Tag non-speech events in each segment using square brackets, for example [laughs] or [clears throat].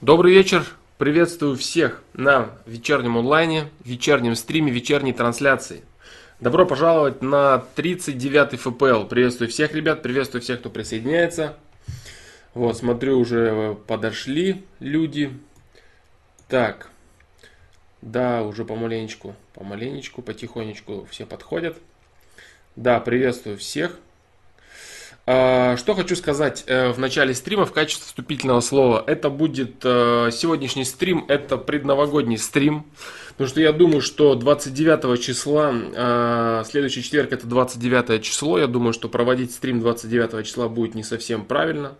Добрый вечер. Приветствую всех на вечернем онлайне, вечернем стриме, вечерней трансляции. Добро пожаловать на 39-й ФПЛ. Приветствую всех ребят, приветствую всех, кто присоединяется. Вот, смотрю, уже подошли люди. Так, да, уже помаленечку, помаленечку, потихонечку все подходят. Да, приветствую всех. А, что хочу сказать э, в начале стрима в качестве вступительного слова. Это будет э, сегодняшний стрим, это предновогодний стрим. Потому что я думаю, что 29 числа, э, следующий четверг это 29 число. Я думаю, что проводить стрим 29 числа будет не совсем правильно.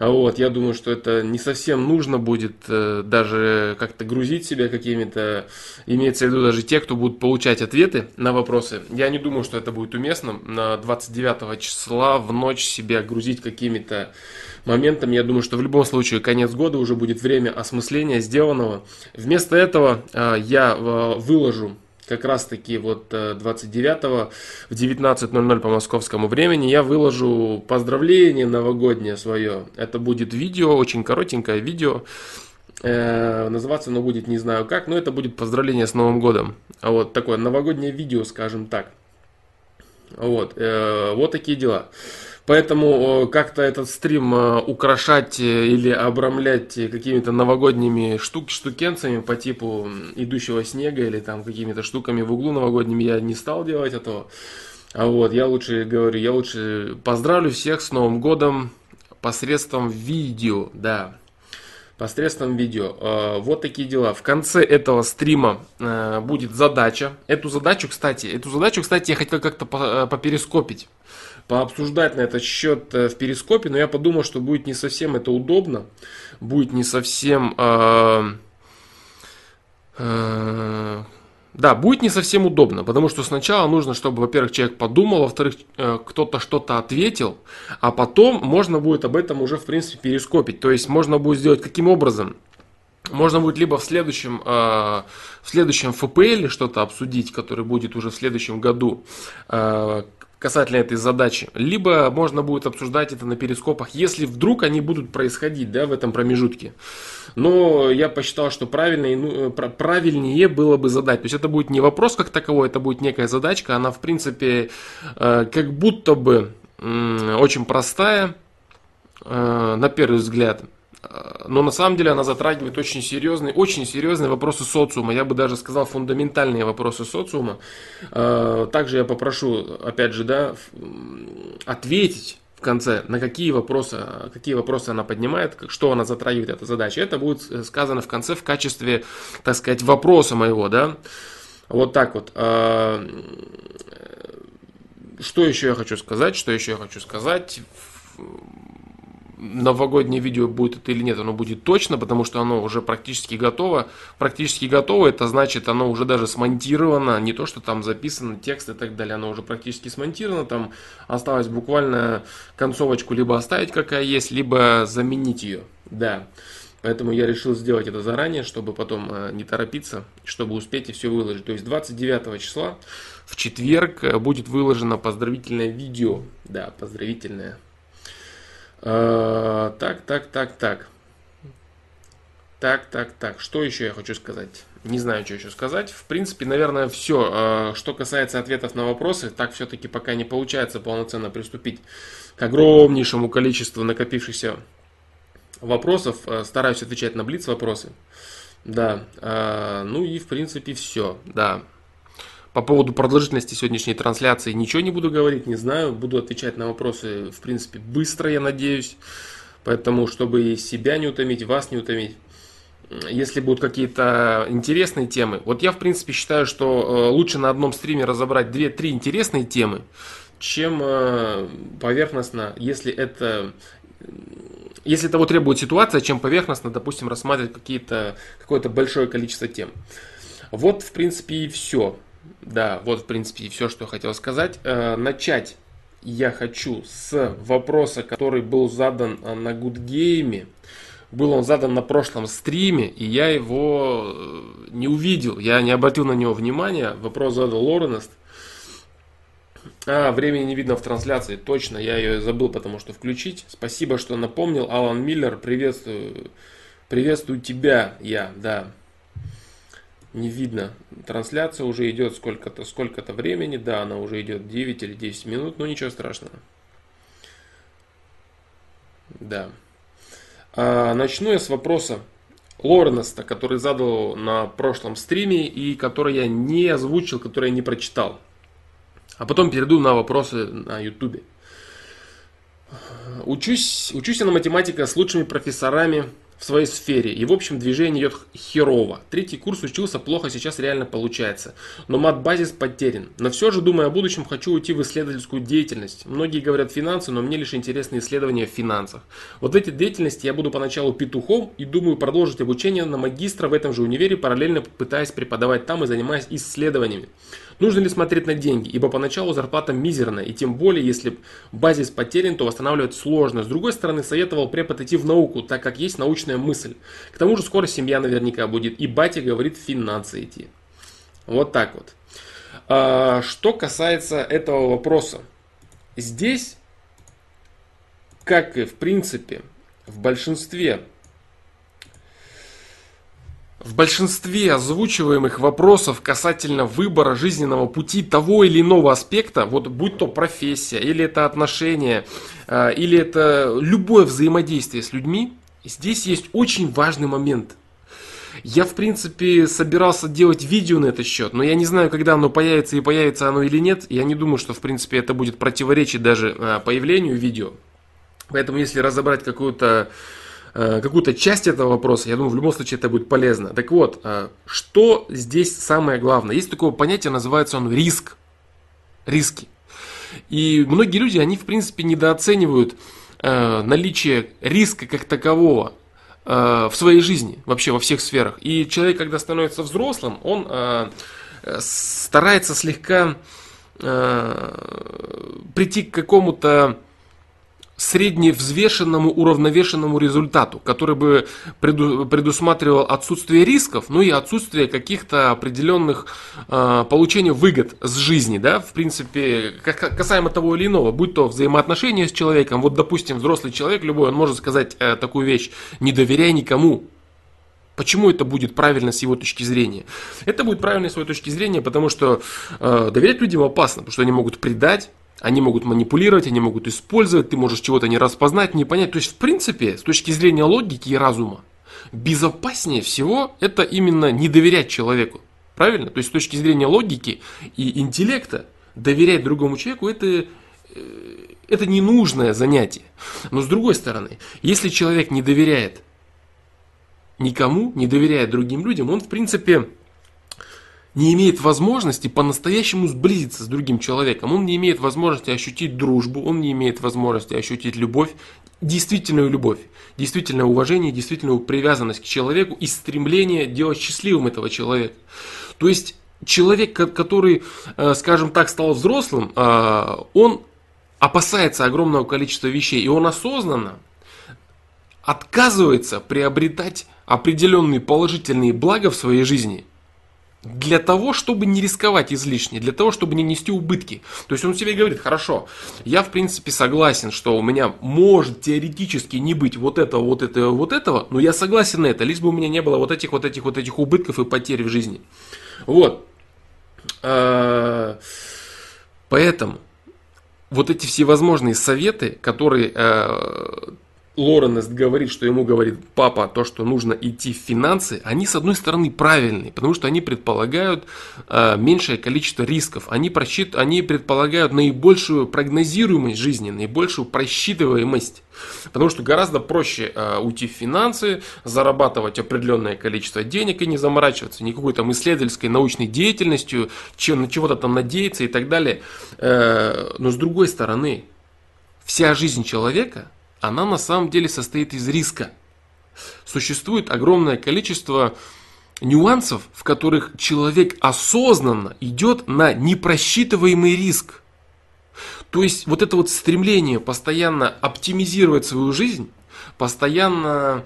А вот, я думаю, что это не совсем нужно будет э, даже как-то грузить себя какими-то, имеется в виду даже те, кто будут получать ответы на вопросы. Я не думаю, что это будет уместно на 29 числа в ночь себя грузить какими-то моментами. Я думаю, что в любом случае конец года уже будет время осмысления сделанного. Вместо этого э, я э, выложу как раз таки вот 29 э, в 19.00 по московскому времени я выложу поздравление новогоднее свое. Это будет видео, очень коротенькое видео. Э, называться оно будет не знаю как, но это будет поздравление с Новым годом. А вот такое новогоднее видео, скажем так. Вот, э, вот такие дела. Поэтому как-то этот стрим э, украшать э, или обрамлять какими-то новогодними штук, штукенцами по типу идущего снега или там какими-то штуками в углу новогодними я не стал делать этого. А вот я лучше говорю, я лучше поздравлю всех с Новым годом посредством видео, да, посредством видео. Э, вот такие дела. В конце этого стрима будет задача. Эту задачу, кстати, эту задачу, кстати, я хотел как-то поперископить пообсуждать на этот счет э, в перископе, но я подумал, что будет не совсем это удобно, будет не совсем... Э, э, да, будет не совсем удобно, потому что сначала нужно, чтобы, во-первых, человек подумал, во-вторых, э, кто-то что-то ответил, а потом можно будет об этом уже, в принципе, перископить. То есть можно будет сделать каким образом? Можно будет либо в следующем, э, в следующем ФПЛ что-то обсудить, который будет уже в следующем году, касательно этой задачи, либо можно будет обсуждать это на перископах, если вдруг они будут происходить да, в этом промежутке. Но я посчитал, что правильнее, ну, э, правильнее было бы задать. То есть это будет не вопрос как таковой, это будет некая задачка, она в принципе э, как будто бы очень простая э, на первый взгляд. Но на самом деле она затрагивает очень серьезные, очень серьезные вопросы социума. Я бы даже сказал фундаментальные вопросы социума. А, также я попрошу, опять же, да, ответить в конце, на какие вопросы, какие вопросы она поднимает, что она затрагивает, эта задача. Это будет э, сказано в конце в качестве, так сказать, вопроса моего, да. Вот так вот. Что еще я хочу сказать? Что еще я хочу сказать? Новогоднее видео будет это или нет, оно будет точно, потому что оно уже практически готово. Практически готово, это значит, оно уже даже смонтировано, не то, что там записано текст и так далее, оно уже практически смонтировано, там осталось буквально концовочку либо оставить какая есть, либо заменить ее, да. Поэтому я решил сделать это заранее, чтобы потом э, не торопиться, чтобы успеть и все выложить. То есть 29 числа в четверг э, будет выложено поздравительное видео. Да, поздравительное так, так, так, так. Так, так, так. Что еще я хочу сказать? Не знаю, что еще сказать. В принципе, наверное, все. Э, что касается ответов на вопросы, так все-таки пока не получается полноценно приступить к огромнейшему количеству накопившихся вопросов. Э, стараюсь отвечать на блиц вопросы. Да. Ну и, в принципе, все. Да. По поводу продолжительности сегодняшней трансляции ничего не буду говорить, не знаю. Буду отвечать на вопросы, в принципе, быстро, я надеюсь. Поэтому, чтобы и себя не утомить, вас не утомить. Если будут какие-то интересные темы. Вот я, в принципе, считаю, что э, лучше на одном стриме разобрать 2-3 интересные темы, чем э, поверхностно, если это если того требует ситуация, чем поверхностно, допустим, рассматривать какие-то, какое-то большое количество тем. Вот, в принципе, и все. Да, вот в принципе и все, что я хотел сказать. Э, начать я хочу с вопроса, который был задан э, на Гудгейме. Был он задан на прошлом стриме, и я его э, не увидел, я не обратил на него внимания. Вопрос задал Лоренест. А, времени не видно в трансляции. Точно, я ее забыл, потому что включить. Спасибо, что напомнил. Алан Миллер, приветствую. Приветствую тебя, я, да. Не видно. Трансляция уже идет сколько-то сколько времени. Да, она уже идет 9 или 10 минут, но ничего страшного. Да. А, начну я с вопроса Лоренеста, который задал на прошлом стриме и который я не озвучил, который я не прочитал. А потом перейду на вопросы на ютубе. Учусь, учусь я на математика с лучшими профессорами в своей сфере. И в общем движение идет херово. Третий курс учился плохо, сейчас реально получается. Но мат-базис потерян. Но все же, думая о будущем, хочу уйти в исследовательскую деятельность. Многие говорят финансы, но мне лишь интересны исследования в финансах. Вот в этой деятельности я буду поначалу петухом и думаю продолжить обучение на магистра в этом же универе, параллельно пытаясь преподавать там и занимаясь исследованиями. Нужно ли смотреть на деньги, ибо поначалу зарплата мизерная, и тем более, если базис потерян, то восстанавливать сложно. С другой стороны, советовал препод идти в науку, так как есть научная мысль. К тому же скоро семья наверняка будет, и батя говорит финансы идти. Вот так вот. А, что касается этого вопроса. Здесь, как и в принципе в большинстве в большинстве озвучиваемых вопросов касательно выбора жизненного пути того или иного аспекта, вот будь то профессия, или это отношения, а, или это любое взаимодействие с людьми, здесь есть очень важный момент. Я, в принципе, собирался делать видео на этот счет, но я не знаю, когда оно появится и появится оно или нет. Я не думаю, что, в принципе, это будет противоречить даже а, появлению видео. Поэтому, если разобрать какую-то Э, какую-то часть этого вопроса, я думаю, в любом случае это будет полезно. Так вот, э, что здесь самое главное? Есть такое понятие, называется он риск. Риски. И многие люди, они в принципе недооценивают э, наличие риска как такового в своей жизни, вообще во всех сферах. И человек, когда становится взрослым, он старается слегка прийти к какому-то средневзвешенному уравновешенному результату, который бы предусматривал отсутствие рисков, ну и отсутствие каких-то определенных э, получения выгод с жизни, да, в принципе, касаемо того или иного, будь то взаимоотношения с человеком, вот, допустим, взрослый человек любой, он может сказать э, такую вещь, не доверяй никому, Почему это будет правильно с его точки зрения? Это будет правильно с его точки зрения, потому что э, доверять людям опасно, потому что они могут предать, они могут манипулировать, они могут использовать, ты можешь чего-то не распознать, не понять. То есть, в принципе, с точки зрения логики и разума, безопаснее всего это именно не доверять человеку. Правильно? То есть, с точки зрения логики и интеллекта, доверять другому человеку это, э, это ненужное занятие. Но с другой стороны, если человек не доверяет никому, не доверяет другим людям, он, в принципе, не имеет возможности по-настоящему сблизиться с другим человеком. Он не имеет возможности ощутить дружбу, он не имеет возможности ощутить любовь, действительную любовь, действительное уважение, действительную привязанность к человеку и стремление делать счастливым этого человека. То есть человек, который, э, скажем так, стал взрослым, э, он опасается огромного количества вещей, и он осознанно отказывается приобретать определенные положительные блага в своей жизни – для того, чтобы не рисковать излишне, для того, чтобы не нести убытки. То есть он себе говорит, хорошо, я в принципе согласен, что у меня может теоретически не быть вот этого, вот этого, вот этого, но я согласен на это, лишь бы у меня не было вот этих, вот этих, вот этих убытков и потерь в жизни. Вот. А, поэтому вот эти всевозможные советы, которые а, Лоренест говорит, что ему говорит папа то, что нужно идти в финансы, они с одной стороны правильные, потому что они предполагают э, меньшее количество рисков, они, просчит, они предполагают наибольшую прогнозируемость жизни, наибольшую просчитываемость. Потому что гораздо проще э, уйти в финансы, зарабатывать определенное количество денег и не заморачиваться никакой там исследовательской научной деятельностью, чем на чего-то там надеяться и так далее. Э, но с другой стороны, вся жизнь человека – она на самом деле состоит из риска. Существует огромное количество нюансов, в которых человек осознанно идет на непросчитываемый риск. То есть вот это вот стремление постоянно оптимизировать свою жизнь, постоянно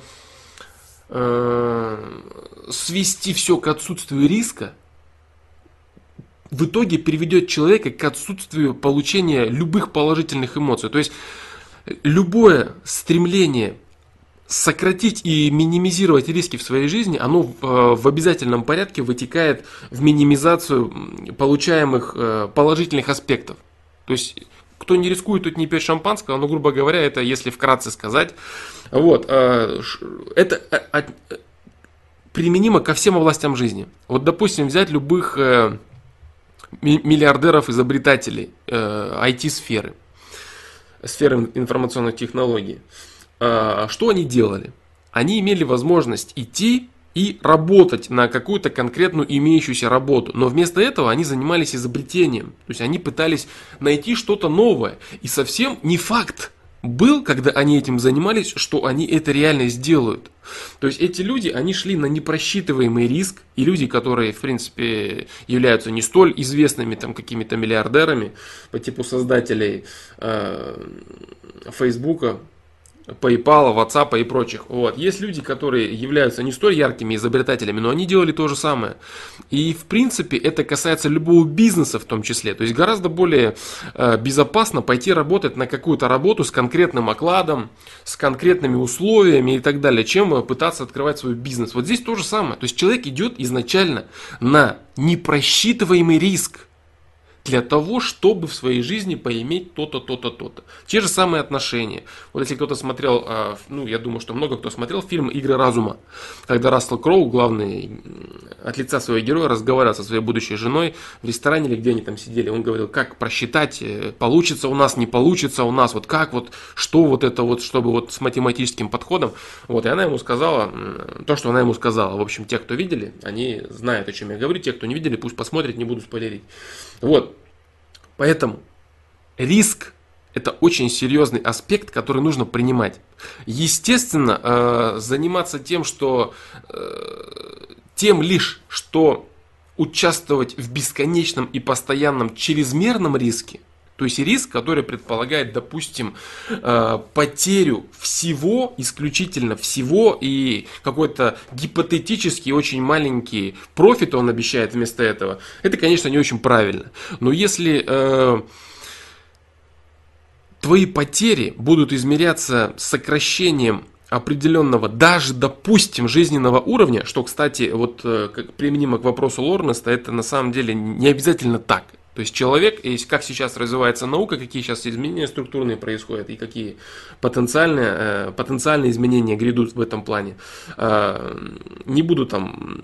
э, свести все к отсутствию риска, в итоге приведет человека к отсутствию получения любых положительных эмоций. То есть любое стремление сократить и минимизировать риски в своей жизни, оно в, э, обязательном порядке вытекает в минимизацию получаемых э, положительных аспектов. То есть, кто не рискует, тут не пьет шампанского, но, грубо говоря, это если вкратце сказать. Вот, э, это применимо ко всем областям жизни. Вот, допустим, взять любых миллиардеров-изобретателей IT-сферы, сферы информационных технологий. А, что они делали? Они имели возможность идти и работать на какую-то конкретную имеющуюся работу. Но вместо этого они занимались изобретением. То есть они пытались найти что-то новое. И совсем не факт был, когда они этим занимались, что они это реально сделают. То есть эти люди, они шли на непросчитываемый риск, и люди, которые, в принципе, являются не столь известными там какими-то миллиардерами по типу создателей э, Фейсбука, PayPal, WhatsApp и прочих. Вот. Есть люди, которые являются не столь яркими изобретателями, но они делали то же самое. И в принципе это касается любого бизнеса в том числе. То есть гораздо более э, безопасно пойти работать на какую-то работу с конкретным окладом, с конкретными условиями и так далее, чем пытаться открывать свой бизнес. Вот здесь то же самое. То есть человек идет изначально на непросчитываемый риск для того, чтобы в своей жизни поиметь то-то, то-то, то-то. Те же самые отношения. Вот если кто-то смотрел, а, ну, я думаю, что много кто смотрел фильм «Игры разума», когда Рассел Кроу, главный, от лица своего героя, разговаривал со своей будущей женой в ресторане или где они там сидели. Он говорил, как просчитать, э, получится у нас, не получится у нас, вот как, вот, что вот это вот, чтобы вот с математическим подходом. Вот, и она ему сказала, то, что она ему сказала. В общем, те, кто видели, они знают, о чем я говорю. Те, кто не видели, пусть посмотрят, не буду спойлерить. Вот, Поэтому риск это очень серьезный аспект, который нужно принимать. Естественно, э, заниматься тем, что э, тем лишь, что участвовать в бесконечном и постоянном чрезмерном риске – то есть риск, который предполагает, допустим, э, потерю всего, исключительно всего, и какой-то гипотетический очень маленький профит он обещает вместо этого, это, конечно, не очень правильно. Но если э, твои потери будут измеряться сокращением определенного, даже, допустим, жизненного уровня, что, кстати, вот э, как применимо к вопросу Лорнеста, это на самом деле не обязательно так. То есть человек, и как сейчас развивается наука, какие сейчас изменения структурные происходят и какие потенциальные, э, потенциальные изменения грядут в этом плане. Э, не буду там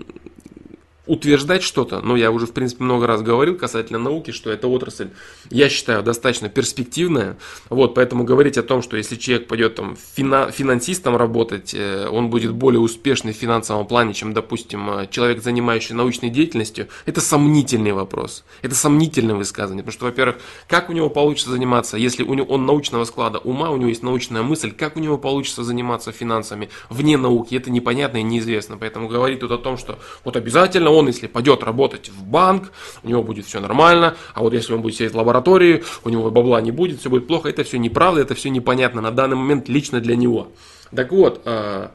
утверждать что-то, но я уже, в принципе, много раз говорил касательно науки, что эта отрасль, я считаю, достаточно перспективная. Вот, поэтому говорить о том, что если человек пойдет там фина, финансистом работать, э, он будет более успешный в финансовом плане, чем, допустим, э, человек, занимающий научной деятельностью, это сомнительный вопрос. Это сомнительное высказывание. Потому что, во-первых, как у него получится заниматься, если у него, он научного склада ума, у него есть научная мысль, как у него получится заниматься финансами вне науки, это непонятно и неизвестно. Поэтому говорить тут о том, что вот обязательно он он, если пойдет работать в банк, у него будет все нормально, а вот если он будет сидеть в лаборатории, у него бабла не будет, все будет плохо, это все неправда, это все непонятно на данный момент лично для него. Так вот, а,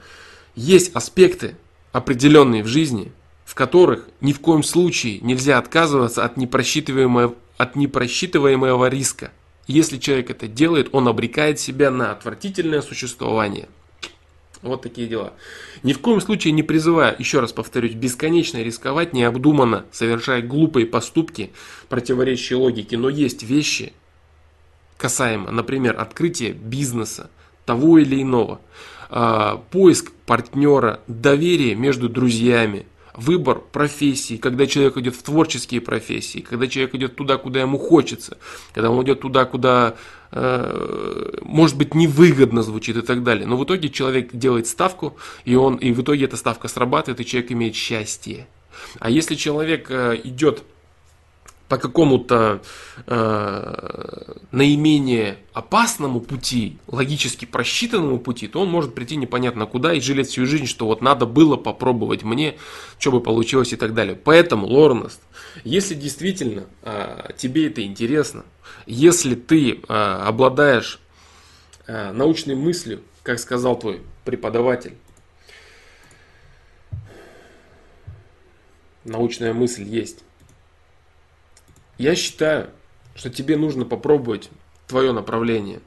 есть аспекты определенные в жизни, в которых ни в коем случае нельзя отказываться от непросчитываемого, от непросчитываемого риска. Если человек это делает, он обрекает себя на отвратительное существование. Вот такие дела. Ни в коем случае не призываю, еще раз повторюсь, бесконечно рисковать, необдуманно совершая глупые поступки, противоречащие логике. Но есть вещи, касаемо, например, открытия бизнеса, того или иного, а, поиск партнера, доверие между друзьями, выбор профессии, когда человек идет в творческие профессии, когда человек идет туда, куда ему хочется, когда он идет туда, куда может быть невыгодно звучит и так далее. Но в итоге человек делает ставку, и, он, и в итоге эта ставка срабатывает, и человек имеет счастье. А если человек э, идет по какому-то э, наименее опасному пути, логически просчитанному пути, то он может прийти непонятно куда и жалеть всю жизнь, что вот надо было попробовать мне, что бы получилось и так далее. Поэтому, Лорнест, если действительно э, тебе это интересно, если ты э, обладаешь э, научной мыслью, как сказал твой преподаватель, научная мысль есть, я считаю, что тебе нужно попробовать твое направление.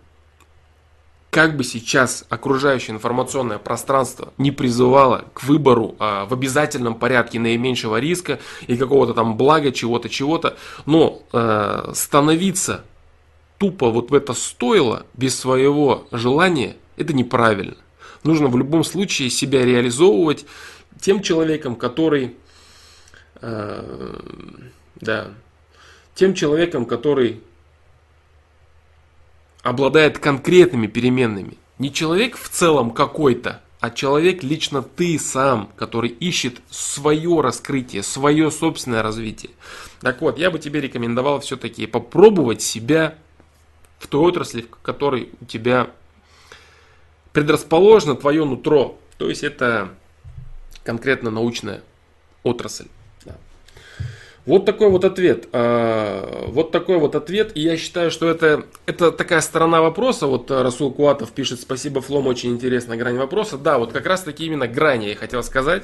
как бы сейчас окружающее информационное пространство не призывало к выбору а, в обязательном порядке наименьшего риска и какого-то там блага, чего-то, чего-то, но а, становиться тупо вот в это стоило без своего желания, это неправильно. Нужно в любом случае себя реализовывать тем человеком, который, э, да, тем человеком, который обладает конкретными переменными. Не человек в целом какой-то, а человек лично ты сам, который ищет свое раскрытие, свое собственное развитие. Так вот, я бы тебе рекомендовал все-таки попробовать себя в той отрасли, в которой у тебя предрасположено твое нутро. То есть это конкретно научная отрасль. Вот такой вот ответ. А, вот такой вот ответ. И я считаю, что это, это такая сторона вопроса. Вот а, Расул Куатов пишет, спасибо, Флом, очень интересная грань вопроса. Да, вот как раз таки именно грань я хотел сказать.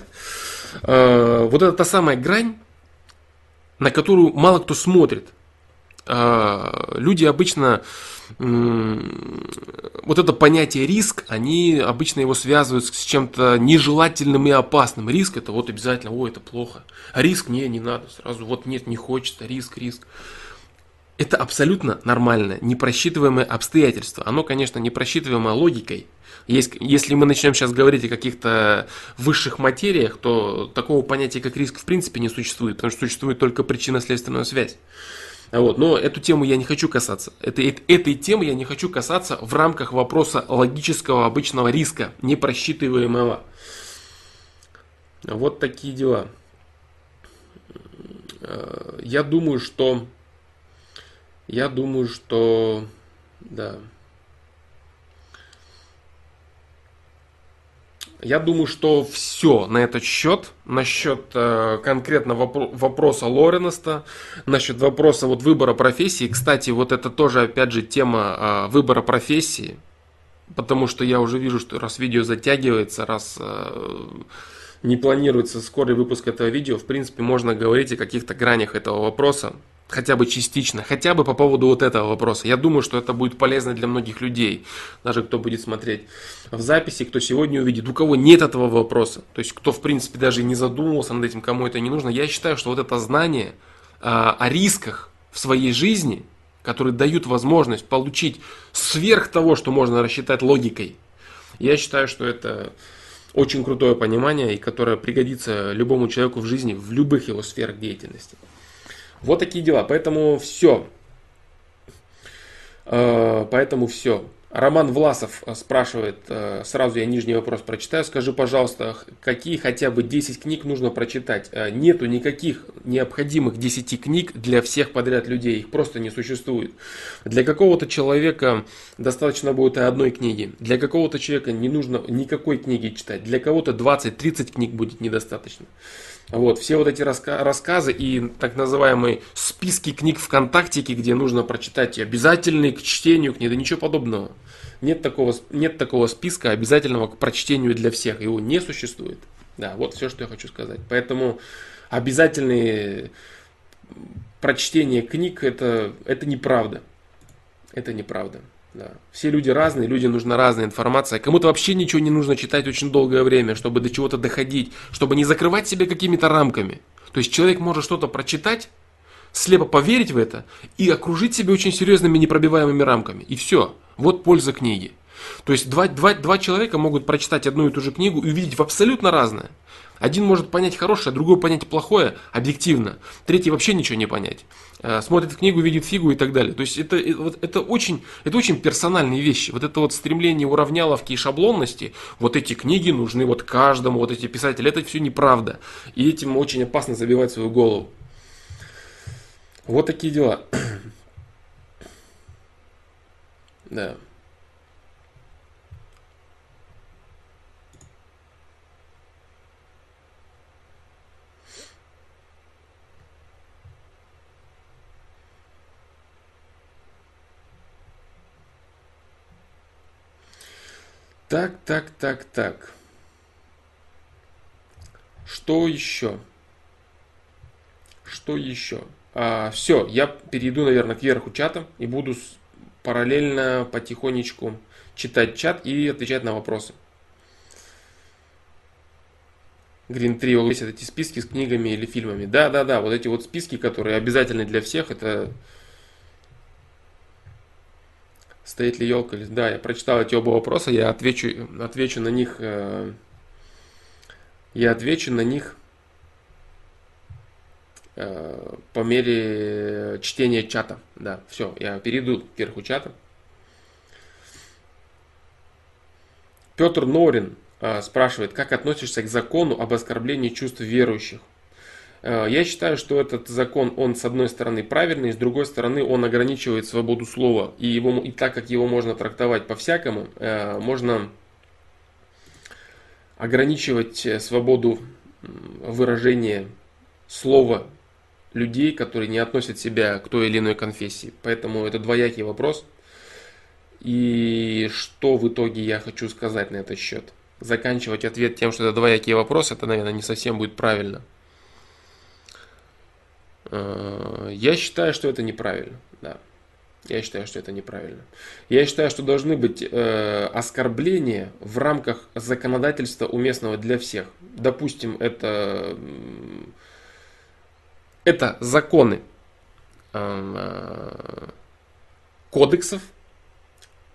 А, вот это та самая грань, на которую мало кто смотрит. Люди обычно вот это понятие риск, они обычно его связывают с чем-то нежелательным и опасным. Риск это вот обязательно, ой, это плохо. А риск не, не надо сразу. Вот нет, не хочется, риск, риск. Это абсолютно нормальное, непросчитываемое обстоятельство. Оно, конечно, непросчитываемое логикой. Есть, если мы начнем сейчас говорить о каких-то высших материях, то такого понятия, как риск, в принципе не существует, потому что существует только причинно-следственная связь. Вот, но эту тему я не хочу касаться. Этой, этой темы я не хочу касаться в рамках вопроса логического обычного риска, непросчитываемого. Вот такие дела. Э, я думаю, что... Я думаю, что... Да. Я думаю, что все на этот счет, насчет э, конкретно вопро- вопроса Лоренаста, насчет вопроса вот выбора профессии. Кстати, вот это тоже, опять же, тема э, выбора профессии, потому что я уже вижу, что раз видео затягивается, раз э, не планируется скорый выпуск этого видео, в принципе, можно говорить о каких-то гранях этого вопроса хотя бы частично, хотя бы по поводу вот этого вопроса. Я думаю, что это будет полезно для многих людей, даже кто будет смотреть в записи, кто сегодня увидит, у кого нет этого вопроса, то есть кто в принципе даже не задумывался над этим, кому это не нужно. Я считаю, что вот это знание а, о рисках в своей жизни, которые дают возможность получить сверх того, что можно рассчитать логикой, я считаю, что это очень крутое понимание, и которое пригодится любому человеку в жизни в любых его сферах деятельности. Вот такие дела. Поэтому все. Э, поэтому все. Роман Власов э, спрашивает, э, сразу я нижний вопрос прочитаю, скажи, пожалуйста, какие хотя бы 10 книг нужно прочитать? Нету никаких необходимых 10 книг для всех подряд людей, их просто не существует. Для какого-то человека достаточно будет и одной книги, для какого-то человека не нужно никакой книги читать, для кого-то 20-30 книг будет недостаточно. Вот, все вот эти раска- рассказы и так называемые списки книг ВКонтакте, где нужно прочитать обязательные к чтению книги, да ничего подобного. Нет такого, нет такого списка обязательного к прочтению для всех, его не существует. Да, вот все, что я хочу сказать. Поэтому обязательные прочтение книг это, это неправда. Это неправда. Да. Все люди разные, людям нужна разная информация. Кому-то вообще ничего не нужно читать очень долгое время, чтобы до чего-то доходить, чтобы не закрывать себя какими-то рамками. То есть человек может что-то прочитать, слепо поверить в это и окружить себя очень серьезными непробиваемыми рамками. И все. Вот польза книги. То есть два, два, два человека могут прочитать одну и ту же книгу и увидеть в абсолютно разное. Один может понять хорошее, другой понять плохое объективно, третий вообще ничего не понять. Э, смотрит книгу, видит фигу и так далее. То есть это, вот, это, очень, это очень персональные вещи. Вот это вот стремление уравняловки и шаблонности, вот эти книги нужны вот каждому, вот эти писатели, это все неправда. И этим очень опасно забивать свою голову. Вот такие дела. [clears throat] Да. Так, так, так, так. Что еще? Что еще? А, все, я перейду, наверное, к верху чата и буду параллельно потихонечку читать чат и отвечать на вопросы. Green Trio есть эти списки с книгами или фильмами. Да, да, да, вот эти вот списки, которые обязательны для всех, это стоит ли елка. Да, я прочитал эти оба вопроса, я отвечу, отвечу на них... Э, я отвечу на них э, по мере чтения чата. Да, все, я перейду к верху чата. Петр Норин э, спрашивает, как относишься к закону об оскорблении чувств верующих? Э, я считаю, что этот закон, он с одной стороны правильный, с другой стороны он ограничивает свободу слова. И, его, и так как его можно трактовать по-всякому, э, можно ограничивать э, свободу выражения слова людей, которые не относят себя к той или иной конфессии. Поэтому это двоякий вопрос. И что в итоге я хочу сказать на этот счет? Заканчивать ответ тем, что это двоякий вопрос, это, наверное, не совсем будет правильно. Э, я считаю, что это неправильно. Да. Я считаю, что это неправильно. Я считаю, что должны быть э, оскорбления в рамках законодательства уместного для всех. Допустим, это, это законы э, кодексов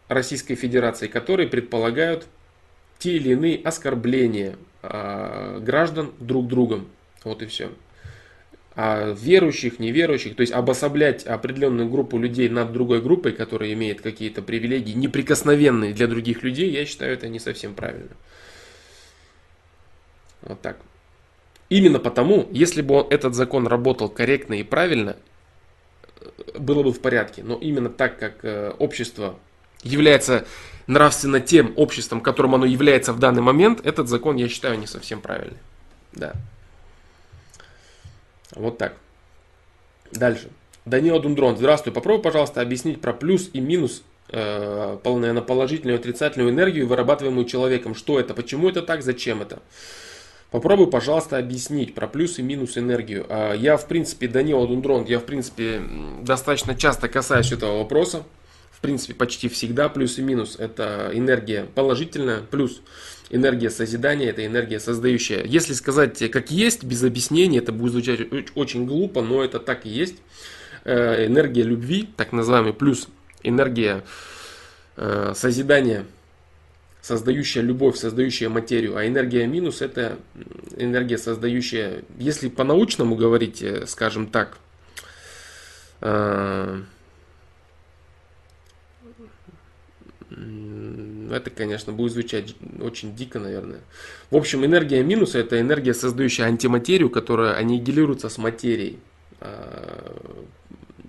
Российской Федерации, которые предполагают те или иные оскорбления э, граждан друг другом. Вот и все верующих, неверующих, то есть обособлять определенную группу людей над другой группой, которая имеет какие-то привилегии, неприкосновенные для других людей, я считаю это не совсем правильно. Вот так. Именно потому, если бы этот закон работал корректно и правильно, было бы в порядке. Но именно так, как э, общество является нравственно тем обществом, которым оно является в данный момент, этот закон, я считаю, не совсем правильный. Да. Вот так. Дальше. Данила Дундрон, здравствуй. Попробуй, пожалуйста, объяснить про плюс и минус э, на положительную и отрицательную энергию, вырабатываемую человеком. Что это, почему это так, зачем это? Попробуй, пожалуйста, объяснить про плюс и минус энергию. А, я, в принципе, Данила Дундрон, я, в принципе, достаточно часто касаюсь этого вопроса. В принципе, почти всегда плюс и минус. Это энергия положительная, плюс энергия созидания, это энергия создающая. Если сказать как есть, без объяснения, это будет звучать очень глупо, но это так и есть. Э, энергия любви, так называемый, плюс энергия э, созидания, создающая любовь, создающая материю, а энергия минус это энергия создающая, если по-научному говорить, э, скажем так, это, конечно, будет звучать очень дико, наверное. В общем, энергия минуса – это энергия, создающая антиматерию, которая аннигилируется с материей. А,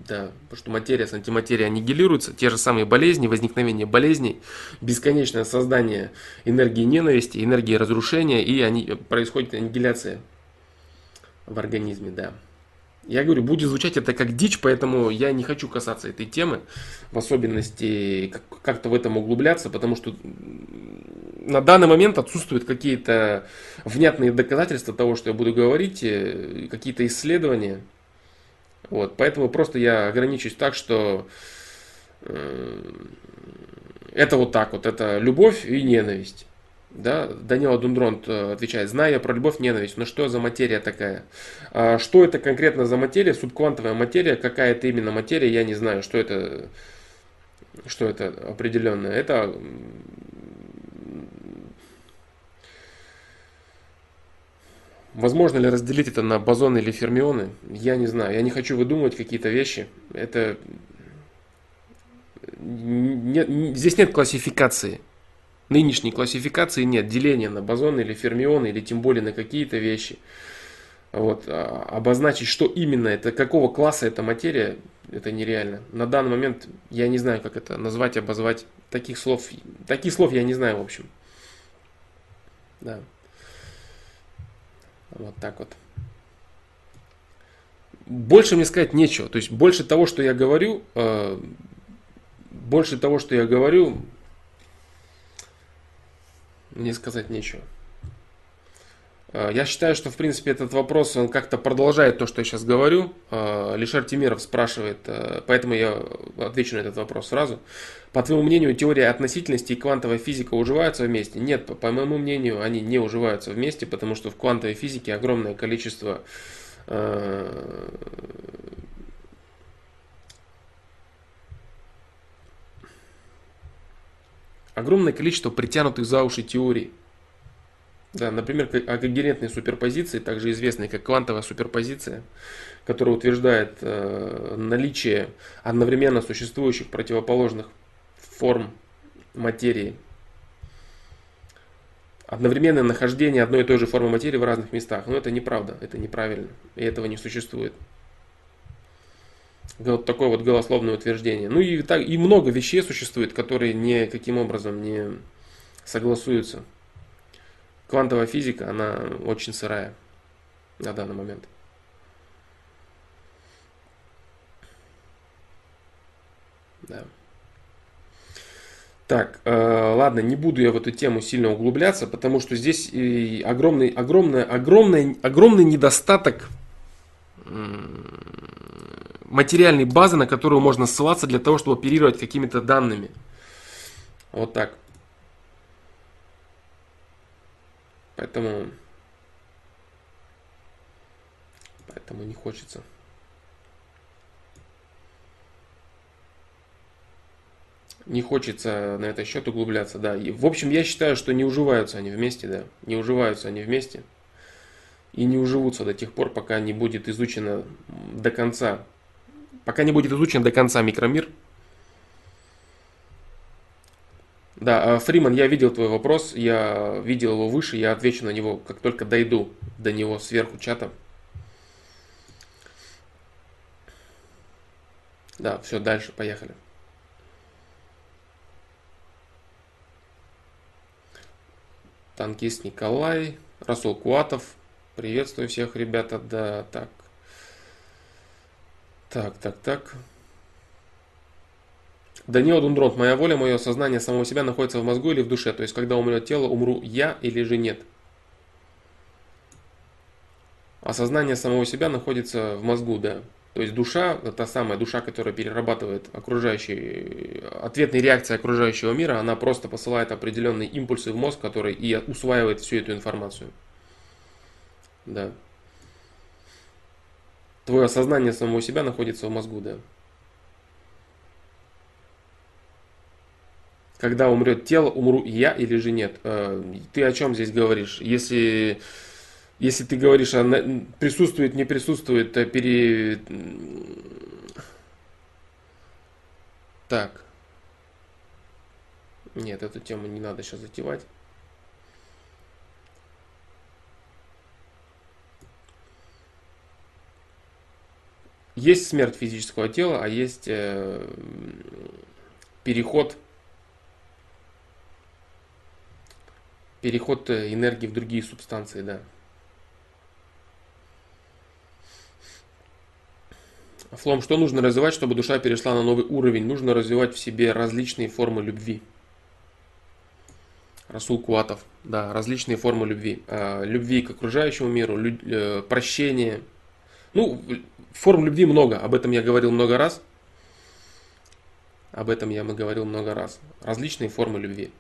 да, потому что материя с антиматерией аннигилируются, те же самые болезни, возникновение болезней, бесконечное создание энергии ненависти, энергии разрушения, и они, происходит аннигиляция в организме, да. Я говорю, будет звучать это как дичь, поэтому я не хочу касаться этой темы, в особенности как-то в этом углубляться, потому что на данный момент отсутствуют какие-то внятные доказательства того, что я буду говорить, э, какие-то исследования. Вот, поэтому просто я ограничусь так, что э, это вот так вот, это любовь и ненависть. Да, Данила Дундронт э, отвечает, зная про любовь, ненависть, но что за материя такая? А что это конкретно за материя? Субквантовая материя, какая это именно материя, я не знаю, что это, что это определенное. Это Возможно ли разделить это на бозоны или фермионы? Я не знаю. Я не хочу выдумывать какие-то вещи. Это... Нет, здесь нет классификации нынешней классификации нет деления на бозоны или фермионы, или тем более на какие-то вещи. Вот, а, обозначить, что именно это, какого класса эта материя, это нереально. На данный момент я не знаю, как это назвать, обозвать. Таких слов, таких слов я не знаю, в общем. Да. Вот так вот. Больше мне сказать нечего. То есть больше того, что я говорю, э, больше того, что я говорю, мне сказать нечего. Э, я считаю, что, в принципе, этот вопрос, он как-то продолжает то, что я сейчас говорю. Э, Лишар Тимиров спрашивает, э, поэтому я отвечу на этот вопрос сразу. По твоему мнению, теория относительности и квантовая физика уживаются вместе? Нет, по моему мнению, они не уживаются вместе, потому что в квантовой физике огромное количество огромное количество притянутых за уши теорий. Да, например, агрегентные суперпозиции, также известные как квантовая суперпозиция, которая утверждает э, наличие одновременно существующих противоположных форм материи. Одновременное нахождение одной и той же формы материи в разных местах. Но это неправда, это неправильно, и этого не существует. Вот такое вот голословное утверждение. Ну и, так, и много вещей существует, которые никаким образом не согласуются квантовая физика, она очень сырая на данный момент. Да. Так, э, ладно, не буду я в эту тему сильно углубляться, потому что здесь и огромный, огромный, огромный, огромный недостаток материальной базы, на которую можно ссылаться для того, чтобы оперировать какими-то данными. Вот так. Поэтому, поэтому не хочется. Не хочется на этот счет углубляться, да. И, в общем, я считаю, что не уживаются они вместе, да. Не уживаются они вместе. И не уживутся до тех пор, пока не будет изучено до конца. Пока не будет изучен до конца микромир, Да, а, Фриман, я видел твой вопрос, я видел его выше, я отвечу на него, как только дойду до него сверху чата. Да, все, дальше, поехали. Танкист Николай, Расул Куатов, приветствую всех, ребята, да, так. Так, так, так. Даниил Дундрон, моя воля, мое сознание самого себя находится в мозгу или в душе. То есть, когда умрет тело, умру я или же нет. А сознание самого себя находится в мозгу, да. То есть душа, та самая душа, которая перерабатывает окружающий, ответные реакции окружающего мира, она просто посылает определенные импульсы в мозг, который и усваивает всю эту информацию. Да. Твое сознание самого себя находится в мозгу, да. когда умрет тело, умру я или же нет. Э, ты о чем здесь говоришь? Если, если ты говоришь, а присутствует, не присутствует, пере... Так. Нет, эту тему не надо сейчас затевать. Есть смерть физического тела, а есть э, переход переход э, энергии в другие субстанции, да. Флом, что нужно развивать, чтобы душа перешла на новый уровень? Нужно развивать в себе различные формы любви. Расул Куатов, да, различные формы любви. А, любви к окружающему миру, э, прощение. Ну, форм любви много, об этом я говорил много раз. Об этом я говорил много раз. Различные формы любви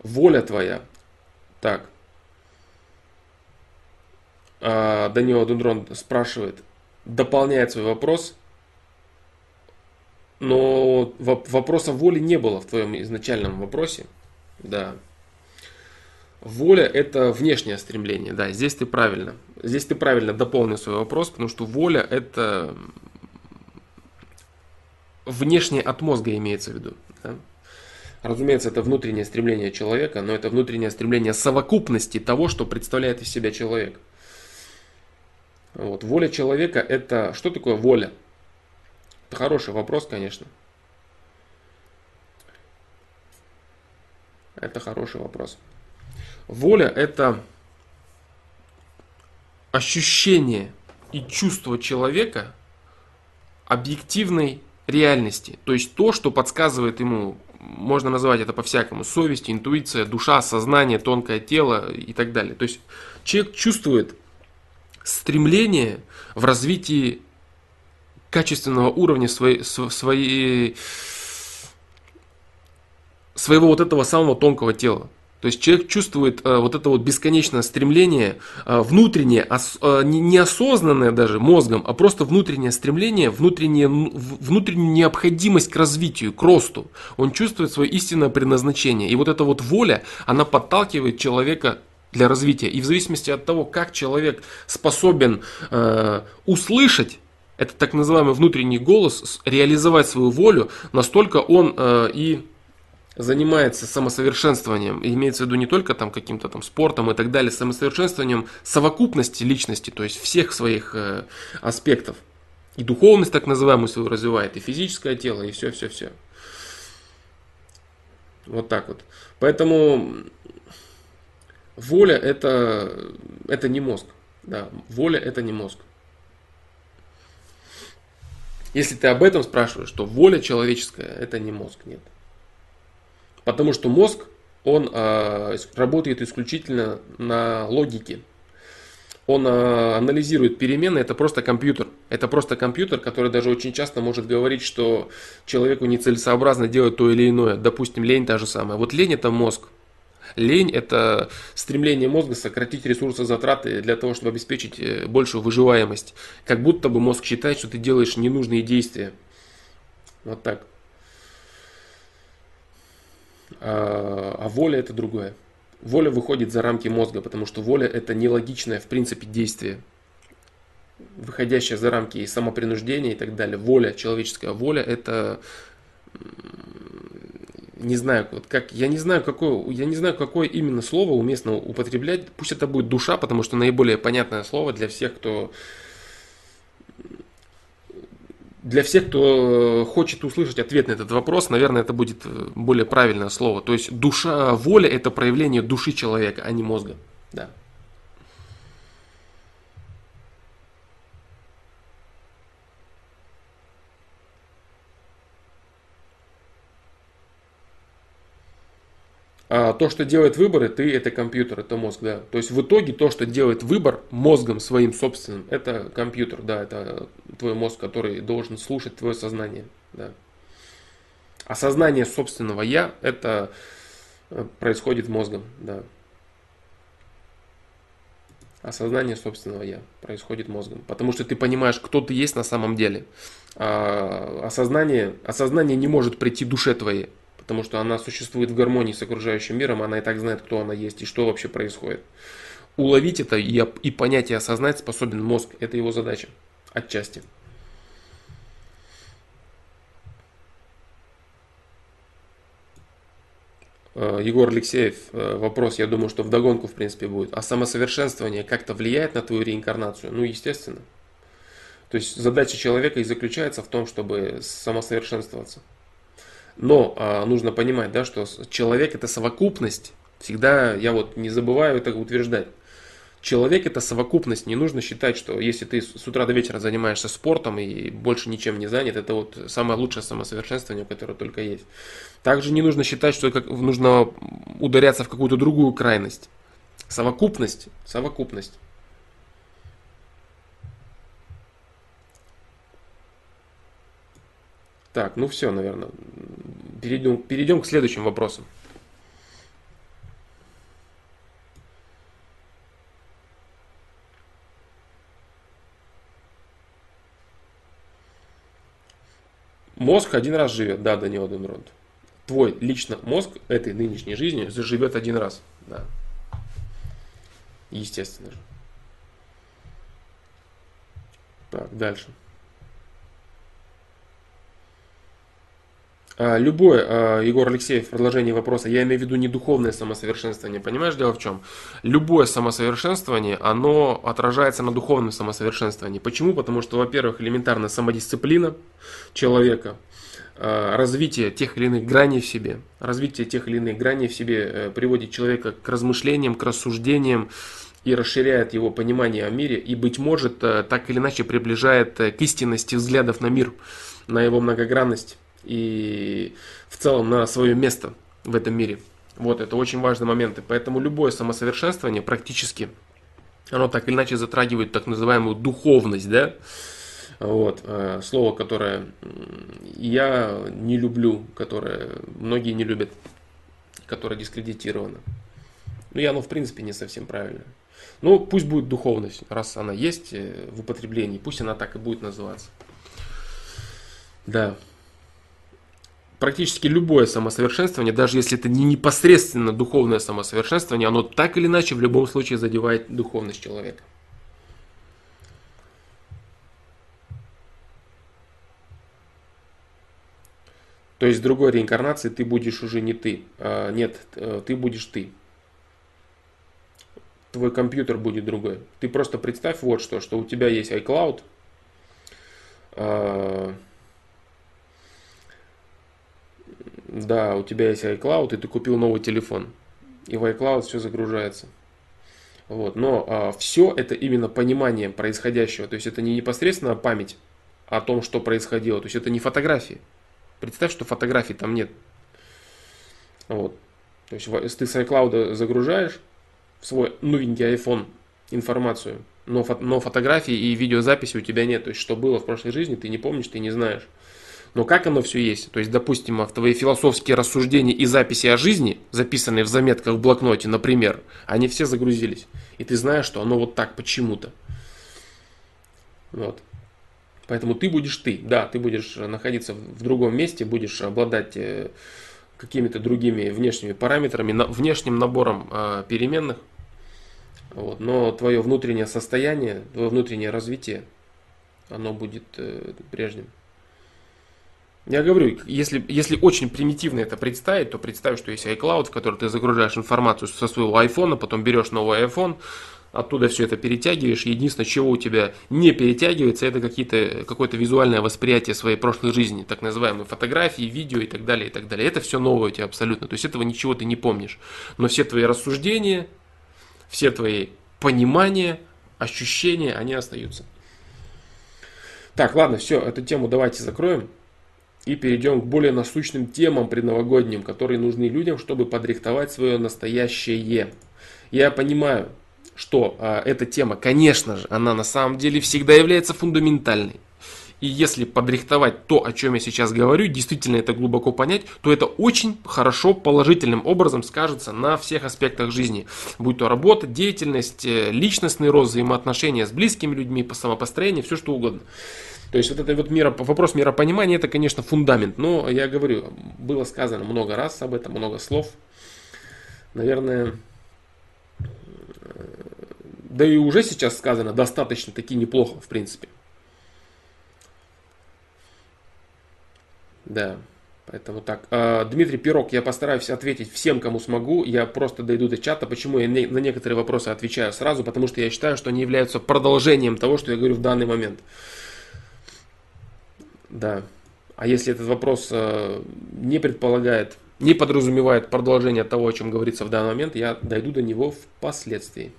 воля твоя. Так. А, Данила Дундрон спрашивает, дополняет свой вопрос, но вопроса воли не было в твоем изначальном вопросе. Да. Воля это внешнее стремление, да, здесь ты правильно. Здесь ты правильно дополнил свой вопрос, потому что воля это внешнее от мозга имеется в виду. Да? Разумеется, это внутреннее стремление человека, но это внутреннее стремление совокупности того, что представляет из себя человек. Вот. Воля человека это... Что такое воля? Это хороший вопрос, конечно. Это хороший вопрос. Воля это ощущение и чувство человека объективной реальности. То есть то, что подсказывает ему можно назвать это по-всякому. Совесть, интуиция, душа, сознание, тонкое тело и так далее. То есть человек чувствует стремление в развитии качественного уровня своей, своей, своего вот этого самого тонкого тела. То есть человек чувствует э, вот это вот бесконечное стремление, э, внутреннее, э, неосознанное даже мозгом, а просто внутреннее стремление, внутреннее, внутреннюю необходимость к развитию, к росту. Он чувствует свое истинное предназначение. И вот эта вот воля, она подталкивает человека для развития. И в зависимости от того, как человек способен услышать это так называемый внутренний голос, реализовать свою волю, настолько он э, и занимается самосовершенствованием, имеется в виду не только там каким-то там спортом и так далее, самосовершенствованием совокупности личности, то есть всех своих э, аспектов. И духовность так называемую свою развивает, и физическое тело, и все-все-все. Вот так вот. Поэтому воля это, это не мозг. Да, воля это не мозг. Если ты об этом спрашиваешь, то воля человеческая это не мозг, нет. Потому что мозг, он э, работает исключительно на логике. Он э, анализирует перемены, это просто компьютер. Это просто компьютер, который даже очень часто может говорить, что человеку нецелесообразно делать то или иное. Допустим, лень та же самая. Вот лень это мозг. Лень – это стремление мозга сократить ресурсы затраты для того, чтобы обеспечить э, большую выживаемость. Как будто бы мозг считает, что ты делаешь ненужные действия. Вот так. А, а воля это другое. Воля выходит за рамки мозга, потому что воля это нелогичное в принципе действие, выходящее за рамки и самопринуждения и так далее. Воля, человеческая воля это не знаю, вот как, я не знаю, какое, я не знаю, какое именно слово уместно употреблять. Пусть это будет душа, потому что наиболее понятное слово для всех, кто для всех, кто хочет услышать ответ на этот вопрос, наверное, это будет э, более правильное слово. То есть душа, воля – это проявление души человека, а не мозга. Да. А то, что делает выборы, ты это компьютер, это мозг, да. То есть в итоге то, что делает выбор мозгом своим собственным, это компьютер, да, это твой мозг, который должен слушать твое сознание, да. Осознание собственного я, это э, происходит мозгом, да. Осознание собственного я происходит мозгом, потому что ты понимаешь, кто ты есть на самом деле. А осознание, осознание не может прийти душе твоей потому что она существует в гармонии с окружающим миром, она и так знает, кто она есть и что вообще происходит. Уловить это и, и понять и осознать способен мозг. Это его задача. Отчасти. Э, Егор Алексеев, э, вопрос, я думаю, что в догонку в принципе будет. А самосовершенствование как-то влияет на твою реинкарнацию? Ну, естественно. То есть задача человека и заключается в том, чтобы самосовершенствоваться. Но а, нужно понимать, да, что человек это совокупность. Всегда я вот не забываю это утверждать. Человек это совокупность. Не нужно считать, что если ты с утра до вечера занимаешься спортом и больше ничем не занят, это вот самое лучшее самосовершенствование, которое только есть. Также не нужно считать, что как, нужно ударяться в какую-то другую крайность. Совокупность, совокупность. Так, ну все, наверное. Перейдем, перейдем к следующим вопросам. Мозг один раз живет, да, Данила Денронд. Твой лично мозг этой нынешней жизни заживет один раз, да. Естественно же. Так, дальше. Любое, а, Егор Алексеев, в продолжении вопроса, я имею в виду не духовное самосовершенствование, понимаешь, дело в чем? Любое самосовершенствование, оно отражается на духовном самосовершенствовании. Почему? Потому что, во-первых, элементарная самодисциплина человека, а, развитие тех или иных граней в себе, развитие тех или иных граней в себе э, приводит человека к размышлениям, к рассуждениям, и расширяет его понимание о мире, и, быть может, э, так или иначе приближает э, к истинности взглядов на мир, на его многогранность и в целом на свое место в этом мире. Вот, это очень важный момент. И поэтому любое самосовершенствование практически, оно так или иначе затрагивает так называемую духовность, да, вот, э, слово, которое я не люблю, которое многие не любят, которое дискредитировано. Ну, и оно, в принципе, не совсем правильно. Ну, пусть будет духовность, раз она есть э, в употреблении, пусть она так и будет называться. Да. Практически любое самосовершенствование, даже если это не непосредственно духовное самосовершенствование, оно так или иначе в любом случае задевает духовность человека. То есть в другой реинкарнации ты будешь уже не ты. А, нет, э, ты будешь ты. Твой компьютер будет другой. Ты просто представь вот что, что у тебя есть iCloud. А, да, у тебя есть iCloud, и ты купил новый телефон. И в iCloud все загружается. Вот. Но а, все это именно понимание происходящего. То есть это не непосредственно память о том, что происходило. То есть это не фотографии. Представь, что фотографий там нет. Вот. То есть ты с iCloud загружаешь в свой новенький iPhone информацию, но, фо- но фотографии и видеозаписи у тебя нет. То есть что было в прошлой жизни, ты не помнишь, ты не знаешь. Но как оно все есть? То есть, допустим, в твои философские рассуждения и записи о жизни, записанные в заметках в блокноте, например, они все загрузились. И ты знаешь, что оно вот так почему-то. Вот. Поэтому ты будешь ты, да, ты будешь находиться в другом месте, будешь обладать э, какими-то другими внешними параметрами, внешним набором а, переменных, вот, но твое внутреннее состояние, твое внутреннее развитие, оно будет э, прежним. Я говорю, если, если очень примитивно это представить, то представь, что есть iCloud, в который ты загружаешь информацию со своего iPhone, потом берешь новый iPhone, оттуда все это перетягиваешь. Единственное, чего у тебя не перетягивается, это какие-то, какое-то визуальное восприятие своей прошлой жизни, так называемые фотографии, видео и так далее, и так далее. Это все новое у тебя абсолютно. То есть этого ничего ты не помнишь. Но все твои рассуждения, все твои понимания, ощущения, они остаются. Так, ладно, все, эту тему давайте закроем и перейдем к более насущным темам предновогодним, которые нужны людям, чтобы подрихтовать свое настоящее. Я понимаю, что э, эта тема, конечно же, она на самом деле всегда является фундаментальной. И если подрихтовать то, о чем я сейчас говорю, действительно это глубоко понять, то это очень хорошо, положительным образом скажется на всех аспектах жизни. Будь то работа, деятельность, э, личностный рост, взаимоотношения с близкими людьми, по самопостроению, все что угодно. То есть вот это вот миро, вопрос миропонимания, это, конечно, фундамент. Но я говорю, было сказано много раз об этом, много слов. Наверное, да и уже сейчас сказано достаточно таки неплохо, в принципе. Да, поэтому так. А, Дмитрий Пирог, я постараюсь ответить всем, кому смогу. Я просто дойду до чата. Почему я на некоторые вопросы отвечаю сразу? Потому что я считаю, что они являются продолжением того, что я говорю в данный момент. Да. А если этот вопрос э, не предполагает, не подразумевает продолжение того, о чем говорится в данный момент, я дойду до него впоследствии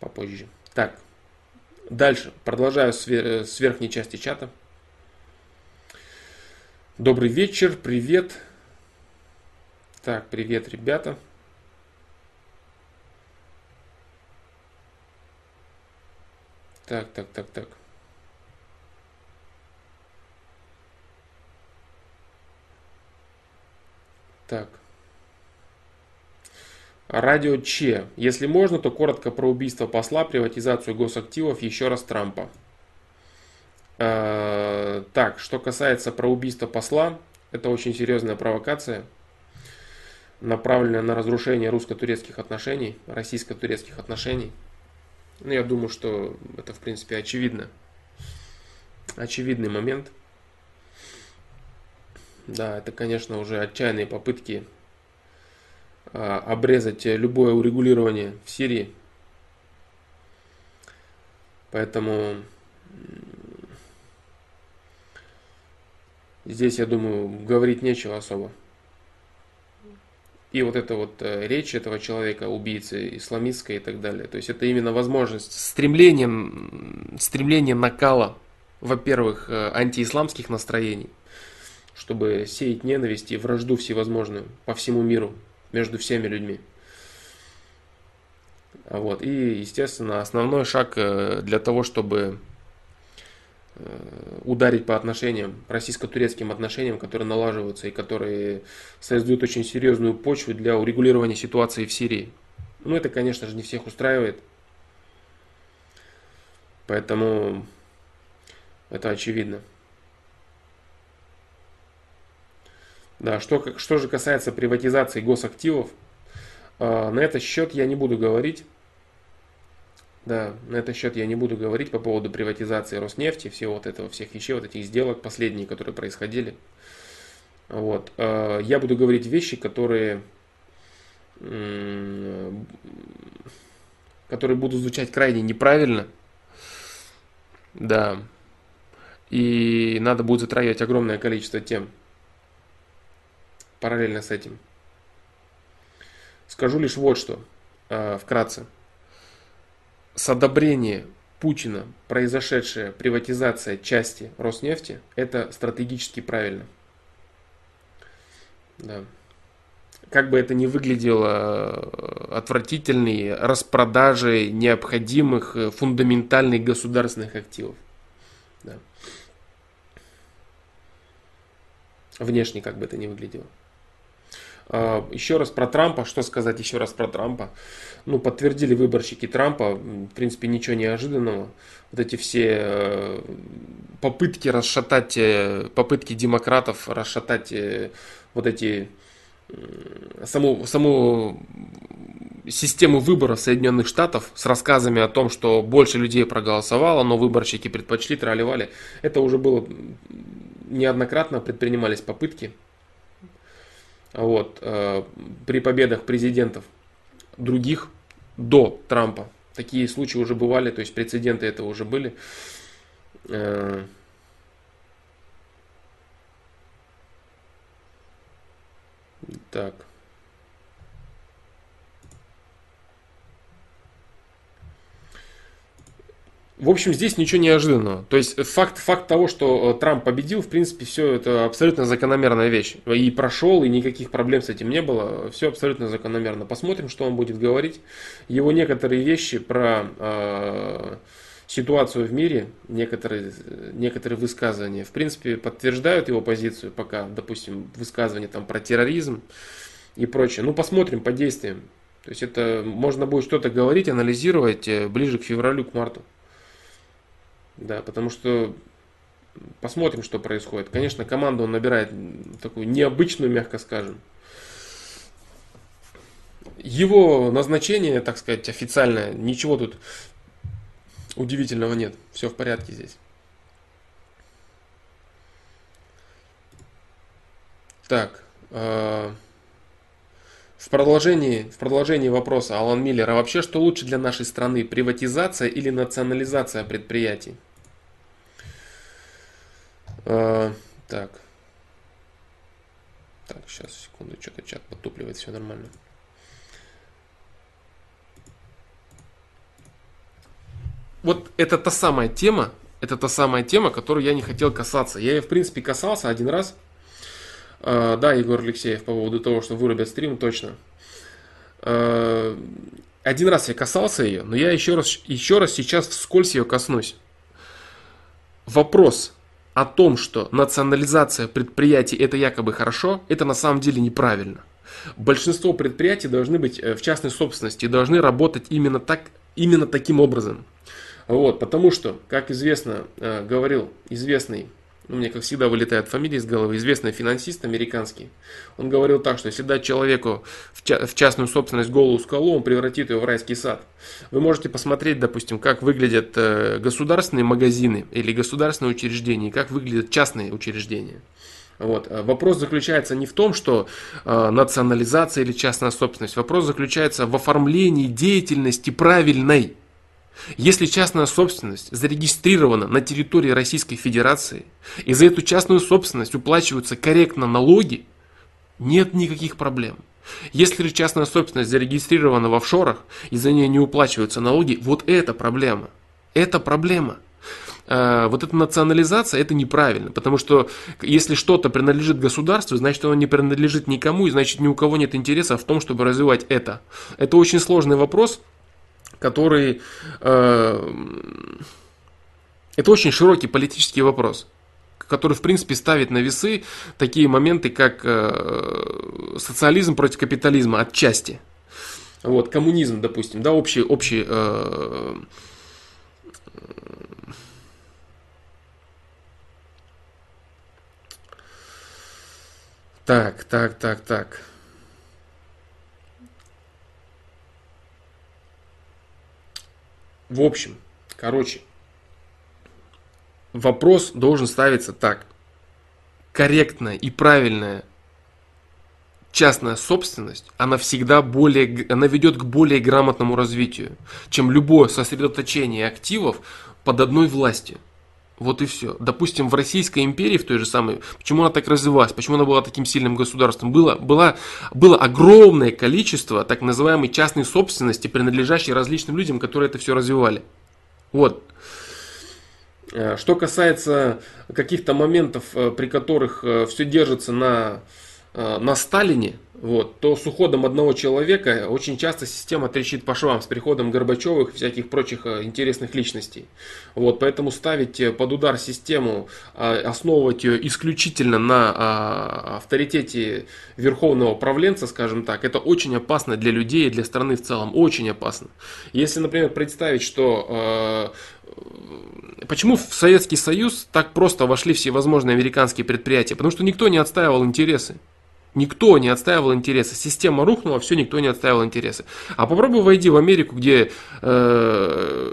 попозже. Так, дальше. Продолжаю с, с верхней части чата. Добрый вечер, привет. Так, привет, ребята. Так, так, так, так. Так. Радио Че. Если можно, то коротко про убийство посла, приватизацию госактивов, еще раз Трампа. Э, так, что касается про убийство посла, это очень серьезная провокация, направленная на разрушение русско-турецких отношений, российско-турецких отношений. Ну, я думаю, что это, в принципе, очевидно. Очевидный момент. Да, это, конечно, уже отчаянные попытки а, обрезать любое урегулирование в Сирии. Поэтому здесь, я думаю, говорить нечего особо. И вот эта вот э, речь этого человека, убийцы, исламистская и так далее. То есть это именно возможность, стремление, стремление накала во-первых, э, антиисламских настроений, чтобы сеять ненависть и вражду всевозможную по всему миру между всеми людьми. Вот. И, естественно, основной шаг э, для того, чтобы э, ударить по отношениям, российско-турецким отношениям, которые налаживаются и которые создают очень серьезную почву для урегулирования ситуации в Сирии. Ну, это, конечно же, не всех устраивает. Поэтому это очевидно. Да, что, что же касается приватизации госактивов, э, на этот счет я не буду говорить. Да, на этот счет я не буду говорить по поводу приватизации Роснефти, всего вот этого, всех вещей, вот этих сделок последние, которые происходили. Вот. Э, я буду говорить вещи, которые, которые будут звучать крайне неправильно. Да. И надо будет затрагивать огромное количество тем параллельно с этим. Скажу лишь вот что, э, вкратце. С одобрения Путина произошедшая приватизация части Роснефти – это стратегически правильно. Да. Как бы это ни выглядело э, отвратительной распродажей необходимых э, фундаментальных государственных активов. Да. Внешне как бы это ни выглядело. А, еще раз про Трампа. Что сказать еще раз про Трампа? Ну, подтвердили выборщики Трампа. В принципе, ничего неожиданного. Вот эти все э, попытки расшатать, э, попытки демократов расшатать э, вот эти саму, саму систему выбора Соединенных Штатов с рассказами о том, что больше людей проголосовало, но выборщики предпочли, тролливали. Это уже было неоднократно предпринимались попытки вот, э, при победах президентов других до Трампа. Такие случаи уже бывали, то есть прецеденты этого уже были. Э, так. В общем, здесь ничего неожиданного. То есть факт, факт того, что э, Трамп победил, в принципе, все это абсолютно закономерная вещь. И прошел, и никаких проблем с этим не было. Все абсолютно закономерно. Посмотрим, что он будет говорить. Его некоторые вещи про э, ситуацию в мире, некоторые, некоторые высказывания, в принципе, подтверждают его позицию, пока, допустим, высказывания там про терроризм и прочее. Ну, посмотрим по действиям. То есть это можно будет что-то говорить, анализировать э, ближе к февралю, к марту. Да, потому что посмотрим, что происходит. Конечно, команду он набирает такую необычную, мягко скажем. Его назначение, так сказать, официальное, ничего тут удивительного нет. Все в порядке здесь. Так. Э, в продолжении, в продолжении вопроса Алан Миллера, вообще что лучше для нашей страны, приватизация или национализация предприятий? А, так. Так, сейчас, секунду, что-то чат потупливает, все нормально. Вот это та самая тема, это та самая тема, которую я не хотел касаться. Я ее, в принципе, касался один раз. А, да, Егор Алексеев, по поводу того, что вырубят стрим, точно. А, один раз я касался ее, но я еще раз, еще раз сейчас вскользь ее коснусь. Вопрос, о том, что национализация предприятий это якобы хорошо, это на самом деле неправильно. Большинство предприятий должны быть э, в частной собственности и должны работать именно, так, именно таким образом. Вот, потому что, как известно, э, говорил известный ну, мне, как всегда, вылетает фамилия из головы, известный финансист американский. Он говорил так, что если дать человеку в, ча- в частную собственность голую скалу, он превратит ее в райский сад. Вы можете посмотреть, допустим, как выглядят э, государственные магазины или государственные учреждения, как выглядят частные учреждения. Вот. Э, вопрос заключается не в том, что э, национализация или частная собственность. Вопрос заключается в оформлении деятельности правильной. Если частная собственность зарегистрирована на территории Российской Федерации, и за эту частную собственность уплачиваются корректно налоги, нет никаких проблем. Если же частная собственность зарегистрирована в офшорах, и за нее не уплачиваются налоги, вот это проблема. Это проблема. э, вот эта национализация, это неправильно, потому что если что-то принадлежит государству, значит оно не принадлежит никому, и значит ни у кого нет интереса в том, чтобы развивать это. Это очень сложный вопрос, который... Э, это очень широкий политический вопрос который, в принципе, ставит на весы такие моменты, как э, социализм против капитализма отчасти. Вот, коммунизм, допустим, да, общий, общий э, Так, так, так, так. В общем, короче, вопрос должен ставиться так. Корректная и правильная частная собственность, она всегда более, она ведет к более грамотному развитию, чем любое сосредоточение активов под одной властью. Вот и все. Допустим, в Российской империи, в той же самой, почему она так развивалась, почему она была таким сильным государством, было, было, было огромное количество так называемой частной собственности, принадлежащей различным людям, которые это все развивали. Вот. Э, что касается каких-то моментов, э, при которых э, все держится на, на Сталине, вот, то с уходом одного человека очень часто система трещит по швам с приходом Горбачевых и всяких прочих э, интересных личностей. Вот, поэтому ставить э, под удар систему, а, основывать ее исключительно на а, авторитете верховного правленца, скажем так, это очень опасно для людей и для страны в целом. Очень опасно. Если, например, представить, что э, Почему в Советский Союз так просто вошли всевозможные американские предприятия? Потому что никто не отстаивал интересы. Никто не отстаивал интересы. Система рухнула, все, никто не отстаивал интересы. А попробуй войди в Америку, где э,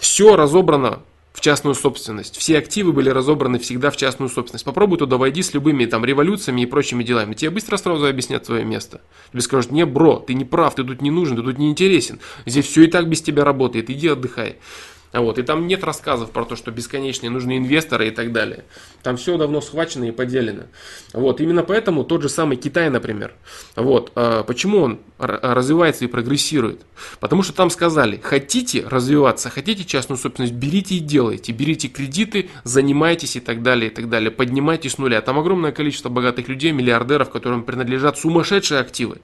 все разобрано в частную собственность. Все активы были разобраны всегда в частную собственность. Попробуй туда войди с любыми там революциями и прочими делами. Тебе быстро сразу объяснят твое место. Тебе скажут, не, бро, ты не прав, ты тут не нужен, ты тут не интересен. Здесь все и так без тебя работает, иди отдыхай. Вот, и там нет рассказов про то, что бесконечные нужны инвесторы и так далее. Там все давно схвачено и поделено. Вот, именно поэтому тот же самый Китай, например, вот, а почему он развивается и прогрессирует? Потому что там сказали, хотите развиваться, хотите частную собственность, берите и делайте, берите кредиты, занимайтесь и так далее, и так далее, поднимайте с нуля. Там огромное количество богатых людей, миллиардеров, которым принадлежат сумасшедшие активы.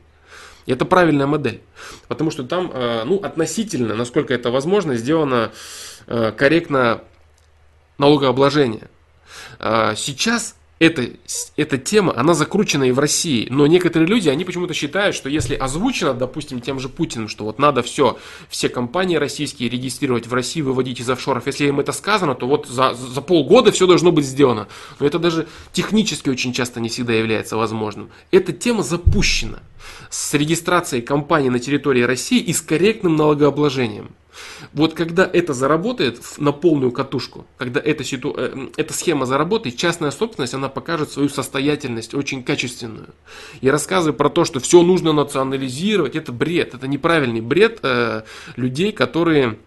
И это правильная модель. Потому что там, э, ну, относительно, насколько это возможно, сделано э, корректно налогообложение. Э, сейчас эта, эта тема, она закручена и в России. Но некоторые люди, они почему-то считают, что если озвучено, допустим, тем же Путиным, что вот надо все, все компании российские регистрировать в России, выводить из офшоров, если им это сказано, то вот за, за полгода все должно быть сделано. Но это даже технически очень часто не всегда является возможным. Эта тема запущена с регистрацией компаний на территории России и с корректным налогообложением. Вот когда это заработает на полную катушку, когда эта, ситу... Э, эта схема заработает, частная собственность, она покажет свою состоятельность очень качественную. И рассказывая про то, что все нужно национализировать, это бред, это неправильный бред э, людей, которые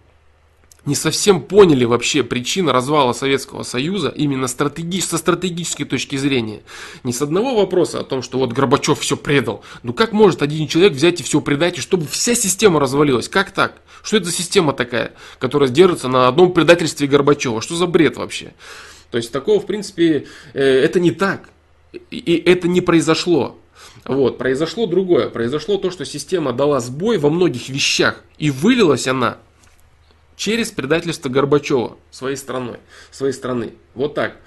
не совсем поняли вообще причину развала Советского Союза именно стратеги... со стратегической точки зрения. Не с одного вопроса о том, что вот Горбачев все предал. Ну как может один человек взять и все предать, и чтобы вся система развалилась? Как так? Что это за система такая, которая держится на одном предательстве Горбачева? Что за бред вообще? То есть такого, в принципе, э, это не так. И это не произошло. Вот, произошло другое. Произошло то, что система дала сбой во многих вещах. И вылилась она через предательство Горбачева своей страной, своей страны. Вот так.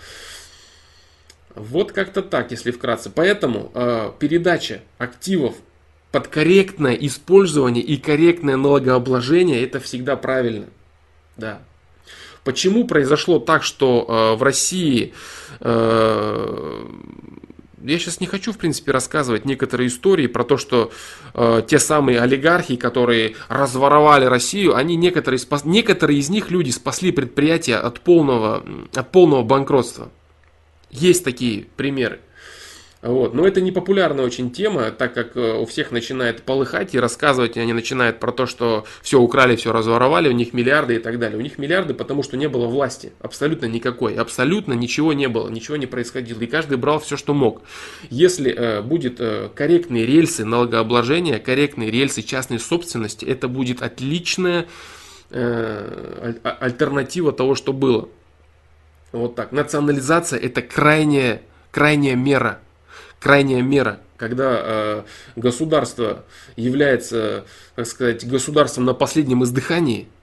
Вот как-то так, если вкратце. Поэтому э, передача активов под корректное использование и корректное налогообложение это всегда правильно. Да. Почему произошло так, что э, в России э, я сейчас не хочу, в принципе, рассказывать некоторые истории про то, что э, те самые олигархи, которые разворовали Россию, они некоторые, спас, некоторые из них люди спасли предприятия от полного, от полного банкротства. Есть такие примеры. Вот. Но это не популярная очень тема, так как э, у всех начинает полыхать и рассказывать, и они начинают про то, что все украли, все разворовали, у них миллиарды и так далее. У них миллиарды, потому что не было власти, абсолютно никакой, абсолютно ничего не было, ничего не происходило, и каждый брал все, что мог. Если э, будет э, корректные рельсы налогообложения, корректные рельсы частной собственности, это будет отличная э, а, альтернатива того, что было. Вот так. Национализация это крайняя, крайняя мера. Крайняя мера, когда э, государство является, так сказать, государством на последнем издыхании –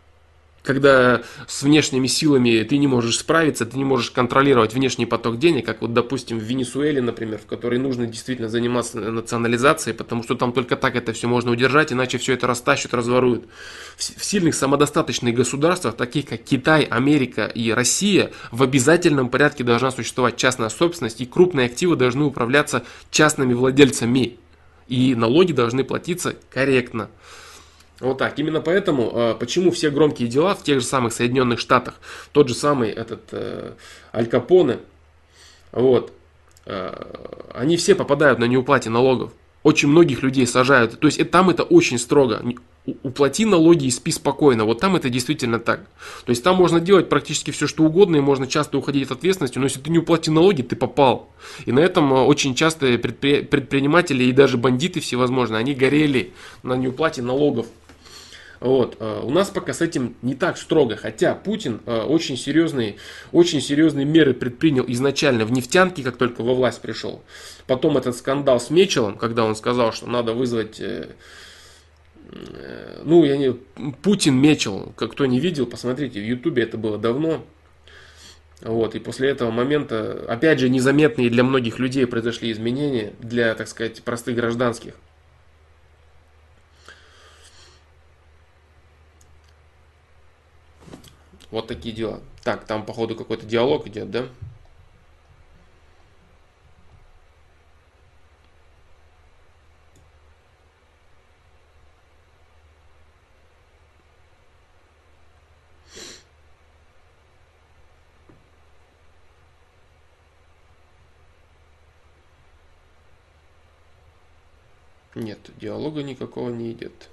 когда с внешними силами ты не можешь справиться, ты не можешь контролировать внешний поток денег, как вот, допустим, в Венесуэле, например, в которой нужно действительно заниматься национализацией, потому что там только так это все можно удержать, иначе все это растащат, разворуют. В сильных самодостаточных государствах, таких как Китай, Америка и Россия, в обязательном порядке должна существовать частная собственность, и крупные активы должны управляться частными владельцами, и налоги должны платиться корректно. Вот так. Именно поэтому, а, почему все громкие дела в тех же самых Соединенных Штатах, тот же самый этот э, Аль Капоне, вот, э, они все попадают на неуплате налогов. Очень многих людей сажают. То есть это, там это очень строго. Уплати налоги и спи спокойно. Вот там это действительно так. То есть там можно делать практически все, что угодно, и можно часто уходить от ответственности, но если ты не уплати налоги, ты попал. И на этом э, очень часто предпри... предприниматели и даже бандиты всевозможные, они горели на неуплате налогов. Вот. Э, у нас пока с этим не так строго, хотя Путин э, очень серьезные, очень серьезные меры предпринял изначально в нефтянке, как только во власть пришел. Потом этот скандал с Мечелом, когда он сказал, что надо вызвать э, ну, я не, Путин мечел, кто не видел, посмотрите, в Ютубе это было давно. Вот, и после этого момента, опять же, незаметные для многих людей произошли изменения, для, так сказать, простых гражданских. Вот такие дела. Так, там походу какой-то диалог идет, да? Нет, диалога никакого не идет.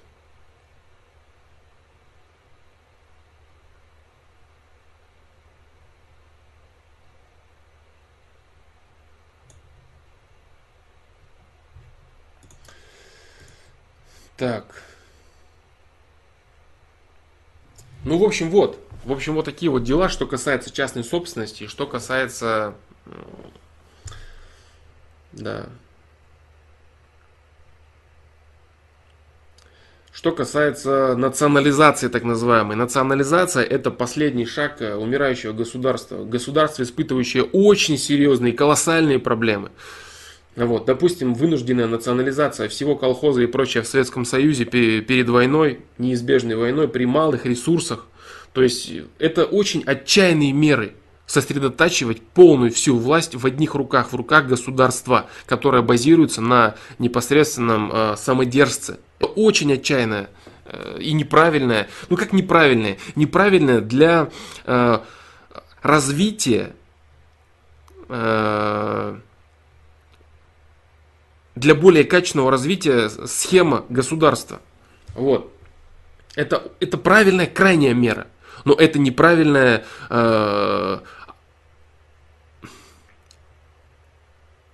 Так. Ну, в общем, вот. В общем, вот такие вот дела, что касается частной собственности, что касается... Да. Что касается национализации, так называемой. Национализация – это последний шаг э, умирающего государства. Государство, испытывающее очень серьезные, колоссальные проблемы. Вот, допустим, вынужденная национализация всего колхоза и прочее в Советском Союзе перед войной, неизбежной войной, при малых ресурсах. То есть это очень отчаянные меры сосредотачивать полную всю власть в одних руках, в руках государства, которое базируется на непосредственном э, самодержце. Это очень отчаянное э, и неправильное, ну как неправильное, неправильное для э, развития э, для более качественного развития схема государства. Вот. Это, это правильная крайняя мера. Но это неправильная... Э,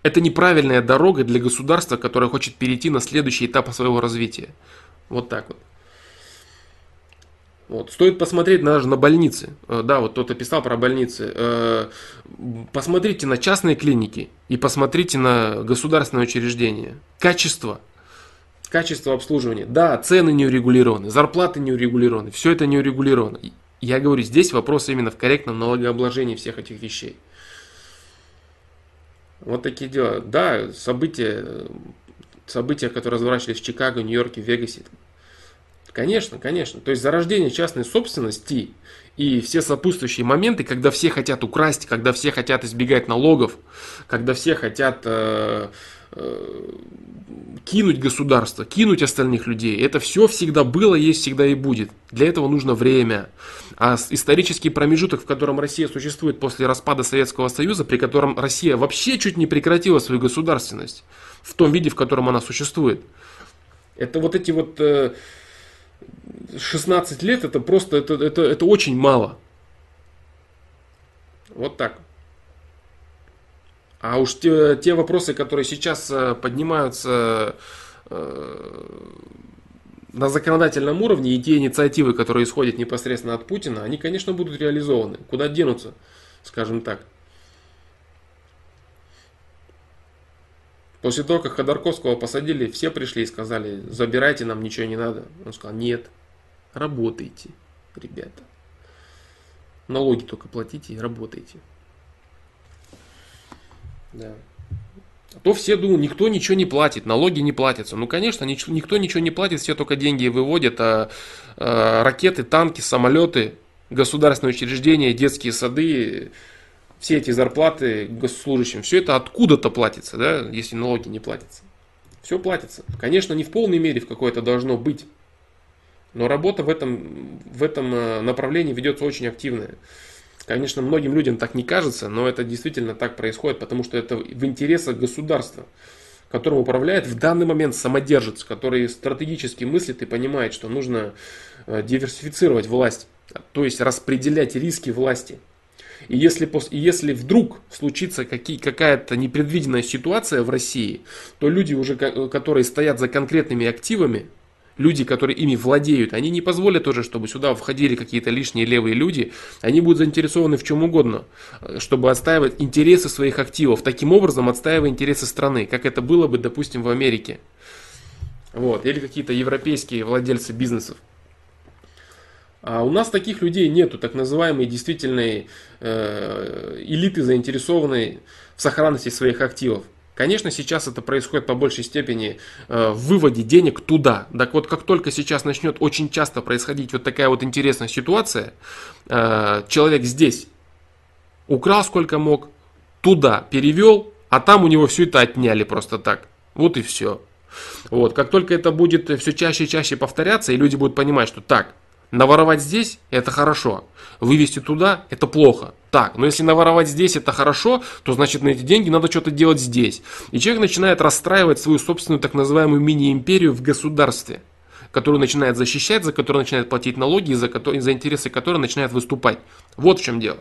это неправильная дорога для государства, которое хочет перейти на следующий этап своего развития. Вот так вот. Вот. Стоит посмотреть даже на больницы. Э, да, вот кто-то писал про больницы. Э, посмотрите на частные клиники и посмотрите на государственные учреждения. Качество. Качество обслуживания. Да, цены не урегулированы, зарплаты не урегулированы, все это не урегулировано. Я говорю, здесь вопрос именно в корректном налогообложении всех этих вещей. Вот такие дела. Да, события, события, которые разворачивались в Чикаго, Нью-Йорке, Вегасе, Конечно, конечно. То есть зарождение частной собственности и все сопутствующие моменты, когда все хотят украсть, когда все хотят избегать налогов, когда все хотят э, э, кинуть государство, кинуть остальных людей. Это все всегда было, есть, всегда и будет. Для этого нужно время. А исторический промежуток, в котором Россия существует после распада Советского Союза, при котором Россия вообще чуть не прекратила свою государственность в том виде, в котором она существует. Это вот эти вот... Э, 16 лет это просто, это, это, это очень мало. Вот так. А уж те, те вопросы, которые сейчас э, поднимаются, э, на законодательном уровне и те инициативы, которые исходят непосредственно от Путина, они, конечно, будут реализованы. Куда денутся, скажем так. После того, как Ходорковского посадили, все пришли и сказали, забирайте, нам ничего не надо. Он сказал, нет, работайте, ребята. Налоги только платите и работайте. Да. А то все думают, никто ничего не платит, налоги не платятся. Ну, конечно, никто ничего не платит, все только деньги выводят, а, а ракеты, танки, самолеты, государственные учреждения, детские сады, все эти зарплаты госслужащим, все это откуда-то платится, да, если налоги не платятся. Все платится. Конечно, не в полной мере в какой-то должно быть. Но работа в этом, в этом э, направлении ведется очень активная. Конечно, многим людям так не кажется, но это действительно так происходит, потому что это в интересах государства, которым управляет в данный момент самодержец, который стратегически мыслит и понимает, что нужно э, диверсифицировать власть, то есть распределять риски власти. И если, и если вдруг случится какие, какая-то непредвиденная ситуация в России, то люди, уже, которые стоят за конкретными активами, люди, которые ими владеют, они не позволят тоже, чтобы сюда входили какие-то лишние левые люди. Они будут заинтересованы в чем угодно, чтобы отстаивать интересы своих активов. Таким образом, отстаивая интересы страны, как это было бы, допустим, в Америке. Вот. Или какие-то европейские владельцы бизнесов. А у нас таких людей нету, так называемой действительной э, элиты, заинтересованной в сохранности своих активов. Конечно, сейчас это происходит по большей степени э, в выводе денег туда. Так вот, как только сейчас начнет очень часто происходить вот такая вот интересная ситуация, э, человек здесь украл сколько мог, туда перевел, а там у него все это отняли просто так. Вот и все. Вот, как только это будет все чаще и чаще повторяться, и люди будут понимать, что так, Наворовать здесь – это хорошо, вывести туда – это плохо. Так, но если наворовать здесь – это хорошо, то значит на эти деньги надо что-то делать здесь. И человек начинает расстраивать свою собственную так называемую мини-империю в государстве которую начинает защищать, за которую начинает платить налоги, за, который, за интересы которой начинает выступать. Вот в чем дело.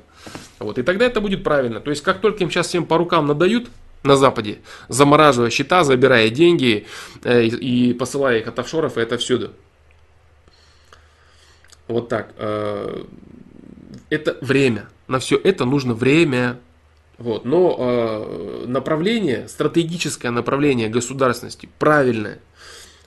Вот. И тогда это будет правильно. То есть, как только им сейчас всем по рукам надают на Западе, замораживая счета, забирая деньги э, и, и посылая их от офшоров, и это всюду. Вот так. Э, это время. На все это нужно время. Вот. Но э, направление, стратегическое направление государственности правильное.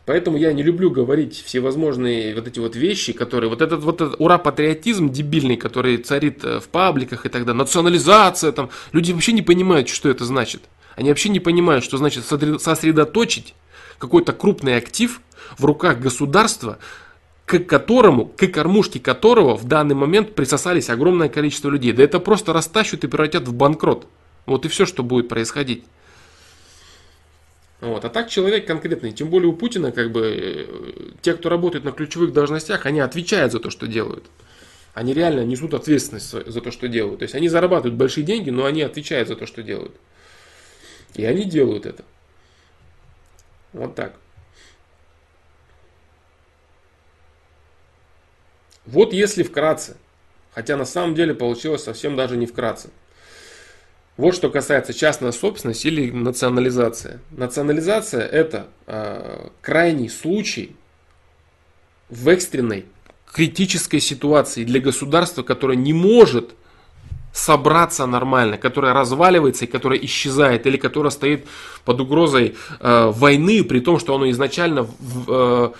Поэтому я не люблю говорить всевозможные вот эти вот вещи, которые, вот этот вот этот ура-патриотизм дебильный, который царит э, в пабликах и так далее, национализация там, люди вообще не понимают, что это значит. Они вообще не понимают, что значит сосредоточить какой-то крупный актив в руках государства, к которому, к кормушке которого в данный момент присосались огромное количество людей. Да это просто растащут и превратят в банкрот. Вот и все, что будет происходить. Вот. А так человек конкретный, тем более у Путина, как бы, э, те, кто работает на ключевых должностях, они отвечают за то, что делают. Они реально несут ответственность за то, что делают. То есть они зарабатывают большие деньги, но они отвечают за то, что делают. И они делают это. Вот так. Вот если вкратце, хотя на самом деле получилось совсем даже не вкратце. Вот что касается частной собственности или национализация. Национализация это э, крайний случай в экстренной критической ситуации для государства, которое не может собраться нормально, которое разваливается и которое исчезает, или которое стоит под угрозой э, войны, при том, что оно изначально в, э,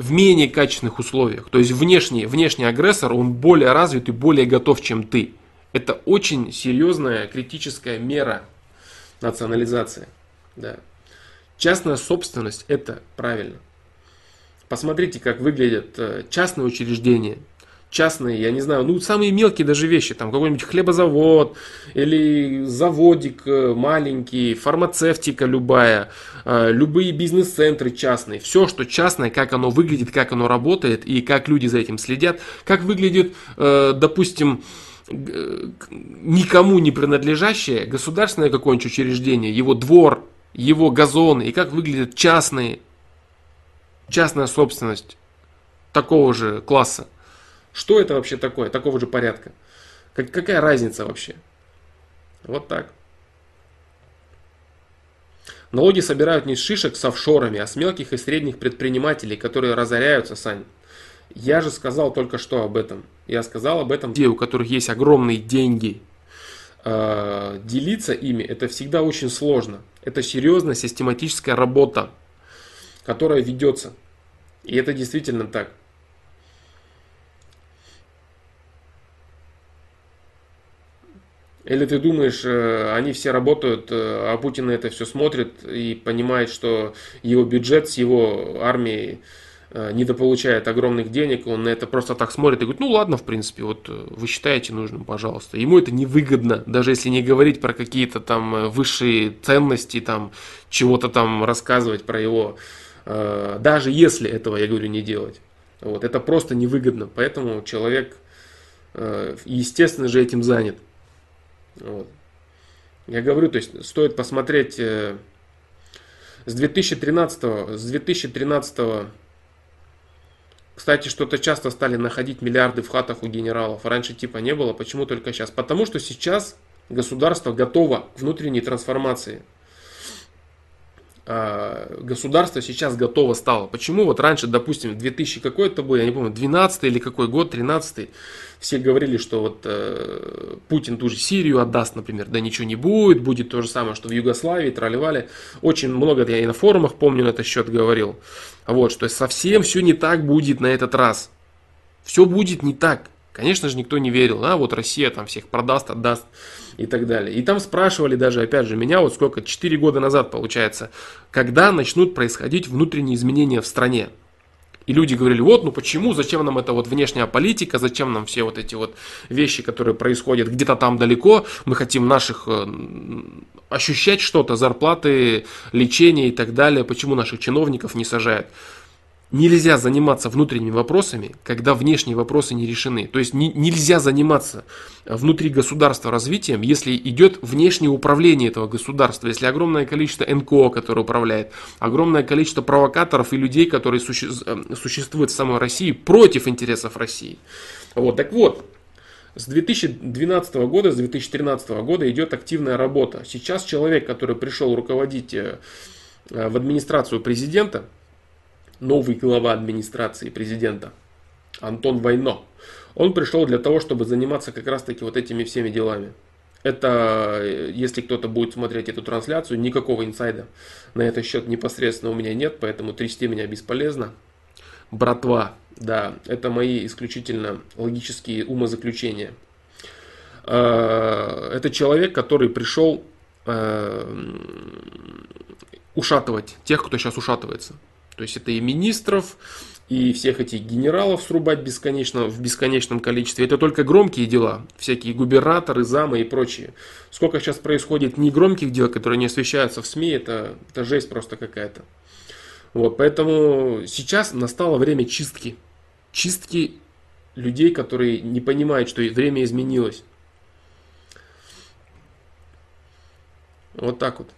в менее качественных условиях. То есть внешний, внешний агрессор, он более развит и более готов, чем ты. Это очень серьезная критическая мера национализации. Да. Частная собственность – это правильно. Посмотрите, как выглядят э, частные учреждения – частные, я не знаю, ну самые мелкие даже вещи, там какой-нибудь хлебозавод или заводик э, маленький, фармацевтика любая, э, любые бизнес-центры частные, все, что частное, как оно выглядит, как оно работает и как люди за этим следят, как выглядит, э, допустим, никому не принадлежащее государственное какое-нибудь учреждение, его двор, его газоны, и как выглядят частные, частная собственность такого же класса. Что это вообще такое, такого же порядка? Как, какая разница вообще? Вот так. Налоги собирают не с шишек с офшорами, а с мелких и средних предпринимателей, которые разоряются, Сань. Я же сказал только что об этом. Я сказал об этом, те, у которых есть огромные деньги. Э, делиться ими это всегда очень сложно. Это серьезная систематическая работа, которая ведется. И это действительно так. Или ты думаешь, э, они все работают, э, а Путин это все смотрит и понимает, что его бюджет с его армией э, недополучает огромных денег, он на это просто так смотрит и говорит, ну ладно, в принципе, вот вы считаете нужным, пожалуйста. Ему это невыгодно, даже если не говорить про какие-то там высшие ценности, там чего-то там рассказывать про его, даже если этого, я говорю, не делать. Вот, это просто невыгодно, поэтому человек, естественно же, этим занят. Вот. Я говорю, то есть стоит посмотреть э, с 2013 с 2013 кстати, что-то часто стали находить миллиарды в хатах у генералов. Раньше типа не было. Почему только сейчас? Потому что сейчас государство готово к внутренней трансформации. А, государство сейчас готово стало. Почему вот раньше, допустим, 2000 какой-то был, я не помню, 12 или какой год, 13 все говорили, что вот э, Путин ту же Сирию отдаст, например, да ничего не будет, будет то же самое, что в Югославии, тролливали. Очень много, я и на форумах помню на этот счет говорил. Вот, что совсем все не так будет на этот раз. Все будет не так. Конечно же, никто не верил, а вот Россия там всех продаст, отдаст и так далее. И там спрашивали даже, опять же, меня вот сколько, 4 года назад получается, когда начнут происходить внутренние изменения в стране. И люди говорили, вот, ну почему, зачем нам эта вот внешняя политика, зачем нам все вот эти вот вещи, которые происходят где-то там далеко, мы хотим наших э, ощущать что-то, зарплаты, лечение и так далее, почему наших чиновников не сажают. Нельзя заниматься внутренними вопросами, когда внешние вопросы не решены. То есть не, нельзя заниматься внутри государства развитием, если идет внешнее управление этого государства, если огромное количество НКО, которое управляет, огромное количество провокаторов и людей, которые суще, э, существуют в самой России против интересов России. Вот, так вот, с 2012 года, с 2013 года идет активная работа. Сейчас человек, который пришел руководить э, в администрацию президента, новый глава администрации президента Антон Войно. Он пришел для того, чтобы заниматься как раз таки вот этими всеми делами. Это, если кто-то будет смотреть эту трансляцию, никакого инсайда на этот счет непосредственно у меня нет, поэтому трясти меня бесполезно. Братва, да, это мои исключительно логические умозаключения. А, это человек, который пришел а, ушатывать тех, кто сейчас ушатывается. То есть это и министров, и всех этих генералов срубать бесконечно, в бесконечном количестве. Это только громкие дела, всякие губернаторы, замы и прочие. Сколько сейчас происходит негромких дел, которые не освещаются в СМИ, это, это жесть просто какая-то. Вот, поэтому сейчас настало время чистки. Чистки людей, которые не понимают, что время изменилось. Вот так вот.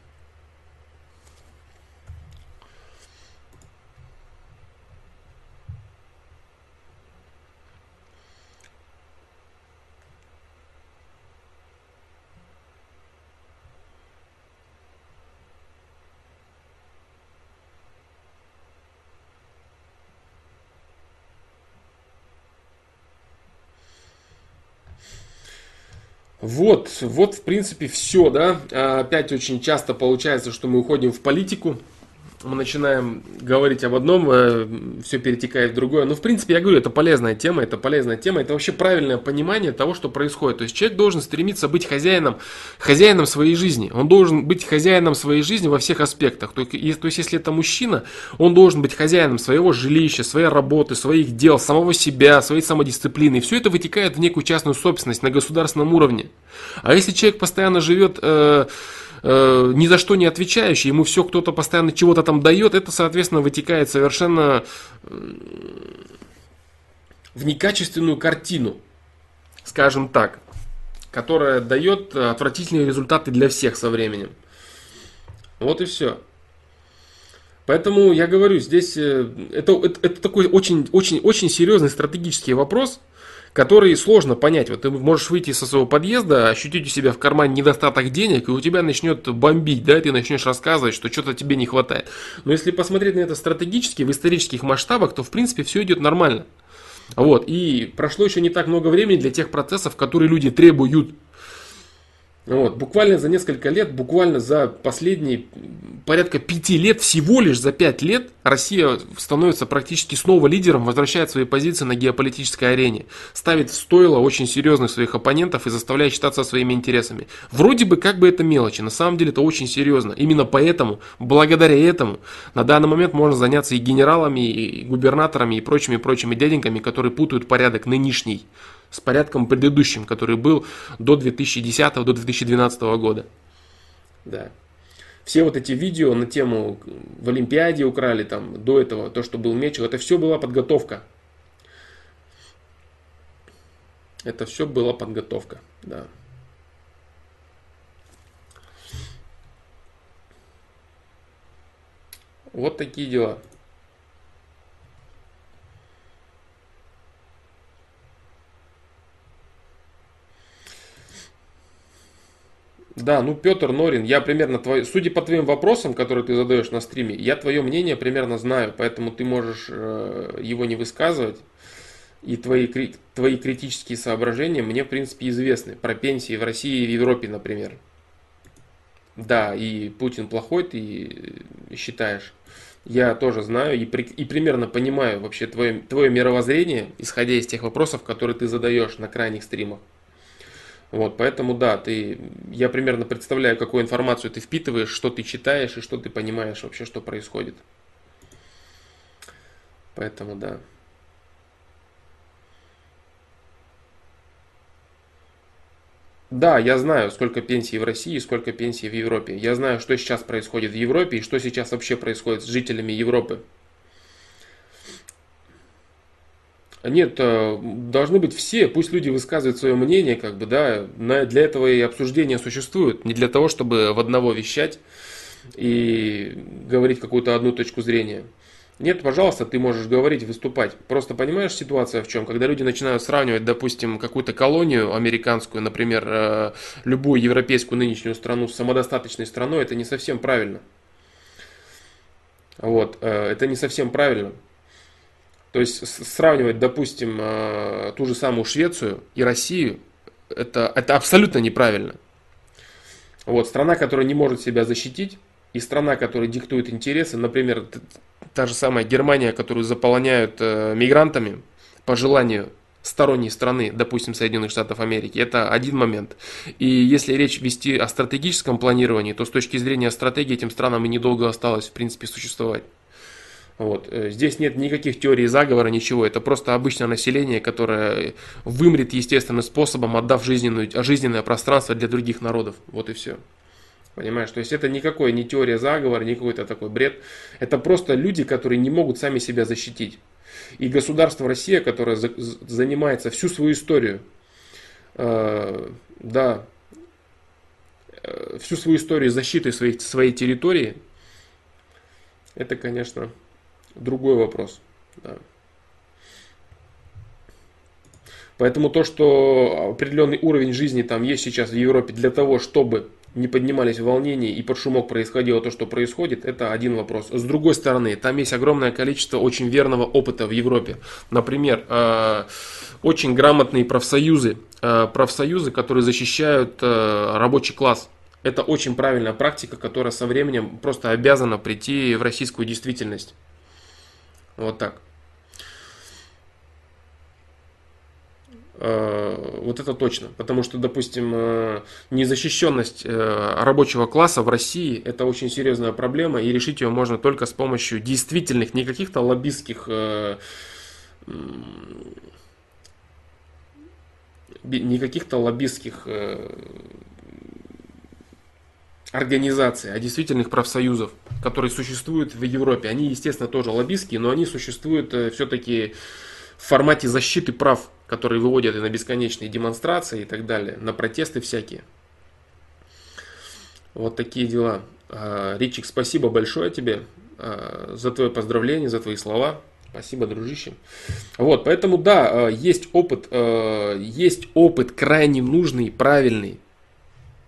Вот, вот в принципе все, да. Опять очень часто получается, что мы уходим в политику, мы начинаем говорить об одном, э, все перетекает в другое. Но, ну, в принципе, я говорю, это полезная тема, это полезная тема, это вообще правильное понимание того, что происходит. То есть человек должен стремиться быть хозяином, хозяином своей жизни. Он должен быть хозяином своей жизни во всех аспектах. То есть, если это мужчина, он должен быть хозяином своего жилища, своей работы, своих дел, самого себя, своей самодисциплины. Все это вытекает в некую частную собственность на государственном уровне. А если человек постоянно живет... Э, э, ни за что не отвечающий, ему все кто-то постоянно чего-то там дает, это, соответственно, вытекает совершенно э, в некачественную картину, скажем так, которая дает отвратительные результаты для всех со временем. Вот и все. Поэтому я говорю, здесь э, это, это, это такой очень, очень, очень серьезный стратегический вопрос, которые сложно понять. Вот ты можешь выйти со своего подъезда, ощутить у себя в кармане недостаток денег, и у тебя начнет бомбить, да, ты начнешь рассказывать, что что-то тебе не хватает. Но если посмотреть на это стратегически, в исторических масштабах, то в принципе все идет нормально. Вот, и прошло еще не так много времени для тех процессов, которые люди требуют вот, буквально за несколько лет, буквально за последние порядка пяти лет, всего лишь за пять лет, Россия становится практически снова лидером, возвращает свои позиции на геополитической арене, ставит в стойло очень серьезных своих оппонентов и заставляет считаться своими интересами. Вроде бы как бы это мелочи, на самом деле это очень серьезно. Именно поэтому, благодаря этому, на данный момент можно заняться и генералами, и губернаторами, и прочими-прочими дяденьками, которые путают порядок нынешний с порядком предыдущим, который был до 2010 до 2012 года. Да. Все вот эти видео на тему в Олимпиаде украли, там, до этого, то, что был Мечел, это все была подготовка. Это все была подготовка, да. Вот такие дела. Да, ну Петр Норин, я примерно твой, судя по твоим вопросам, которые ты задаешь на стриме, я твое мнение примерно знаю, поэтому ты можешь э, его не высказывать. И твои, твои критические соображения мне, в принципе, известны. Про пенсии в России и в Европе, например. Да, и Путин плохой, ты считаешь. Я тоже знаю и, при, и примерно понимаю вообще твое, твое мировоззрение, исходя из тех вопросов, которые ты задаешь на крайних стримах. Вот, поэтому да, ты, я примерно представляю, какую информацию ты впитываешь, что ты читаешь и что ты понимаешь вообще, что происходит. Поэтому да. Да, я знаю, сколько пенсий в России сколько пенсий в Европе. Я знаю, что сейчас происходит в Европе и что сейчас вообще происходит с жителями Европы. Нет, должны быть все, пусть люди высказывают свое мнение, как бы, да, для этого и обсуждения существуют, не для того, чтобы в одного вещать и говорить какую-то одну точку зрения. Нет, пожалуйста, ты можешь говорить, выступать. Просто понимаешь ситуация в чем? Когда люди начинают сравнивать, допустим, какую-то колонию американскую, например, э, любую европейскую нынешнюю страну с самодостаточной страной, это не совсем правильно. Вот, э, это не совсем правильно. То есть сравнивать, допустим, э, ту же самую Швецию и Россию, это, это абсолютно неправильно. Вот, страна, которая не может себя защитить, и страна, которая диктует интересы, например, та же самая Германия, которую заполоняют э, мигрантами по желанию сторонней страны, допустим, Соединенных Штатов Америки, это один момент. И если речь вести о стратегическом планировании, то с точки зрения стратегии этим странам и недолго осталось, в принципе, существовать. Вот. Э, здесь нет никаких теорий заговора, ничего. Это просто обычное население, которое вымрет естественным способом, отдав жизненную, жизненное пространство для других народов. Вот и все. Понимаешь? То есть это никакой не теория заговора, не какой-то такой бред. Это просто люди, которые не могут сами себя защитить. И государство Россия, которое за, занимается всю свою историю, э, да, э, всю свою историю защиты своих, своей территории, это, конечно, другой вопрос. Да. Поэтому то, что определенный уровень жизни там есть сейчас в Европе для того, чтобы не поднимались волнения и под шумок происходило то, что происходит, это один вопрос. С другой стороны, там есть огромное количество очень верного опыта в Европе. Например, э, очень грамотные профсоюзы, э, профсоюзы, которые защищают э, рабочий класс. Это очень правильная практика, которая со временем просто обязана прийти в российскую действительность. Вот так. Э, вот это точно. Потому что, допустим, э, незащищенность э, рабочего класса в России – это очень серьезная проблема, и решить ее можно только с помощью действительных, не каких-то лоббистских не каких-то лоббистских организаций, а действительных профсоюзов, которые существуют в Европе. Они, естественно, тоже лоббистские, но они существуют э, все-таки в формате защиты прав, которые выводят и на бесконечные демонстрации и так далее, на протесты всякие. Вот такие дела. А, Ричик, спасибо большое тебе а, за твое поздравление, за твои слова. Спасибо, дружище. Вот, поэтому да, э, есть опыт, есть опыт крайне нужный, правильный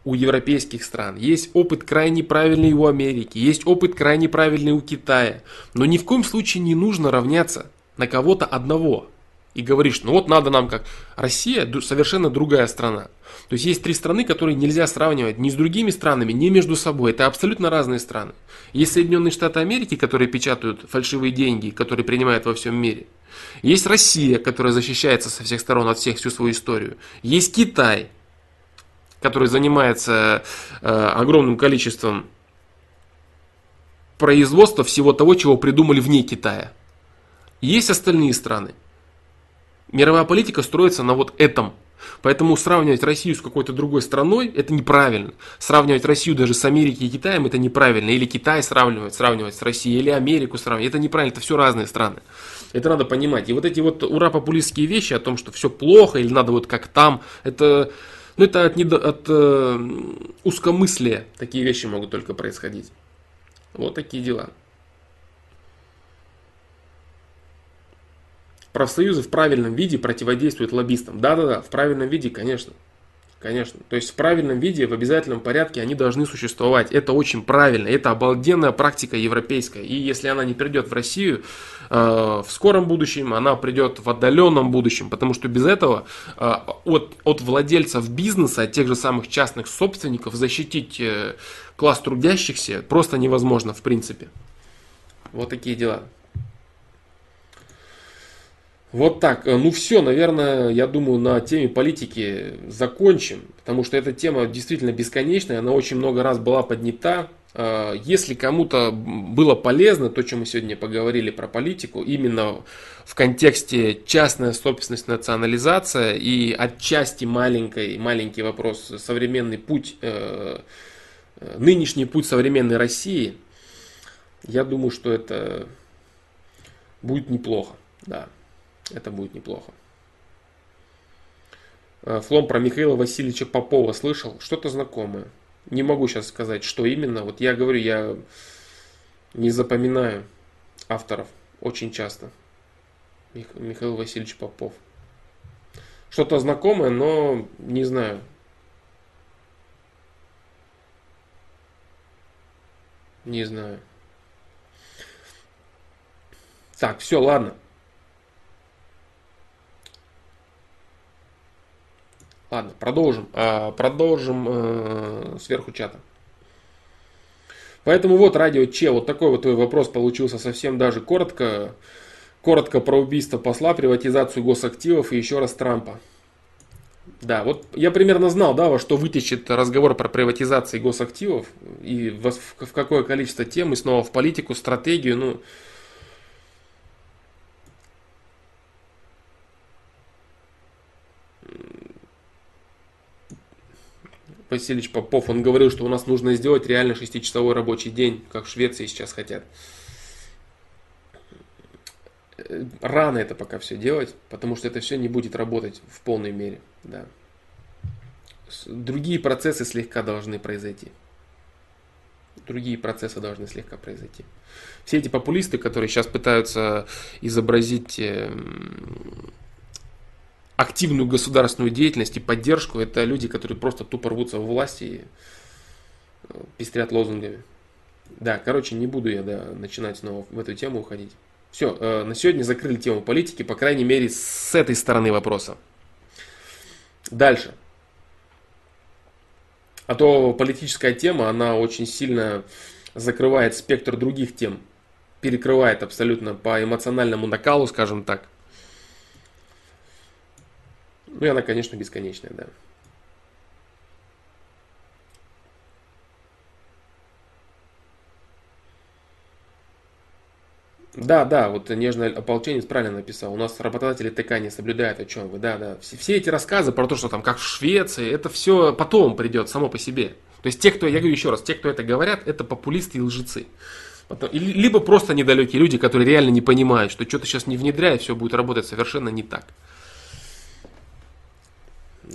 у европейских стран, есть опыт крайне правильный у Америки, есть опыт крайне правильный у Китая. Но ни в коем случае не нужно равняться на кого-то одного и говоришь, ну вот надо нам как Россия совершенно другая страна. То есть есть три страны, которые нельзя сравнивать ни с другими странами, ни между собой. Это абсолютно разные страны. Есть Соединенные Штаты Америки, которые печатают фальшивые деньги, которые принимают во всем мире. Есть Россия, которая защищается со всех сторон от всех всю свою историю. Есть Китай, который занимается э, огромным количеством производства всего того, чего придумали вне Китая. Есть остальные страны. Мировая политика строится на вот этом – Поэтому сравнивать Россию с какой-то другой страной это неправильно. Сравнивать Россию даже с Америкой и Китаем это неправильно. Или Китай сравнивать, сравнивать с Россией, или Америку сравнивать. Это неправильно, это все разные страны. Это надо понимать. И вот эти вот ура-популистские вещи о том, что все плохо или надо вот как там, это, ну, это от, недо, от э, узкомыслия такие вещи могут только происходить. Вот такие дела. профсоюзы в правильном виде противодействуют лоббистам. Да-да-да, в правильном виде, конечно. Конечно. То есть в правильном виде, в обязательном порядке они должны существовать. Это очень правильно. Это обалденная практика европейская. И если она не придет в Россию э, в скором будущем, она придет в отдаленном будущем. Потому что без этого э, от, от владельцев бизнеса, от тех же самых частных собственников защитить э, класс трудящихся просто невозможно в принципе. Вот такие дела. Вот так. Э, ну все, наверное, я думаю, на теме политики закончим, потому что эта тема действительно бесконечная, она очень много раз была поднята. Э, если кому-то было полезно то, чем мы сегодня поговорили про политику, именно в контексте частная собственность, национализация и отчасти маленький, маленький вопрос, современный путь, э, нынешний путь современной России, я думаю, что это будет неплохо. Да. Это будет неплохо. Э, Флом про Михаила Васильевича Попова слышал? Что-то знакомое. Не могу сейчас сказать, что именно. Вот я говорю, я не запоминаю авторов очень часто. Михаил Васильевич Попов. Что-то знакомое, но не знаю. Не знаю. Так, все, ладно. Ладно, продолжим. А, продолжим э, сверху чата. Поэтому вот, радио Че, вот такой вот твой вопрос получился совсем даже коротко. Коротко про убийство посла, приватизацию госактивов и еще раз Трампа. Да, вот я примерно знал, да, во что вытечет разговор про приватизацию госактивов и в какое количество тем, и снова в политику, стратегию, ну, Васильевич Попов, он говорил, что у нас нужно сделать реально шестичасовой рабочий день, как в Швеции сейчас хотят. Рано это пока все делать, потому что это все не будет работать в полной мере. Да. Другие процессы слегка должны произойти. Другие процессы должны слегка произойти. Все эти популисты, которые сейчас пытаются изобразить эм, активную государственную деятельность и поддержку, это люди, которые просто тупо рвутся в власти и э, пестрят лозунгами. Да, короче, не буду я да, начинать снова в эту тему уходить. Все, э, на сегодня закрыли тему политики, по крайней мере, с этой стороны вопроса. Дальше. А то политическая тема, она очень сильно закрывает спектр других тем, перекрывает абсолютно по эмоциональному накалу, скажем так. Ну и она, конечно, бесконечная, да. Да, да, вот нежный ополченец правильно написал. У нас работодатели ТК не соблюдают, о чем вы. Да, да. Все, все эти рассказы про то, что там как в Швеции, это все потом придет само по себе. То есть те, кто, я говорю еще раз, те, кто это говорят, это популисты и лжецы. Потом, либо просто недалекие люди, которые реально не понимают, что что-то сейчас не внедряет, все будет работать совершенно не так.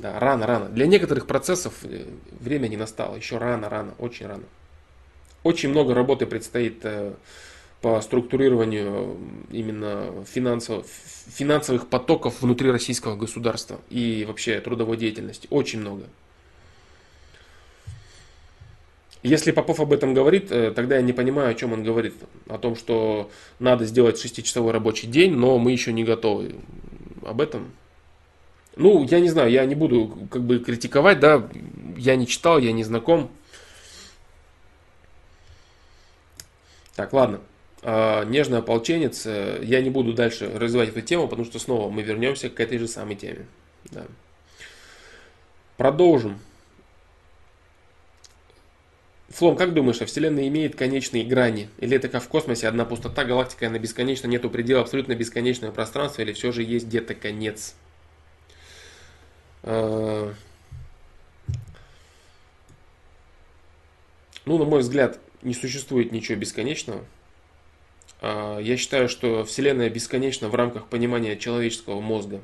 Да, рано, рано. Для некоторых процессов э, время не настало. Еще рано, рано, очень рано. Очень много работы предстоит э, по структурированию именно финансов, финансовых потоков внутри российского государства и вообще трудовой деятельности. Очень много. Если Попов об этом говорит, э, тогда я не понимаю, о чем он говорит. О том, что надо сделать шестичасовой рабочий день, но мы еще не готовы. Об этом ну, я не знаю, я не буду как бы критиковать, да, я не читал, я не знаком. Так, ладно. А, нежный ополченец. Э, я не буду дальше развивать эту тему, потому что снова мы вернемся к этой же самой теме. Да. Продолжим. Флом, как думаешь, а Вселенная имеет конечные грани? Или это как в космосе, одна пустота, галактика, она бесконечна, нету предела, абсолютно бесконечное пространство, или все же есть где-то конец? Э, ну, на мой взгляд, не существует ничего бесконечного. А, я считаю, что Вселенная бесконечна в рамках понимания человеческого мозга.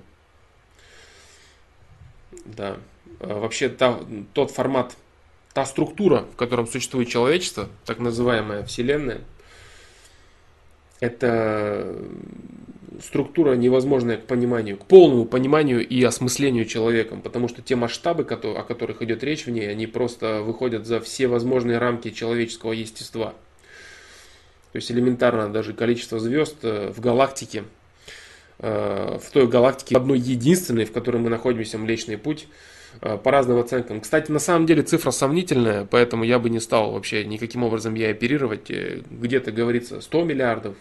Да. А, вообще та, тот формат, та структура, в котором существует человечество, так называемая Вселенная, это структура невозможная к пониманию, к полному пониманию и осмыслению человеком, потому что те масштабы, о которых идет речь в ней, они просто выходят за все возможные рамки человеческого естества. То есть элементарно даже количество звезд э, в галактике, э, в той галактике одной единственной, в которой мы находимся, Млечный Путь, по разным оценкам. Кстати, на самом деле цифра сомнительная, поэтому я бы не стал вообще никаким образом ей оперировать. Где-то говорится 100 миллиардов,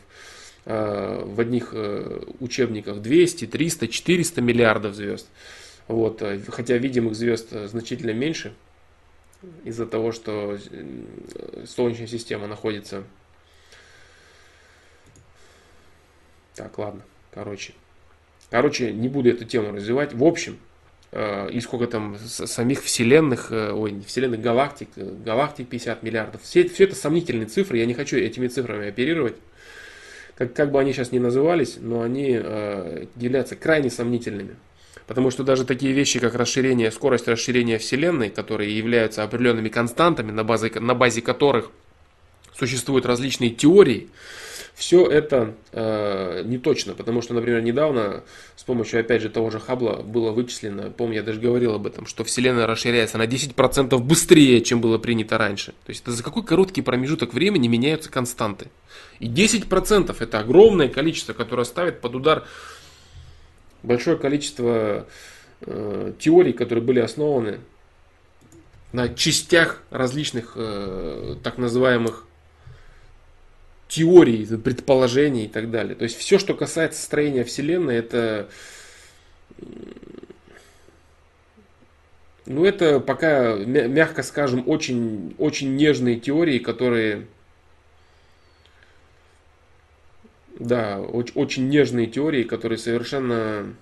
Э, в одних э, учебниках 200, 300, 400 миллиардов звезд. Вот, э, хотя видимых звезд значительно меньше из-за того, что Солнечная система находится... Так, ладно, короче. Короче, не буду эту тему развивать. В общем, и сколько там самих вселенных, ой, не вселенных, галактик, галактик 50 миллиардов. Все, все это сомнительные цифры, я не хочу этими цифрами оперировать как, как бы они сейчас ни назывались, но они э, являются крайне сомнительными. Потому что даже такие вещи, как расширение, скорость расширения Вселенной, которые являются определенными константами, на базе, на базе которых существуют различные теории, все это э, не точно, потому что, например, недавно с помощью, опять же, того же Хаббла было вычислено, помню, я даже говорил об этом, что Вселенная расширяется на 10% быстрее, чем было принято раньше. То есть это за какой короткий промежуток времени меняются константы. И 10% это огромное количество, которое ставит под удар большое количество э, теорий, которые были основаны на частях различных э, так называемых теорий, предположений и так далее. То есть все, что касается строения Вселенной, это ну, это пока, мягко скажем, очень, очень нежные теории, которые Да, очень, очень нежные теории, которые совершенно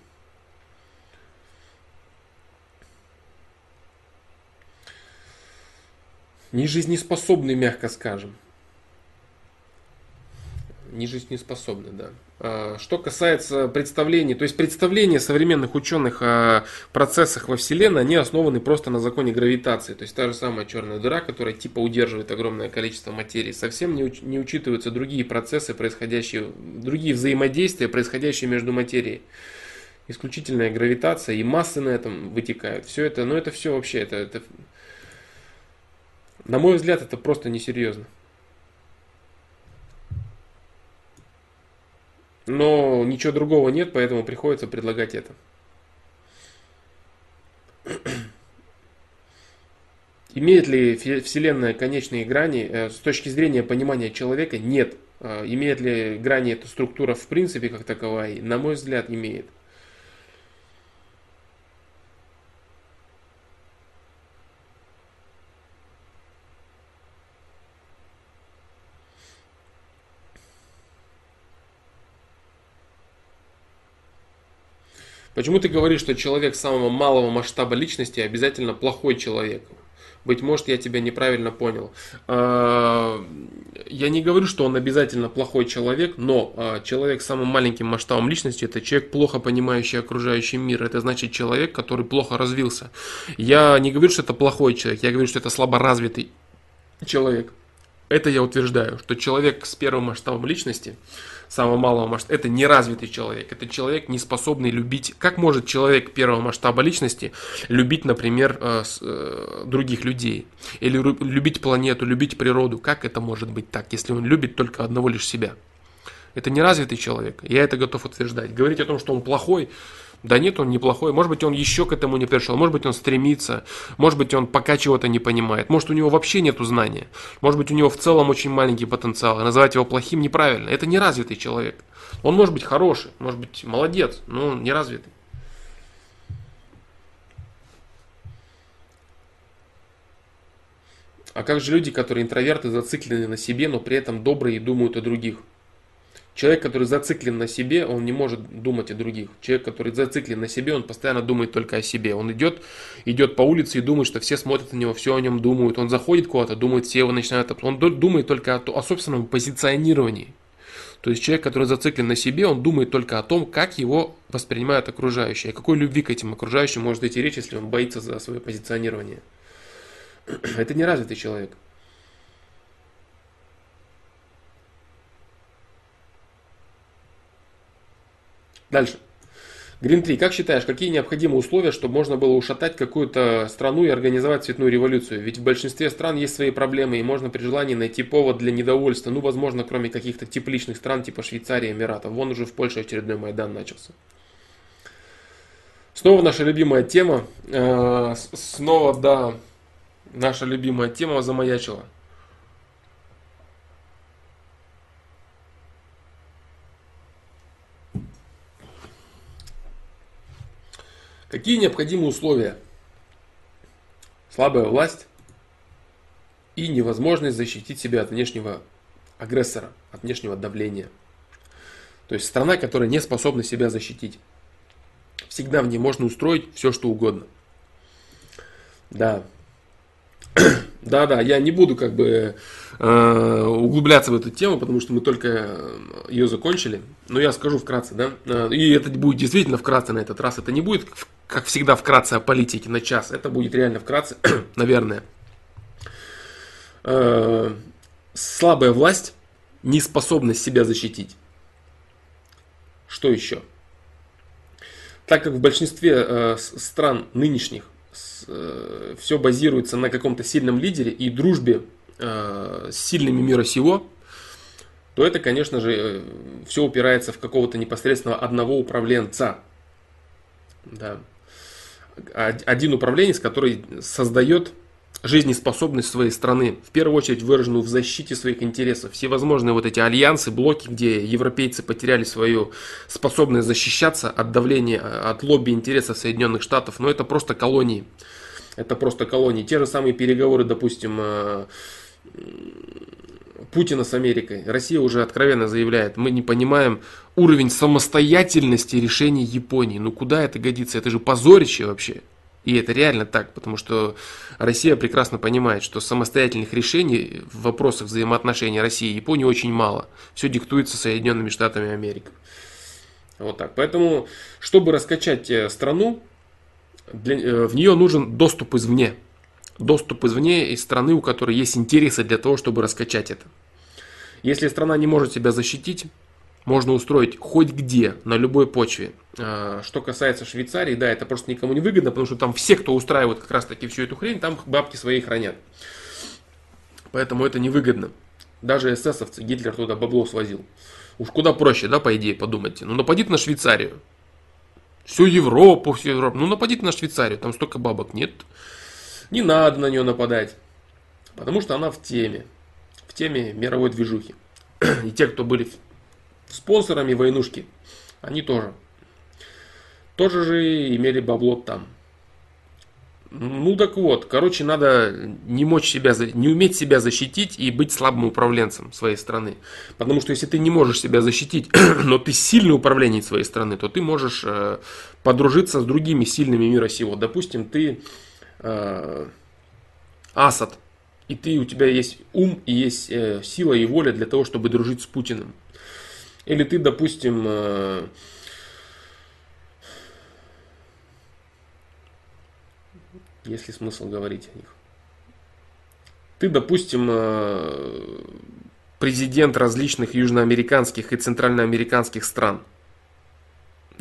не жизнеспособны, мягко скажем. Не жизнеспособны, да. А, что касается представлений, то есть представления современных ученых о процессах во Вселенной, они основаны просто на законе гравитации. То есть та же самая черная дыра, которая типа удерживает огромное количество материи, совсем не, уч- не учитываются другие процессы, происходящие, другие взаимодействия, происходящие между материей. Исключительная гравитация и массы на этом вытекают. Все это, ну это все вообще, это, это на мой взгляд, это просто несерьезно. Но ничего другого нет, поэтому приходится предлагать это. [clears throat] Имеет ли Вселенная конечные грани? Э, с точки зрения понимания человека, нет. Э, имеет ли грани эта структура в принципе как таковая? На мой взгляд, имеет. Почему ты говоришь, что человек самого малого масштаба личности обязательно плохой человек? Быть может, я тебя неправильно понял. А, я не говорю, что он обязательно плохой человек, но а, человек с самым маленьким масштабом личности – это человек, плохо понимающий окружающий мир. Это значит человек, который плохо развился. Я не говорю, что это плохой человек, я говорю, что это слабо развитый человек. Это я утверждаю, что человек с первым масштабом личности, самого малого масштаба, это неразвитый человек. Это человек, не способный любить. Как может человек первого масштаба личности любить, например, э, э, других людей? Или любить планету, любить природу? Как это может быть так, если он любит только одного лишь себя? Это неразвитый человек. Я это готов утверждать. Говорить о том, что он плохой, да нет, он неплохой. Может быть, он еще к этому не пришел. Может быть, он стремится. Может быть, он пока чего-то не понимает. Может, у него вообще нет знания. Может быть, у него в целом очень маленький потенциал. И называть его плохим неправильно. Это неразвитый человек. Он может быть хороший, может быть молодец, но он неразвитый. А как же люди, которые интроверты, зациклены на себе, но при этом добрые и думают о других? Человек, который зациклен на себе, он не может думать о других. Человек, который зациклен на себе, он постоянно думает только о себе. Он идет, идет по улице и думает, что все смотрят на него, все о нем думают. Он заходит куда-то, думает, все его начинают... Он думает только о, о собственном позиционировании. То есть человек, который зациклен на себе, он думает только о том, как его воспринимают окружающие. О какой любви к этим окружающим может идти речь, если он боится за свое позиционирование. [clears throat] Это неразвитый человек. Дальше. Грин 3. Как считаешь, какие необходимы условия, чтобы можно было ушатать какую-то страну и организовать цветную революцию? Ведь в большинстве стран есть свои проблемы, и можно при желании найти повод для недовольства. Ну, возможно, кроме каких-то тепличных стран, типа Швейцарии, Эмиратов. Вон уже в Польше очередной Майдан начался. Снова наша любимая тема. Э, снова, да, наша любимая тема замаячила. Какие необходимы условия? Слабая власть и невозможность защитить себя от внешнего агрессора, от внешнего давления. То есть страна, которая не способна себя защитить. Всегда в ней можно устроить все, что угодно. Да. [clears throat] Да, да, я не буду как бы углубляться в эту тему, потому что мы только э, ее закончили. Но я скажу вкратце, да. Э, и это будет действительно вкратце на этот раз. Это не будет как всегда, вкратце о политике на час. Это будет реально вкратце, [clears throat] наверное. Э, слабая власть, неспособность себя защитить. Что еще? Так как в большинстве э, стран нынешних э, все базируется на каком-то сильном лидере и дружбе с сильными мира сего, то это, конечно же, все упирается в какого-то непосредственного одного управленца. Да один управленец, который создает жизнеспособность своей страны, в первую очередь выраженную в защите своих интересов. Все возможные вот эти альянсы, блоки, где европейцы потеряли свою способность защищаться от давления, от лобби интересов Соединенных Штатов, но это просто колонии. Это просто колонии. Те же самые переговоры, допустим, э, Путина с Америкой. Россия уже откровенно заявляет, мы не понимаем уровень самостоятельности решений Японии. Ну куда это годится? Это же позорище вообще. И это реально так, потому что Россия прекрасно понимает, что самостоятельных решений в вопросах взаимоотношений России и Японии очень мало. Все диктуется Соединенными Штатами Америки. Вот так. Поэтому, чтобы раскачать э, страну, для, э, в нее нужен доступ извне. Доступ извне из страны, у которой есть интересы для того, чтобы раскачать это. Если страна не может себя защитить, можно устроить хоть где, на любой почве. А, что касается Швейцарии, да, это просто никому не выгодно, потому что там все, кто устраивает как раз таки всю эту хрень, там бабки свои хранят. Поэтому это невыгодно. Даже эсэсовцы, Гитлер туда бабло свозил. Уж куда проще, да, по идее, подумайте. Ну, нападите на Швейцарию. Всю Европу, всю Европу. Ну, нападите на Швейцарию, там столько бабок нет. Не надо на нее нападать. Потому что она в теме. В теме мировой движухи. И те, кто были спонсорами войнушки, они тоже. Тоже же имели бабло там. Ну так вот, короче, надо не мочь себя, не уметь себя защитить и быть слабым управленцем своей страны. Потому что если ты не можешь себя защитить, [clears throat] но ты сильный управленец своей страны, то ты можешь э, подружиться с другими сильными мира сего. Допустим, ты э, Асад, и ты, у тебя есть ум и есть э, сила и воля для того, чтобы дружить с Путиным. Или ты, допустим, э, есть ли смысл говорить о них? ты, допустим, президент различных южноамериканских и центральноамериканских стран.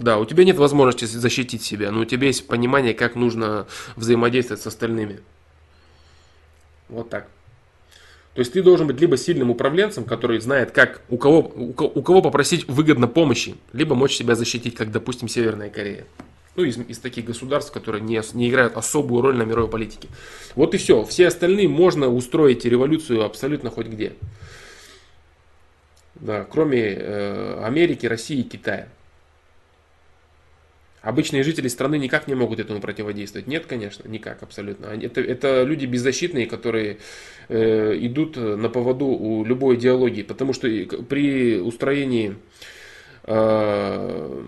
Да, у тебя нет возможности защитить себя, но у тебя есть понимание, как нужно взаимодействовать с остальными. Вот так. То есть ты должен быть либо сильным управленцем, который знает, как у кого, у кого попросить выгодно помощи, либо мочь себя защитить, как, допустим, Северная Корея. Ну, из, из таких государств, которые не, не играют особую роль на мировой политике. Вот и все. Все остальные можно устроить революцию абсолютно хоть где. Да, кроме э, Америки, России и Китая. Обычные жители страны никак не могут этому противодействовать. Нет, конечно, никак абсолютно. Это, это люди беззащитные, которые э, идут на поводу у любой идеологии. Потому что при устроении э,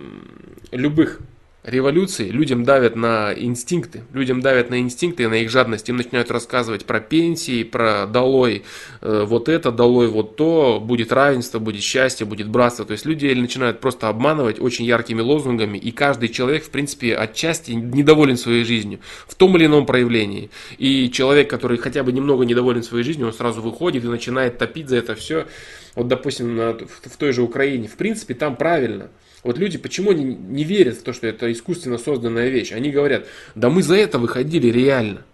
любых революции людям давят на инстинкты, людям давят на инстинкты и на их жадность, им начинают рассказывать про пенсии, про долой э, вот это, долой вот то, будет равенство, будет счастье, будет братство. То есть люди начинают просто обманывать очень яркими лозунгами, и каждый человек, в принципе, отчасти недоволен своей жизнью в том или ином проявлении. И человек, который хотя бы немного недоволен своей жизнью, он сразу выходит и начинает топить за это все. Вот, допустим, в той же Украине, в принципе, там правильно – вот люди почему они не верят в то, что это искусственно созданная вещь? Они говорят, да мы за это выходили реально.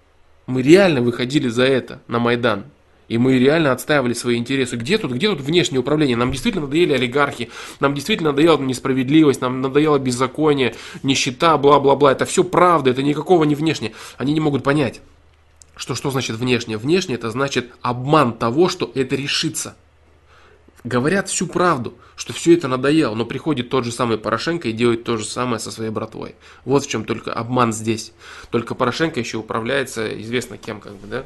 Мы реально выходили за это на Майдан. И мы реально отстаивали свои интересы. Где тут, где тут внешнее управление? Нам действительно надоели олигархи, нам действительно надоела несправедливость, нам надоело беззаконие, нищета, бла-бла-бла. Это все правда, это никакого не внешнее. Они не могут понять, что что значит внешнее. Внешнее это значит обман того, что это решится говорят всю правду, что все это надоело, но приходит тот же самый Порошенко и делает то же самое со своей братвой. Вот в чем только обман здесь. Только Порошенко еще управляется известно кем, как бы, да?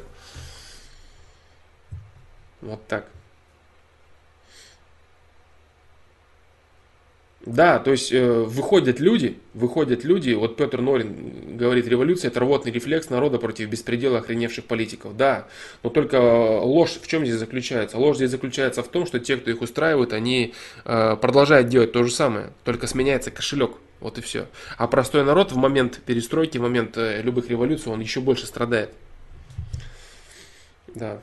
Вот так. Да, то есть э, выходят люди, выходят люди, вот Петр Норин говорит, революция это рвотный рефлекс народа против беспредела охреневших политиков. Да, но только ложь в чем здесь заключается? Ложь здесь заключается в том, что те, кто их устраивает, они э, продолжают делать то же самое, только сменяется кошелек. Вот и все. А простой народ в момент перестройки, в момент э, любых революций, он еще больше страдает. Да.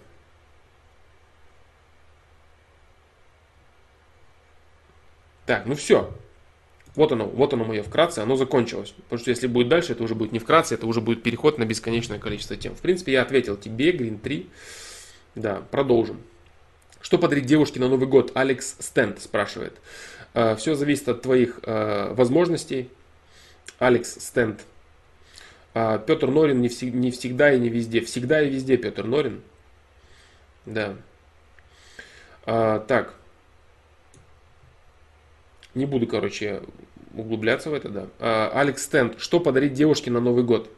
Так, ну все. Вот оно, вот оно мое вкратце, оно закончилось. Потому что если будет дальше, это уже будет не вкратце, это уже будет переход на бесконечное количество тем. В принципе, я ответил тебе, Green 3. Да, продолжим. Что подарить девушке на Новый год? Алекс Стенд спрашивает. «Э, Все зависит от твоих э, возможностей. Алекс Стенд. «Э, Петр Норин не, не всегда и не везде. Всегда и везде Петр Норин. Да. Так. Не буду, короче, углубляться в это, да. А, Алекс Стенд. Что подарить девушке на Новый год?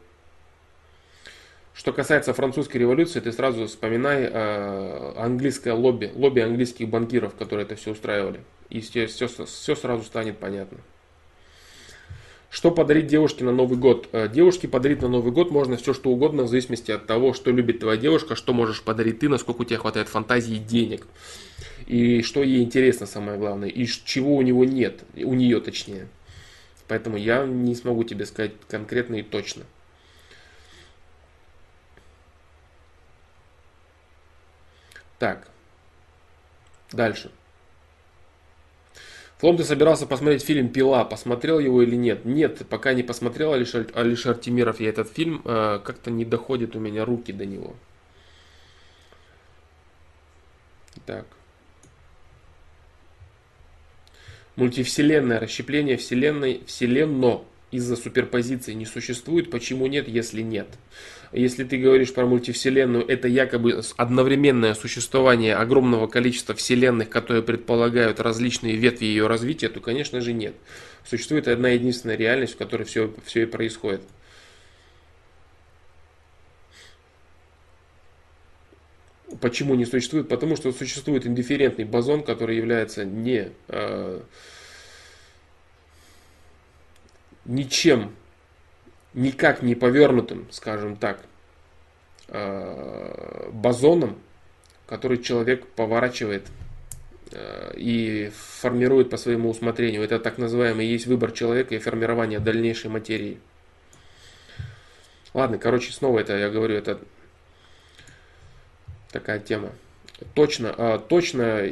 Что касается французской революции, ты сразу вспоминай э, английское лобби, лобби английских банкиров, которые это все устраивали. И все, все, все сразу станет понятно. Что подарить девушке на Новый год? Э, девушке подарить на Новый год можно все что угодно, в зависимости от того, что любит твоя девушка, что можешь подарить ты, насколько у тебя хватает фантазии и денег и что ей интересно самое главное, и чего у него нет, у нее точнее. Поэтому я не смогу тебе сказать конкретно и точно. Так, дальше. Флом, ты собирался посмотреть фильм «Пила», посмотрел его или нет? Нет, пока не посмотрел Алишер, Алишер Тимиров я этот фильм, э, как-то не доходит у меня руки до него. Так. Мультивселенная, расщепление вселенной, вселенно из-за суперпозиции не существует. Почему нет, если нет? Если ты говоришь про мультивселенную, это якобы одновременное существование огромного количества вселенных, которые предполагают различные ветви ее развития, то, конечно же, нет. Существует одна единственная реальность, в которой все, все и происходит. Почему не существует? Потому что существует индифферентный бозон, который является не э, ничем, никак не повернутым, скажем так, э, бозоном, который человек поворачивает э, и формирует по своему усмотрению. Это так называемый есть выбор человека и формирование дальнейшей материи. Ладно, короче, снова это я говорю, это такая тема. Точно, а, точно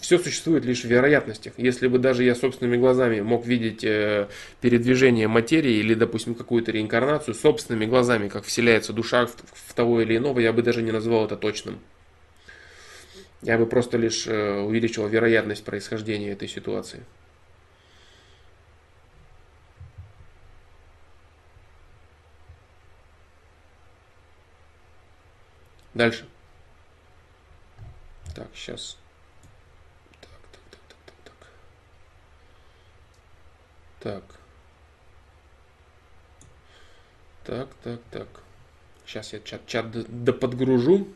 все существует лишь в вероятностях. Если бы даже я собственными глазами мог видеть э, передвижение материи или, допустим, какую-то реинкарнацию собственными глазами, как вселяется душа в того или иного, я бы даже не назвал это точным. Я бы просто лишь э, увеличил вероятность происхождения этой ситуации. Дальше. Так, сейчас. Так, так, так, так, так, так. Так. Так, так, так. Сейчас я чат, чат доподгружу.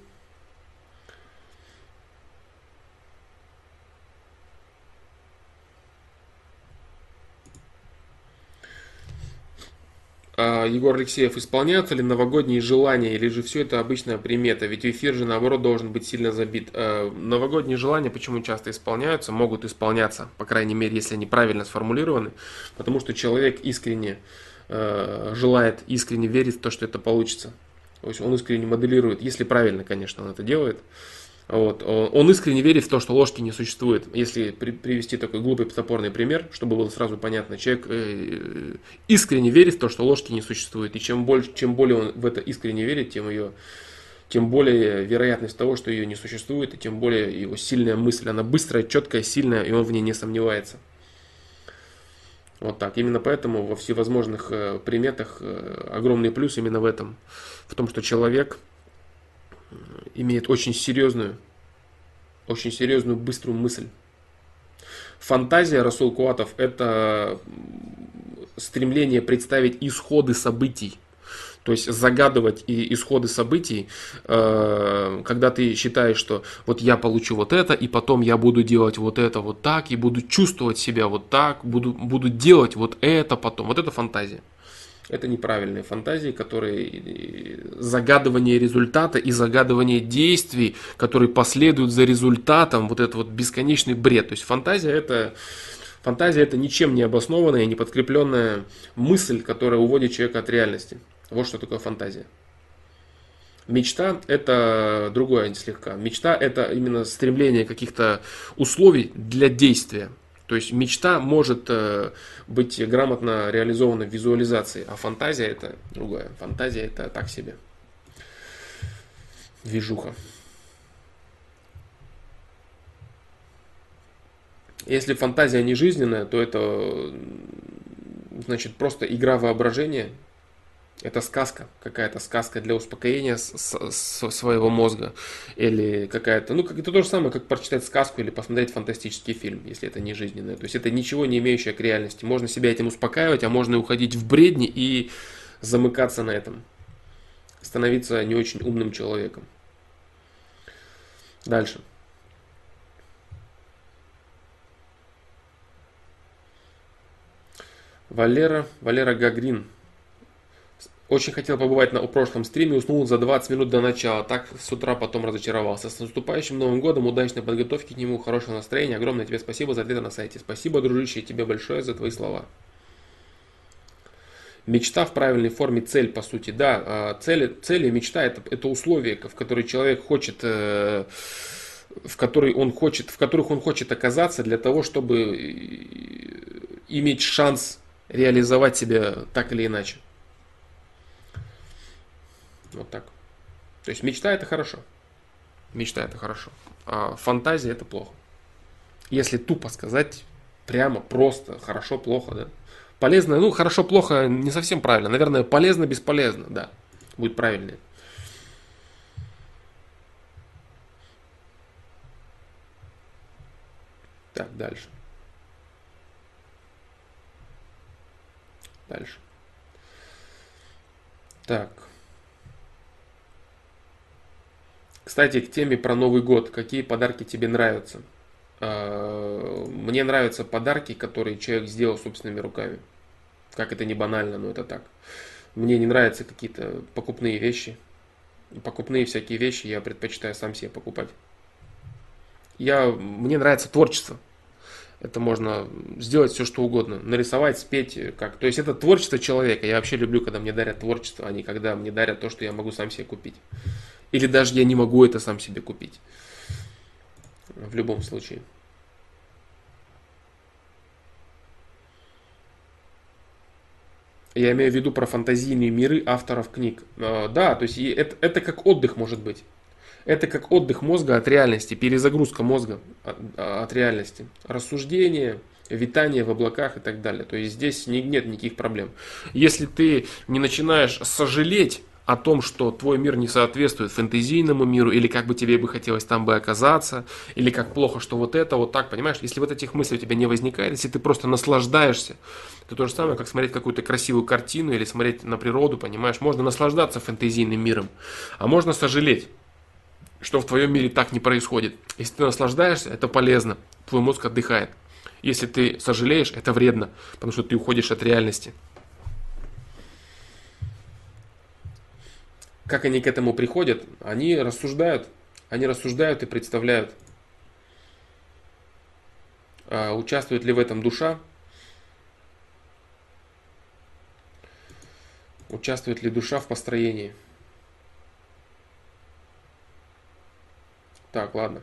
Егор Алексеев, исполняются ли новогодние желания или же все это обычная примета? Ведь эфир же наоборот должен быть сильно забит. А, новогодние желания почему часто исполняются? Могут исполняться, по крайней мере, если они правильно сформулированы, потому что человек искренне а, желает, искренне верит в то, что это получится. То есть он искренне моделирует, если правильно, конечно, он это делает. Вот. Он искренне верит в то, что ложки не существует. Если при, привести такой глупый топорный пример, чтобы было сразу понятно, человек э, искренне верит в то, что ложки не существует. И чем, больше, чем более он в это искренне верит, тем ее тем более вероятность того, что ее не существует, и тем более его сильная мысль, она быстрая, четкая, сильная, и он в ней не сомневается. Вот так. Именно поэтому во всевозможных э, приметах э, огромный плюс именно в этом. В том, что человек имеет очень серьезную, очень серьезную быструю мысль. Фантазия Расул Куатов – это стремление представить исходы событий. То есть загадывать и исходы событий, э, когда ты считаешь, что вот я получу вот это, и потом я буду делать вот это вот так, и буду чувствовать себя вот так, буду, буду делать вот это потом. Вот это фантазия. Это неправильные фантазии, которые загадывание результата и загадывание действий, которые последуют за результатом, вот это вот бесконечный бред. То есть фантазия это Фантазия это ничем не обоснованная, не подкрепленная мысль, которая уводит человека от реальности. Вот что такое фантазия. Мечта – это другое слегка. Мечта – это именно стремление каких-то условий для действия. То есть мечта может э, быть грамотно реализована в визуализации, а фантазия это другое. Фантазия это так себе. Движуха. Если фантазия не жизненная, то это значит просто игра воображения, это сказка, какая-то сказка для успокоения своего мозга. Или какая-то, ну, это то же самое, как прочитать сказку или посмотреть фантастический фильм, если это не жизненное. То есть это ничего не имеющее к реальности. Можно себя этим успокаивать, а можно и уходить в бредни и замыкаться на этом. Становиться не очень умным человеком. Дальше. Валера, Валера Гагрин очень хотел побывать на прошлом стриме, уснул за 20 минут до начала. Так с утра потом разочаровался. С наступающим Новым годом, удачной подготовки к нему, хорошего настроения. Огромное тебе спасибо за ответы на сайте. Спасибо, дружище, тебе большое за твои слова. Мечта в правильной форме цель, по сути. Да, а, цель, цель и мечта это, это условия, в которые человек хочет, э, в, который он хочет, в которых он хочет оказаться для того, чтобы э, иметь шанс реализовать себя так или иначе. Вот так. То есть мечта это хорошо. Мечта это хорошо. А фантазия это плохо. Если тупо сказать, прямо, просто, хорошо, плохо, да. Полезно, ну, хорошо, плохо, не совсем правильно. Наверное, полезно, бесполезно, да. Будет правильнее. Так, дальше. Дальше. Так. Кстати, к теме про Новый год. Какие подарки тебе нравятся? А, мне нравятся подарки, которые человек сделал собственными руками. Как это не банально, но это так. Мне не нравятся какие-то покупные вещи. Покупные всякие вещи я предпочитаю сам себе покупать. Я, мне нравится творчество. Это можно сделать все, что угодно. Нарисовать, спеть. Как. То есть это творчество человека. Я вообще люблю, когда мне дарят творчество, а не когда мне дарят то, что я могу сам себе купить. Или даже я не могу это сам себе купить. В любом случае. Я имею в виду про фантазийные миры авторов книг. А, да, то есть это, это как отдых может быть. Это как отдых мозга от реальности, перезагрузка мозга от, от реальности. Рассуждение, витание в облаках и так далее. То есть здесь нет никаких проблем. Если ты не начинаешь сожалеть о том, что твой мир не соответствует фэнтезийному миру, или как бы тебе бы хотелось там бы оказаться, или как плохо, что вот это, вот так, понимаешь? Если вот этих мыслей у тебя не возникает, если ты просто наслаждаешься, то то же самое, как смотреть какую-то красивую картину или смотреть на природу, понимаешь? Можно наслаждаться фэнтезийным миром, а можно сожалеть, что в твоем мире так не происходит. Если ты наслаждаешься, это полезно, твой мозг отдыхает. Если ты сожалеешь, это вредно, потому что ты уходишь от реальности. Как они к этому приходят? Они рассуждают. Они рассуждают и представляют. А участвует ли в этом душа? Участвует ли душа в построении? Так, ладно.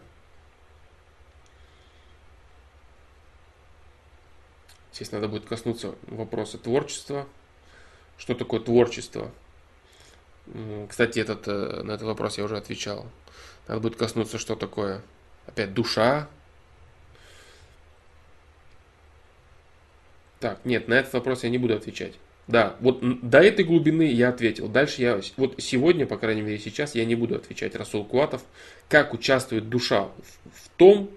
Здесь надо будет коснуться вопроса творчества. Что такое творчество? Кстати, этот, э, на этот вопрос я уже отвечал. Надо будет коснуться, что такое опять душа. Так, нет, на этот вопрос я не буду отвечать. Да, вот до этой глубины я ответил. Дальше я, вот сегодня, по крайней мере сейчас, я не буду отвечать Расул Куатов, как участвует душа в, том,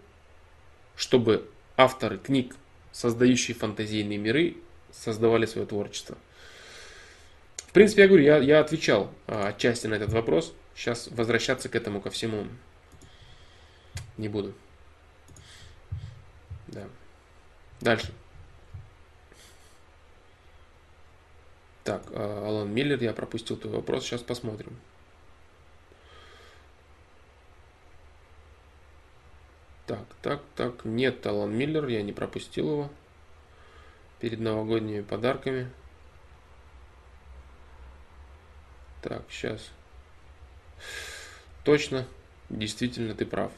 чтобы авторы книг, создающие фантазийные миры, создавали свое творчество. В принципе, я говорю, я, я отвечал а, отчасти на этот вопрос. Сейчас возвращаться к этому ко всему не буду. Да. Дальше. Так, а, Алан Миллер, я пропустил твой вопрос, сейчас посмотрим. Так, так, так, нет, Алан Миллер, я не пропустил его перед новогодними подарками. Так, сейчас. Точно, действительно, ты прав.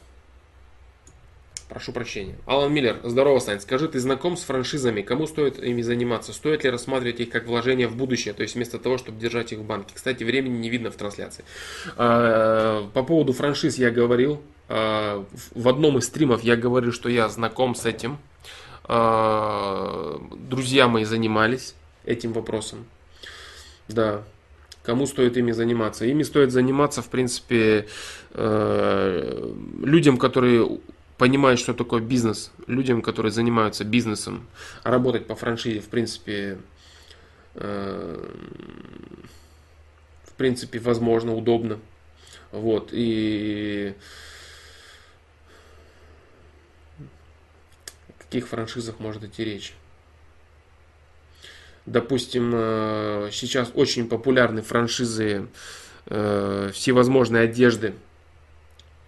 Прошу прощения. Алан Миллер, здорово, Сань. Скажи, ты знаком с франшизами? Кому стоит ими заниматься? Стоит ли рассматривать их как вложение в будущее? То есть вместо того, чтобы держать их в банке. Кстати, времени не видно в трансляции. А, по поводу франшиз я говорил. А, в одном из стримов я говорил, что я знаком с этим. А, друзья мои занимались этим вопросом. Да, кому стоит ими заниматься. Ими стоит заниматься, в принципе, э, людям, которые понимают, что такое бизнес, людям, которые занимаются бизнесом, а работать по франшизе, в принципе, э, в принципе, возможно, удобно. Вот, и каких франшизах может идти речь? Допустим, э, сейчас очень популярны франшизы э, всевозможной одежды,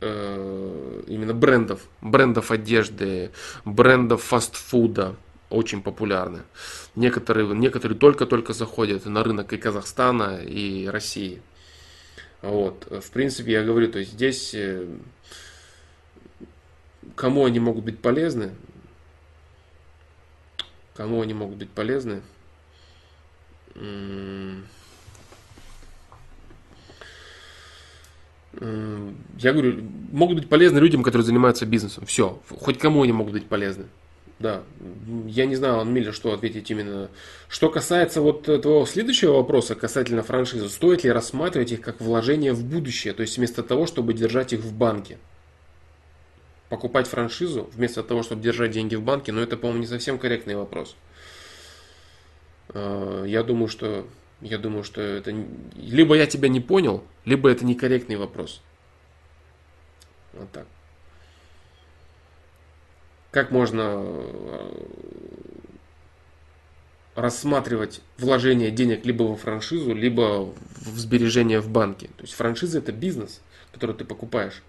э, именно брендов, брендов одежды, брендов фастфуда, очень популярны. Некоторые, некоторые только-только заходят на рынок и Казахстана, и России. Вот. В принципе, я говорю, то есть здесь кому они могут быть полезны, кому они могут быть полезны, я говорю, могут быть полезны людям, которые занимаются бизнесом. Все, хоть кому они могут быть полезны. Да, я не знаю, Алан Миллер, что ответить именно. Что касается вот твоего следующего вопроса касательно франшизы, стоит ли рассматривать их как вложение в будущее, то есть вместо того, чтобы держать их в банке. Покупать франшизу вместо того, чтобы держать деньги в банке, но это, по-моему, не совсем корректный вопрос. Э, я думаю, что я думаю, что это либо я тебя не понял, либо это некорректный вопрос. Вот так. Как можно э, рассматривать вложение денег либо во франшизу, либо в сбережения в банке. То есть франшиза это бизнес, который ты покупаешь.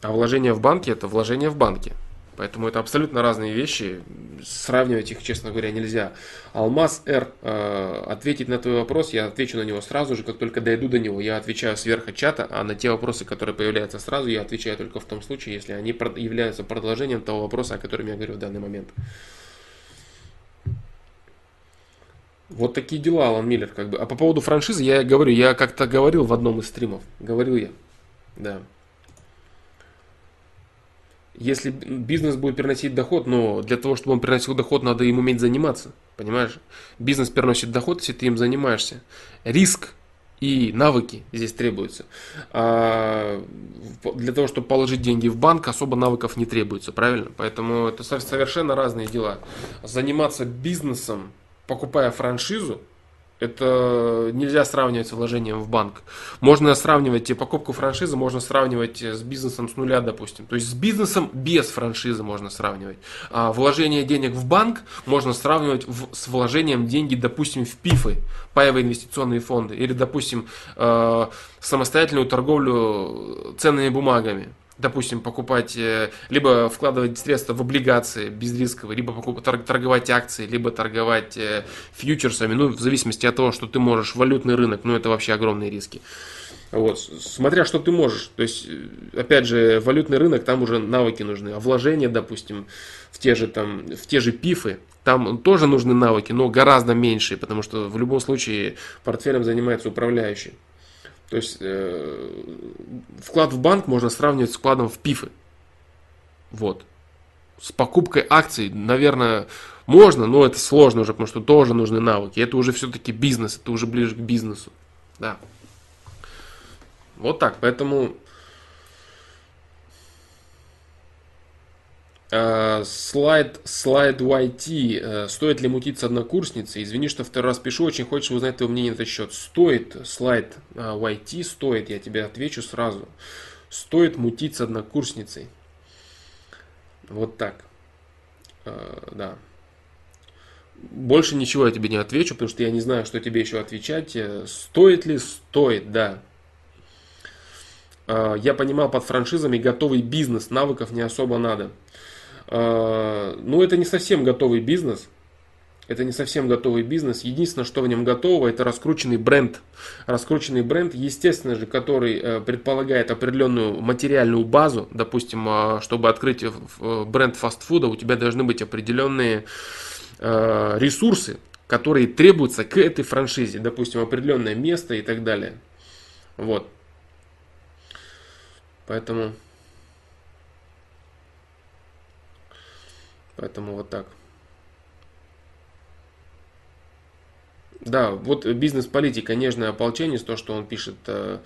А вложение в банке это вложение в банке. Поэтому это абсолютно разные вещи. Сравнивать их, честно говоря, нельзя. Алмаз Р. Э, ответить на твой вопрос, я отвечу на него сразу же, как только дойду до него. Я отвечаю сверху чата, а на те вопросы, которые появляются сразу, я отвечаю только в том случае, если они являются продолжением того вопроса, о котором я говорю в данный момент. Вот такие дела, Алан Миллер, как бы. А по поводу франшизы, я говорю, я как-то говорил в одном из стримов. Говорил я. Да. Если бизнес будет приносить доход, но для того, чтобы он приносил доход, надо им уметь заниматься. Понимаешь? Бизнес приносит доход, если ты им занимаешься. Риск и навыки здесь требуются. А для того, чтобы положить деньги в банк, особо навыков не требуется, правильно? Поэтому это совершенно разные дела. Заниматься бизнесом покупая франшизу, это нельзя сравнивать с вложением в банк. Можно сравнивать покупку франшизы, можно сравнивать с бизнесом с нуля, допустим. То есть с бизнесом без франшизы можно сравнивать. А вложение денег в банк можно сравнивать в, с вложением деньги, допустим, в ПИФы, паевые инвестиционные фонды, или, допустим, э, самостоятельную торговлю ценными бумагами допустим, покупать, э, либо вкладывать средства в облигации безрисковые, либо покупать, торговать акции, либо торговать э, фьючерсами, ну, в зависимости от того, что ты можешь, валютный рынок, ну, это вообще огромные риски. Вот, смотря что ты можешь. То есть, э, опять же, валютный рынок, там уже навыки нужны. А вложения, допустим, в те же, там, в те же пифы, там тоже нужны навыки, но гораздо меньшие, потому что в любом случае портфелем занимается управляющий. То есть э, вклад в банк можно сравнивать с вкладом в пифы. Вот. С покупкой акций, наверное, можно, но это сложно уже, потому что тоже нужны навыки. Это уже все-таки бизнес, это уже ближе к бизнесу. Да. Вот так. Поэтому слайд, слайд YT. Э, стоит ли мутить с однокурсницей? Извини, что второй раз пишу, очень хочется узнать твое мнение на этот счет. Стоит, слайд э, YT стоит, я тебе отвечу сразу. Стоит мутить с однокурсницей. Вот так. Да. Больше ничего я тебе не отвечу, потому что я не знаю, что тебе еще отвечать. Стоит ли? Стоит, да. Я понимал под франшизами готовый бизнес, навыков не особо надо. А, ну, это не совсем готовый бизнес. Это не совсем готовый бизнес. Единственное, что в нем готово, это раскрученный бренд. Раскрученный бренд, естественно же, который э, предполагает определенную материальную базу. Допустим, а, чтобы открыть бренд фастфуда, у тебя должны быть определенные э, ресурсы, которые требуются к этой франшизе. Допустим, определенное место и так далее. Вот. Поэтому Поэтому вот так. Да, вот бизнес-политика, нежное ополчение, то, что он пишет, э,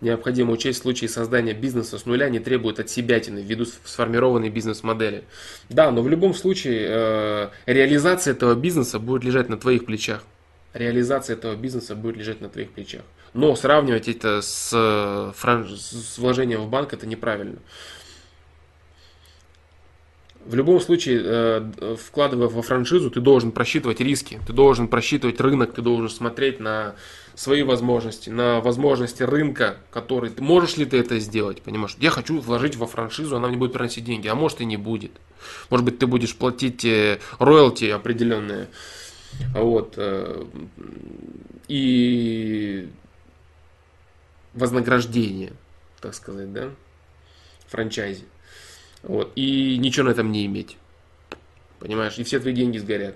необходимо учесть в случае создания бизнеса с нуля, не требует от себятины ввиду сформированной бизнес-модели. Да, но в любом случае э, реализация этого бизнеса будет лежать на твоих плечах. Реализация этого бизнеса будет лежать на твоих плечах. Но сравнивать это с, э, франш... с вложением в банк это неправильно. В любом случае, э, вкладывая во франшизу, ты должен просчитывать риски, ты должен просчитывать рынок, ты должен смотреть на свои возможности, на возможности рынка, который можешь ли ты это сделать, понимаешь? Я хочу вложить во франшизу, она мне будет приносить деньги, а может и не будет. Может быть, ты будешь платить э, роялти определенные, вот, э, и вознаграждение, так сказать, да, франчайзи. Вот, и ничего на этом не иметь. Понимаешь? И все твои деньги сгорят.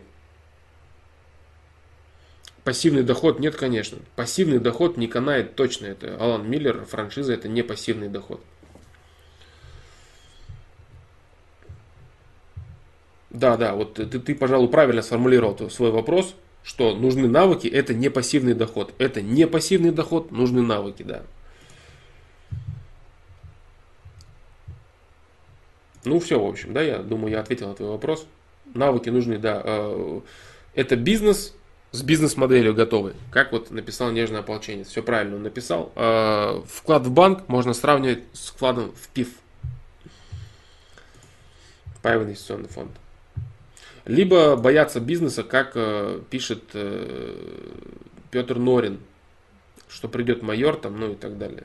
Пассивный доход нет, конечно. Пассивный доход не канает точно. Это Алан Миллер, франшиза, это не пассивный доход. Да, да, вот ты, ты, пожалуй, правильно сформулировал свой вопрос, что нужны навыки, это не пассивный доход. Это не пассивный доход, нужны навыки, да. Ну, все, в общем, да, я думаю, я ответил на твой вопрос. Навыки нужны, да. Э, это бизнес с бизнес-моделью готовый. Как вот написал нежный ополченец. Все правильно он написал. Э, вклад в банк можно сравнивать с вкладом в ПИФ. Паевый инвестиционный фонд. Либо бояться бизнеса, как э, пишет Петр Норин, что придет майор там, ну и так далее.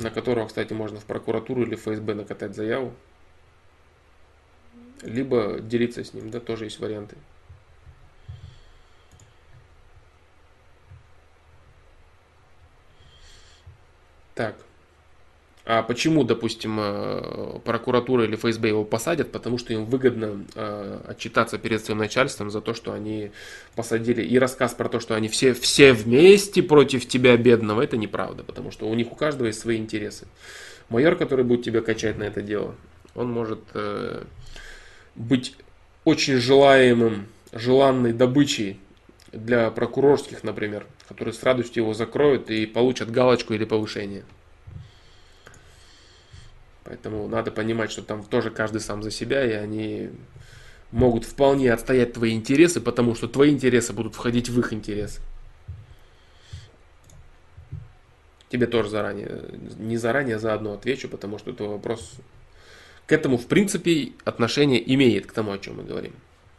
На которого, кстати, можно в прокуратуру или ФСБ накатать заяву. Либо делиться с ним, да, тоже есть варианты. Так. А почему, допустим, э, прокуратура или ФСБ его посадят? Потому что им выгодно э, отчитаться перед своим начальством за то, что они посадили. И рассказ про то, что они все, все вместе против тебя, бедного, это неправда. Потому что у них у каждого есть свои интересы. Майор, который будет тебя качать на это дело, он может э, быть очень желаемым, желанной добычей для прокурорских, например, которые с радостью его закроют и получат галочку или повышение. Поэтому надо понимать, что там тоже каждый сам за себя, и они могут вполне отстоять твои интересы, потому что твои интересы будут входить в их интересы. Тебе тоже заранее, не заранее, а заодно отвечу, потому что это вопрос к этому, в принципе, отношение имеет, к тому, о чем мы говорим.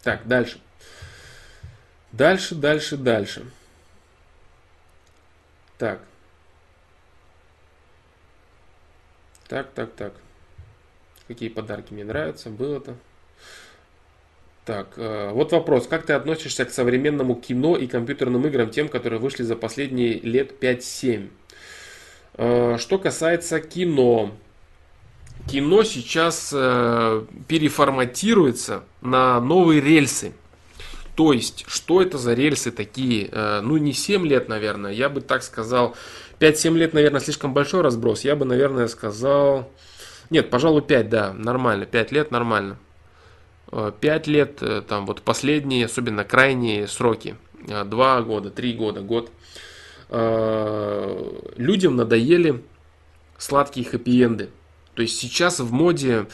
Так, дальше. Дальше, дальше, дальше. Так. Так, так, так. Какие подарки мне нравятся? Было-то. Так, э, вот вопрос. Как ты относишься к современному кино и компьютерным играм, тем, которые вышли за последние лет 5-7? Э, что касается кино. Кино сейчас э, переформатируется на новые рельсы. То есть, что это за рельсы такие? Ну, не 7 лет, наверное, я бы так сказал, 5-7 лет, наверное, слишком большой разброс. Я бы, наверное, сказал... Нет, пожалуй, 5, да, нормально. 5 лет нормально. 5 э, лет, э, там вот последние, особенно крайние сроки. 2 э, года, 3 года, год. Людям надоели сладкие хэппи-энды. То есть сейчас в моде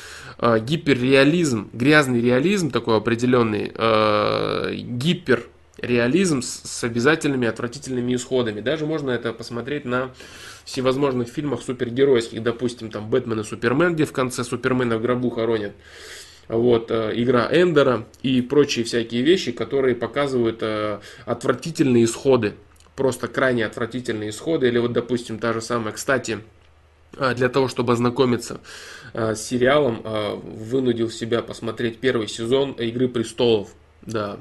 гиперреализм, грязный реализм такой определенный, гипер реализм с обязательными отвратительными исходами. Даже можно это посмотреть на всевозможных фильмах супергеройских, допустим, там Бэтмен и Супермен, где в конце Супермена в гробу хоронят. Вот, э, игра Эндера и прочие всякие вещи, которые показывают э, отвратительные исходы. Просто крайне отвратительные исходы. Или вот, допустим, та же самая, кстати, э, для того, чтобы ознакомиться с сериалом, вынудил себя посмотреть первый сезон Игры престолов. Да,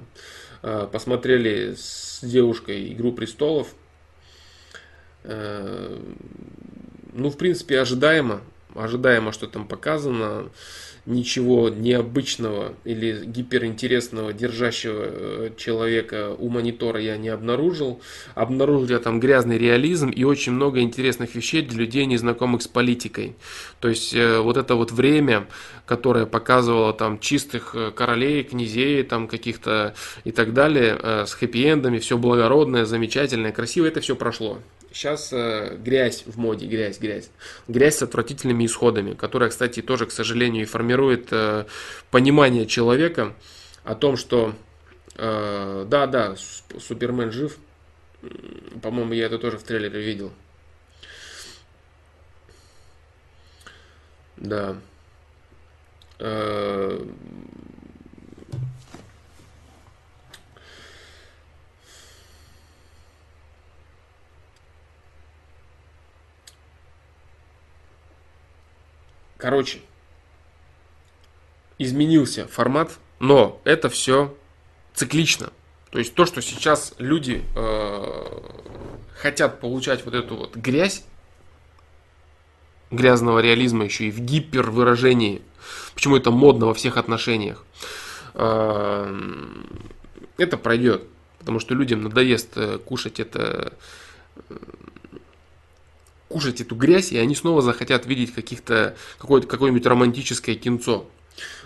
посмотрели с девушкой «Игру престолов». Э, ну, в принципе, ожидаемо. Ожидаемо, что там показано ничего необычного или гиперинтересного держащего э, человека у монитора я не обнаружил. Обнаружил я там грязный реализм и очень много интересных вещей для людей, незнакомых с политикой. То есть э, вот это вот время, которое показывало там чистых э, королей, князей там каких-то и так далее, с хэппи-эндами, все благородное, замечательное, красивое, это все прошло. Сейчас э, грязь в моде, грязь, грязь. Грязь с отвратительными исходами, которая, кстати, тоже, к сожалению, и формирует э, понимание человека о том, что э, да, да, Супермен жив. По-моему, я это тоже в трейлере видел. Да. Э, Короче, изменился формат, но это все циклично. То есть то, что сейчас люди э, хотят получать вот эту вот грязь, грязного реализма еще и в гипервыражении, почему это модно во всех отношениях, э, это пройдет. Потому что людям надоест э, кушать это кушать эту грязь, и они снова захотят видеть каких-то, какое-то, какое-нибудь романтическое кинцо.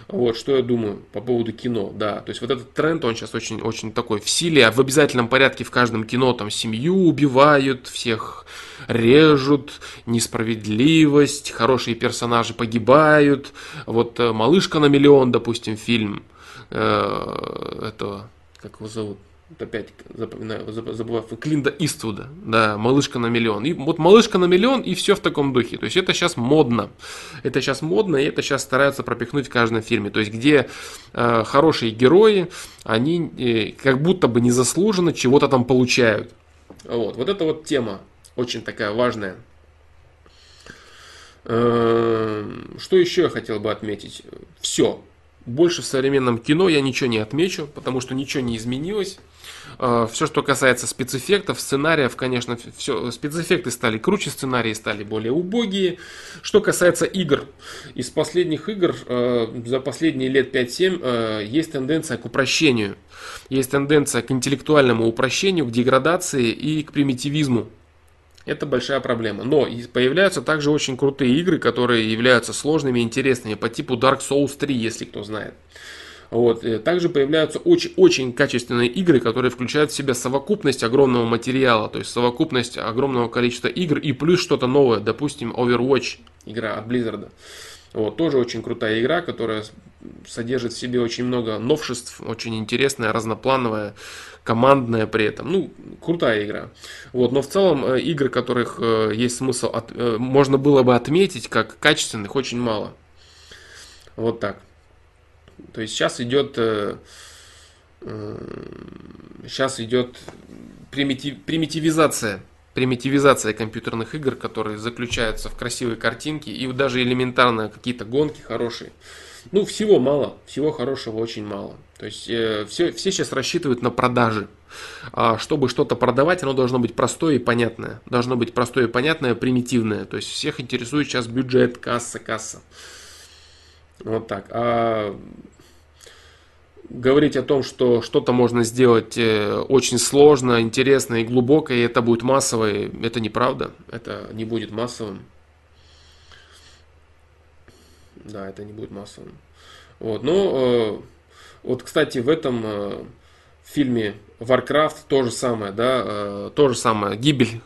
Вот, что я думаю по поводу кино, да. То есть вот этот тренд, он сейчас очень, очень такой в силе, в обязательном порядке в каждом кино там семью убивают, всех режут, несправедливость, хорошие персонажи погибают. Вот э, «Малышка на миллион», допустим, фильм э, этого, как его зовут, опять запоминаю, забываю, Клинда Иствуда, да, «Малышка на миллион». И вот «Малышка на миллион» и все в таком духе. То есть это сейчас модно. Это сейчас модно, и это сейчас стараются пропихнуть в каждом фильме. То есть где э, хорошие герои, они э, как будто бы незаслуженно чего-то там получают. Вот, вот эта вот тема очень такая важная. Эм, что еще я хотел бы отметить? Все. Больше в современном кино я ничего не отмечу, потому что ничего не изменилось. Э, все, что касается спецэффектов, сценариев, конечно, все, спецэффекты стали круче, сценарии стали более убогие. Что касается игр, из последних игр э, за последние лет 5-7 э, есть тенденция к упрощению. Есть тенденция к интеллектуальному упрощению, к деградации и к примитивизму. Это большая проблема. Но появляются также очень крутые игры, которые являются сложными и интересными, по типу Dark Souls 3, если кто знает. Вот. Э, также появляются очень, очень качественные игры, которые включают в себя совокупность огромного материала, то есть совокупность огромного количества игр и плюс что-то новое, допустим, Overwatch, игра от Blizzard. Вот, тоже очень крутая игра, которая содержит в себе очень много новшеств, очень интересная, разноплановая, командная при этом. Ну, крутая игра. Вот, но в целом э, игр, которых э, есть смысл, от, можно было бы отметить как качественных, очень мало. Вот так. То есть сейчас идет, э, сейчас идет примитив, примитивизация, примитивизация компьютерных игр, которые заключаются в красивые картинки и даже элементарно какие-то гонки хорошие. Ну, всего мало, всего хорошего очень мало. То есть э, все, все сейчас рассчитывают на продажи. А чтобы что-то продавать, оно должно быть простое и понятное. Должно быть простое и понятное, примитивное. То есть всех интересует сейчас бюджет, касса, касса. Вот так. А говорить о том, что что-то можно сделать э, очень сложно, интересно и глубоко, и это будет массовое, это неправда. Это не будет массовым. Да, это не будет массовым. Вот, ну, э, вот, кстати, в этом э, фильме Warcraft то же самое, да, то же самое, гибель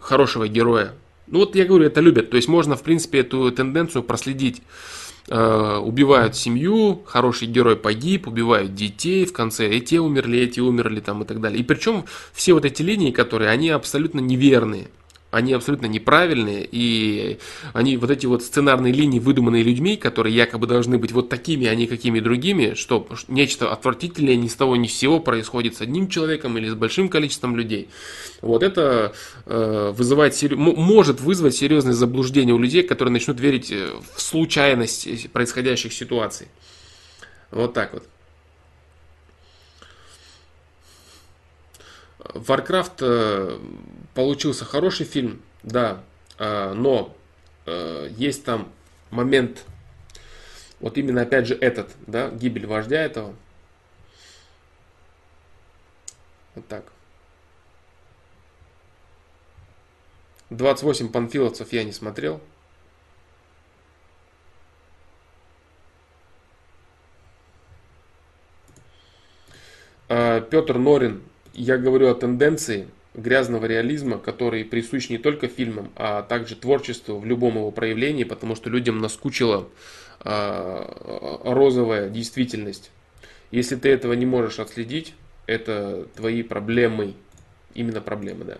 хорошего героя. Ну вот я говорю, это любят. То есть можно, в принципе, эту тенденцию проследить. Э, убивают семью, хороший герой погиб, убивают детей, в конце и те умерли, эти умерли там и так далее. И причем все вот эти линии, которые, они абсолютно неверные они абсолютно неправильные, и они вот эти вот сценарные линии, выдуманные людьми, которые якобы должны быть вот такими, а не какими другими, что нечто отвратительное ни с того ни с сего происходит с одним человеком или с большим количеством людей. Вот это э, вызывает, может вызвать серьезное заблуждение у людей, которые начнут верить э, в случайность происходящих ситуаций. Вот так вот. Warcraft э, получился хороший фильм, да, э, но э, есть там момент, вот именно опять же этот, да, гибель вождя этого. Вот так. 28 панфиловцев я не смотрел. Петр Норин я говорю о тенденции грязного реализма, который присущ не только фильмам, а также творчеству в любом его проявлении, потому что людям наскучила э, розовая действительность. Если ты этого не можешь отследить, это твои проблемы, именно проблемы, да.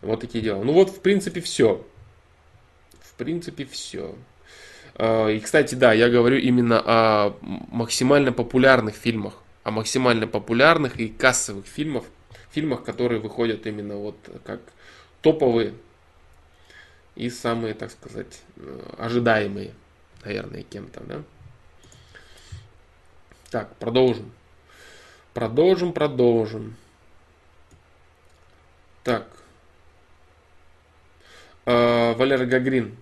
Вот такие дела. Ну вот, в принципе, все. В принципе, все. А, и, кстати, да, я говорю именно о максимально популярных фильмах о максимально популярных и кассовых фильмах, фильмах, которые выходят именно вот как топовые и самые, так сказать, э, ожидаемые, наверное, кем-то, да? Так, продолжим. Продолжим, продолжим. Так. Э, Валера Гагрин.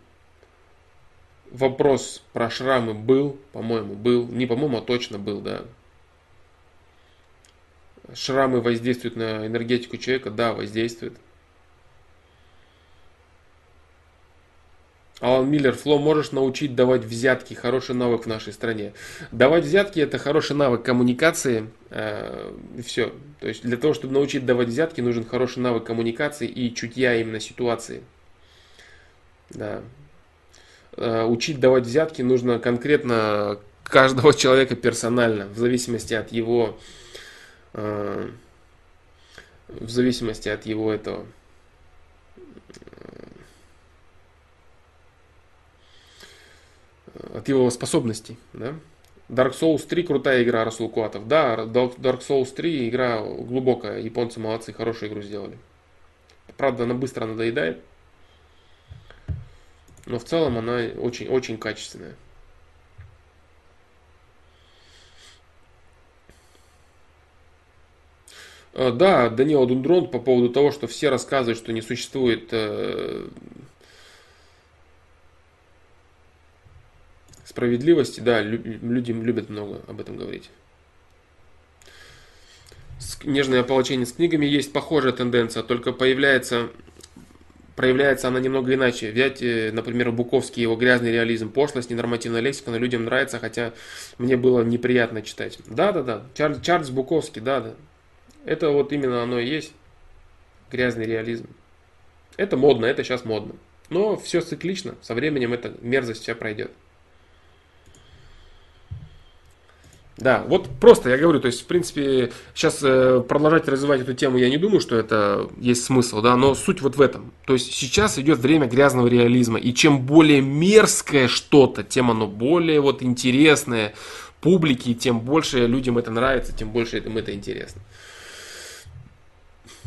Вопрос про шрамы был, по-моему, был. Не по-моему, а точно был, да шрамы воздействуют на энергетику человека? Да, воздействуют. Алан Миллер, Фло, можешь научить давать взятки, хороший навык в нашей стране. Давать взятки это хороший навык коммуникации, э, все. То есть для того, чтобы научить давать взятки, нужен хороший навык коммуникации и чутья именно ситуации. Да. Э, учить давать взятки нужно конкретно каждого [laughs] человека персонально, в зависимости от его Э, в зависимости от его этого э, от его способностей, да. Dark Souls 3 крутая игра, Расул Куатов. Да, Dark Souls 3 игра глубокая, японцы молодцы, хорошую игру сделали. Правда, она быстро надоедает. Но в целом она очень-очень качественная. Да, Данила Дундрон по поводу того, что все рассказывают, что не существует э, справедливости, да, люди любят много об этом говорить. Нежное ополчение с книгами есть похожая тенденция, только появляется, проявляется она немного иначе. Взять, э, например, Буковский, его грязный реализм, пошлость, ненормативная лексика, но людям нравится, хотя мне было неприятно читать. Да-да-да, Чарльз Буковский, да-да. Это вот именно оно и есть. Грязный реализм. Это модно, это сейчас модно. Но все циклично, со временем эта мерзость вся пройдет. Да, вот просто я говорю, то есть, в принципе, сейчас э, продолжать развивать эту тему, я не думаю, что это есть смысл, да, но суть вот в этом. То есть сейчас идет время грязного реализма, и чем более мерзкое что-то, тем оно более вот интересное публике, тем больше людям это нравится, тем больше им это интересно.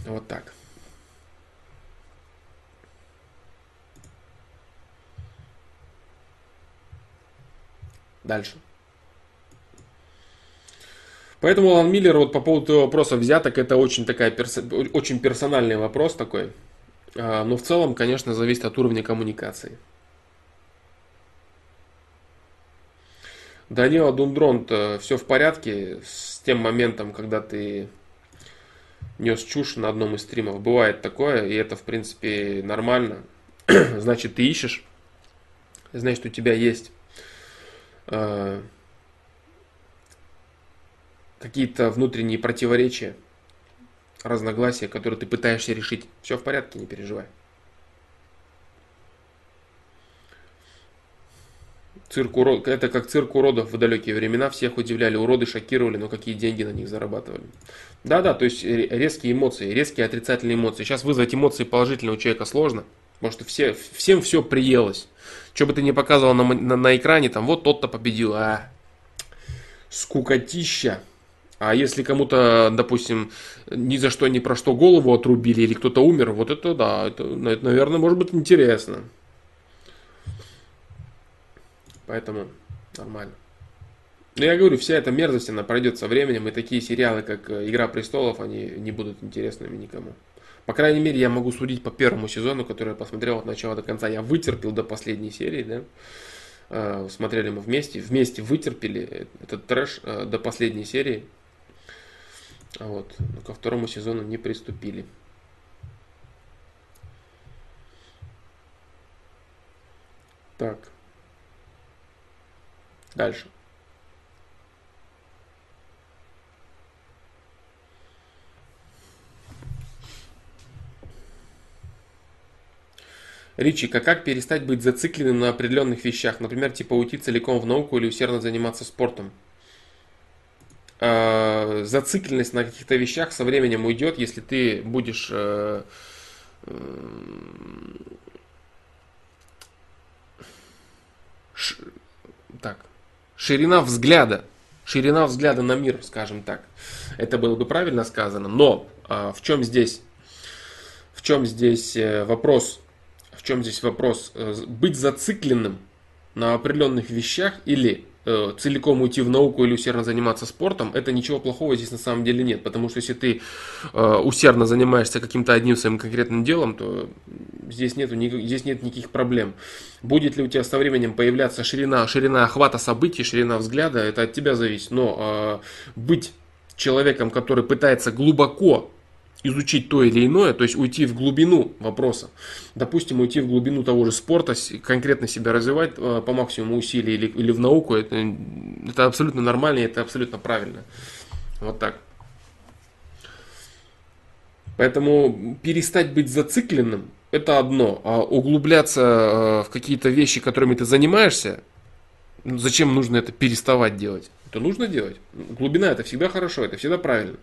Вот так. Дальше. Поэтому Алан Миллер вот по поводу вопроса взяток, это очень, такая, очень персональный вопрос такой. А, но в целом, конечно, зависит от уровня коммуникации. Данила Дундрон, все в порядке с тем моментом, когда ты нес чушь на одном из стримов. Бывает такое, и это, в принципе, нормально. [clears throat] Значит, ты ищешь, значит, у тебя есть э, какие-то внутренние противоречия, разногласия, которые ты пытаешься решить. Все в порядке, не переживай. Цирк урод... Это как цирк уродов в далекие времена. Всех удивляли, уроды шокировали, но какие деньги на них зарабатывали. Да-да, то есть резкие эмоции, резкие отрицательные эмоции. Сейчас вызвать эмоции положительные у человека сложно. Потому что все, всем все приелось. Что бы ты ни показывал на, на, на экране, там вот тот-то победил. А, скукотища. А если кому-то, допустим, ни за что, ни про что голову отрубили, или кто-то умер, вот это да, это, это наверное, может быть интересно. Поэтому нормально. Но я говорю, вся эта мерзость, она пройдет со временем, и такие сериалы, как э, «Игра престолов», они не будут интересными никому. По крайней мере, я могу судить по первому сезону, который я посмотрел от начала до конца. Я вытерпел до последней серии, да. Э, смотрели мы вместе, вместе вытерпели этот трэш э, до последней серии. Вот. Но ко второму сезону не приступили. Так. Дальше. Ричик, а как перестать быть зацикленным на определенных вещах? Например, типа уйти целиком в науку или усердно заниматься спортом? Э, зацикленность на каких-то вещах со временем уйдет, если ты будешь э, э, так, ширина взгляда, ширина взгляда на мир, скажем так. Это было бы правильно сказано. Но э, в чем здесь, в чем здесь э, вопрос? чем здесь вопрос? Э, быть зацикленным на определенных вещах или э, целиком уйти в науку или усердно заниматься спортом, это ничего плохого здесь на самом деле нет. Потому что если ты э, усердно занимаешься каким-то одним своим конкретным делом, то здесь, нету, здесь нет никаких проблем. Будет ли у тебя со временем появляться ширина, ширина охвата событий, ширина взгляда, это от тебя зависит. Но быть человеком, который пытается глубоко изучить то или иное, то есть уйти в глубину вопроса. Допустим, уйти в глубину того же спорта, конкретно себя развивать э, по максимуму усилий или, или в науку, это, это абсолютно нормально и это абсолютно правильно. Вот так. Поэтому перестать быть зацикленным – это одно, а углубляться э, в какие-то вещи, которыми ты занимаешься, зачем нужно это переставать делать? Это нужно делать. Глубина – это всегда хорошо, это всегда правильно.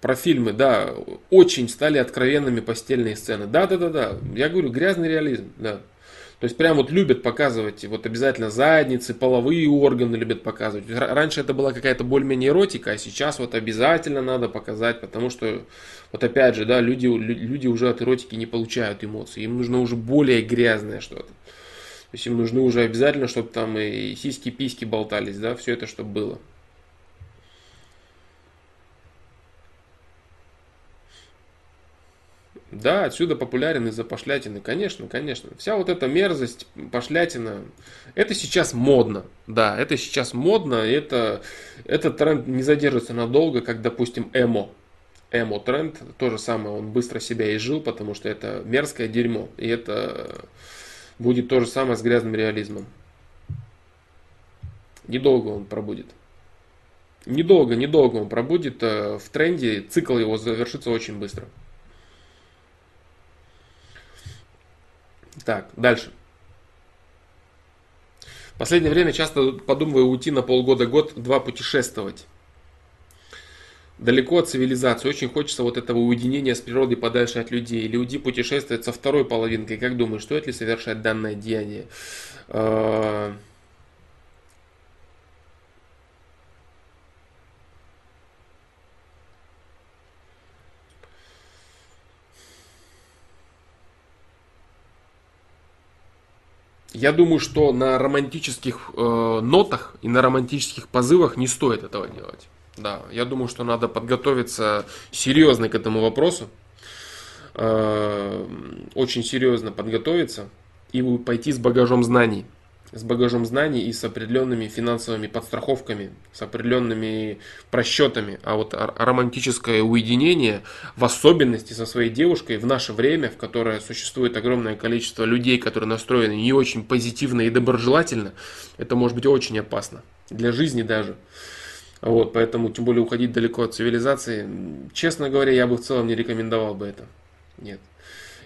Про фильмы, да, очень стали откровенными постельные сцены. Да, да, да, да. Я говорю, грязный реализм, да. То есть прям вот любят показывать, вот обязательно задницы, половые органы любят показывать. Раньше это была какая-то более-менее эротика, а сейчас вот обязательно надо показать, потому что, вот опять же, да, люди, люди уже от эротики не получают эмоций, им нужно уже более грязное что-то. То есть им нужны уже обязательно, чтобы там и сиськи-письки болтались, да, все это, чтобы было. Да, отсюда популярен из-за пошлятины, конечно, конечно. Вся вот эта мерзость, пошлятина, это сейчас модно. Да, это сейчас модно, это, этот тренд не задержится надолго, как, допустим, эмо. Эмо тренд, то же самое, он быстро себя изжил, потому что это мерзкое дерьмо. И это будет то же самое с грязным реализмом. Недолго он пробудет. Недолго, недолго он пробудет э, в тренде, цикл его завершится очень быстро. Так, дальше. В последнее время часто подумываю уйти на полгода-год-два путешествовать. Далеко от цивилизации. Очень хочется вот этого уединения с природой подальше от людей. Или уйти путешествовать со второй половинкой. Как думаешь, стоит ли совершать данное деяние? Я думаю, что на романтических э, нотах и на романтических позывах не стоит этого делать. Да, я думаю, что надо подготовиться серьезно к этому вопросу. Э, очень серьезно подготовиться и пойти с багажом знаний с багажом знаний и с определенными финансовыми подстраховками, с определенными просчетами. А вот романтическое уединение, в особенности со своей девушкой в наше время, в которое существует огромное количество людей, которые настроены не очень позитивно и доброжелательно, это может быть очень опасно. Для жизни даже. Вот, поэтому, тем более, уходить далеко от цивилизации, честно говоря, я бы в целом не рекомендовал бы это. Нет.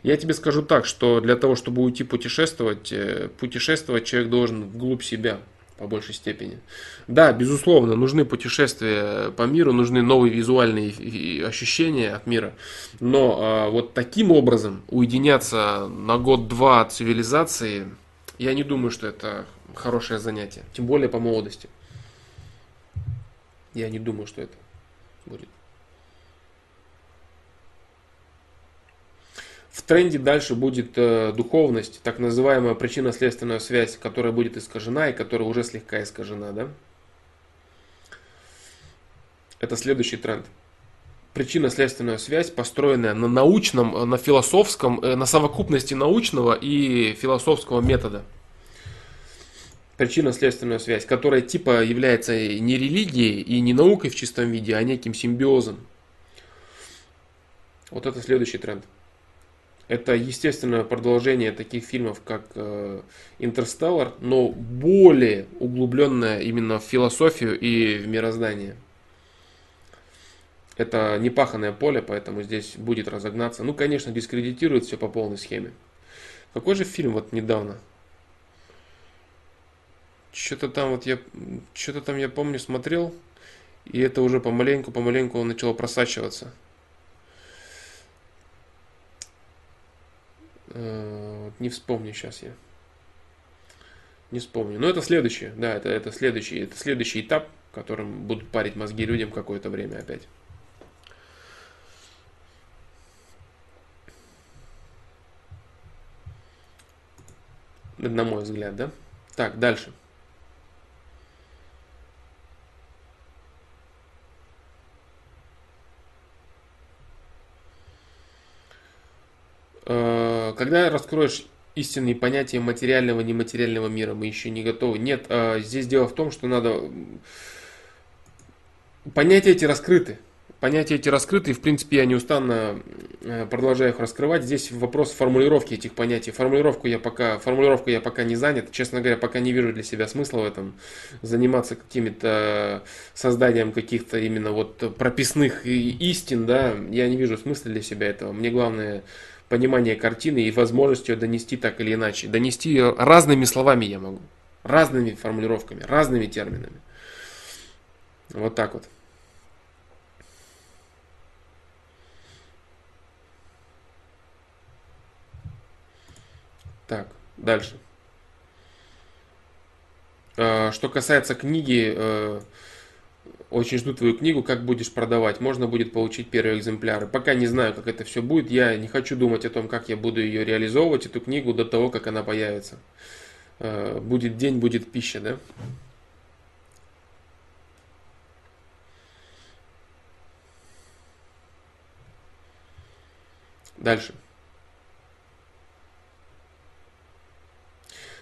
Я тебе скажу так, что для того, чтобы уйти путешествовать, э, путешествовать человек должен вглубь себя по большей степени. Да, безусловно, нужны путешествия по миру, нужны новые визуальные ощущения от мира. Но а, вот таким образом уединяться на год-два от цивилизации, я не думаю, что это хорошее занятие. Тем более по молодости. Я не думаю, что это будет. В тренде дальше будет э, духовность, так называемая причинно-следственная связь, которая будет искажена и которая уже слегка искажена. Да? Это следующий тренд. Причинно-следственная связь, построенная на научном, на философском, э, на совокупности научного и философского метода. Причинно-следственная связь, которая типа является не религией и не наукой в чистом виде, а неким симбиозом. Вот это следующий тренд. Это естественное продолжение таких фильмов, как э, «Интерстеллар», но более углубленное именно в философию и в мироздание. Это непаханное поле, поэтому здесь будет разогнаться. Ну, конечно, дискредитирует все по полной схеме. Какой же фильм вот недавно? Что-то там вот я, что-то там я помню смотрел, и это уже помаленьку, помаленьку начало просачиваться. Не вспомню сейчас я. Не вспомню. Но это следующее. Да, это, это, следующий, это следующий этап, которым будут парить мозги людям какое-то время опять. На мой взгляд, да? Так, дальше. Когда раскроешь истинные понятия материального и нематериального мира, мы еще не готовы. Нет, а, здесь дело в том, что надо... Понятия эти раскрыты. Понятия эти раскрыты, и в принципе я неустанно э, продолжаю их раскрывать. Здесь вопрос формулировки этих понятий. Формулировку я пока, формулировку я пока не занят. Честно говоря, пока не вижу для себя смысла в этом. Заниматься какими-то созданием каких-то именно вот прописных истин, да, я не вижу смысла для себя этого. Мне главное понимание картины и возможность ее донести так или иначе. Донести ее разными словами я могу. Разными формулировками, разными терминами. Вот так вот. Так, Дальше. Э, что касается книги, э, очень жду твою книгу, как будешь продавать. Можно будет получить первые экземпляры. Пока не знаю, как это все будет. Я не хочу думать о том, как я буду ее реализовывать, эту книгу, до того, как она появится. Э, будет день, будет пища, да? Дальше.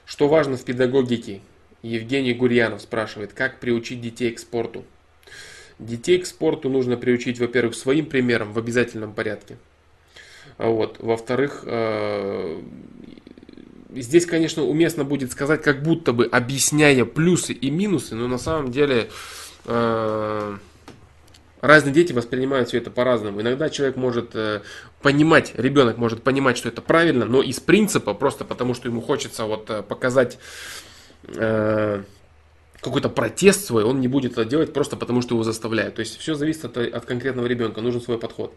Что важно в педагогике? Евгений Гурьянов спрашивает, как приучить детей к спорту? Детей к спорту нужно приучить, во-первых, своим примером в обязательном порядке. А вот. Во-вторых, э, здесь, конечно, уместно будет сказать, как будто бы объясняя плюсы и минусы, но на самом деле э, разные дети воспринимают все это по-разному. Иногда человек может э, понимать, ребенок может понимать, что это правильно, но из принципа, просто потому что ему хочется вот показать какой-то протест свой, он не будет это делать просто потому, что его заставляют. То есть все зависит от, от конкретного ребенка, нужен свой подход.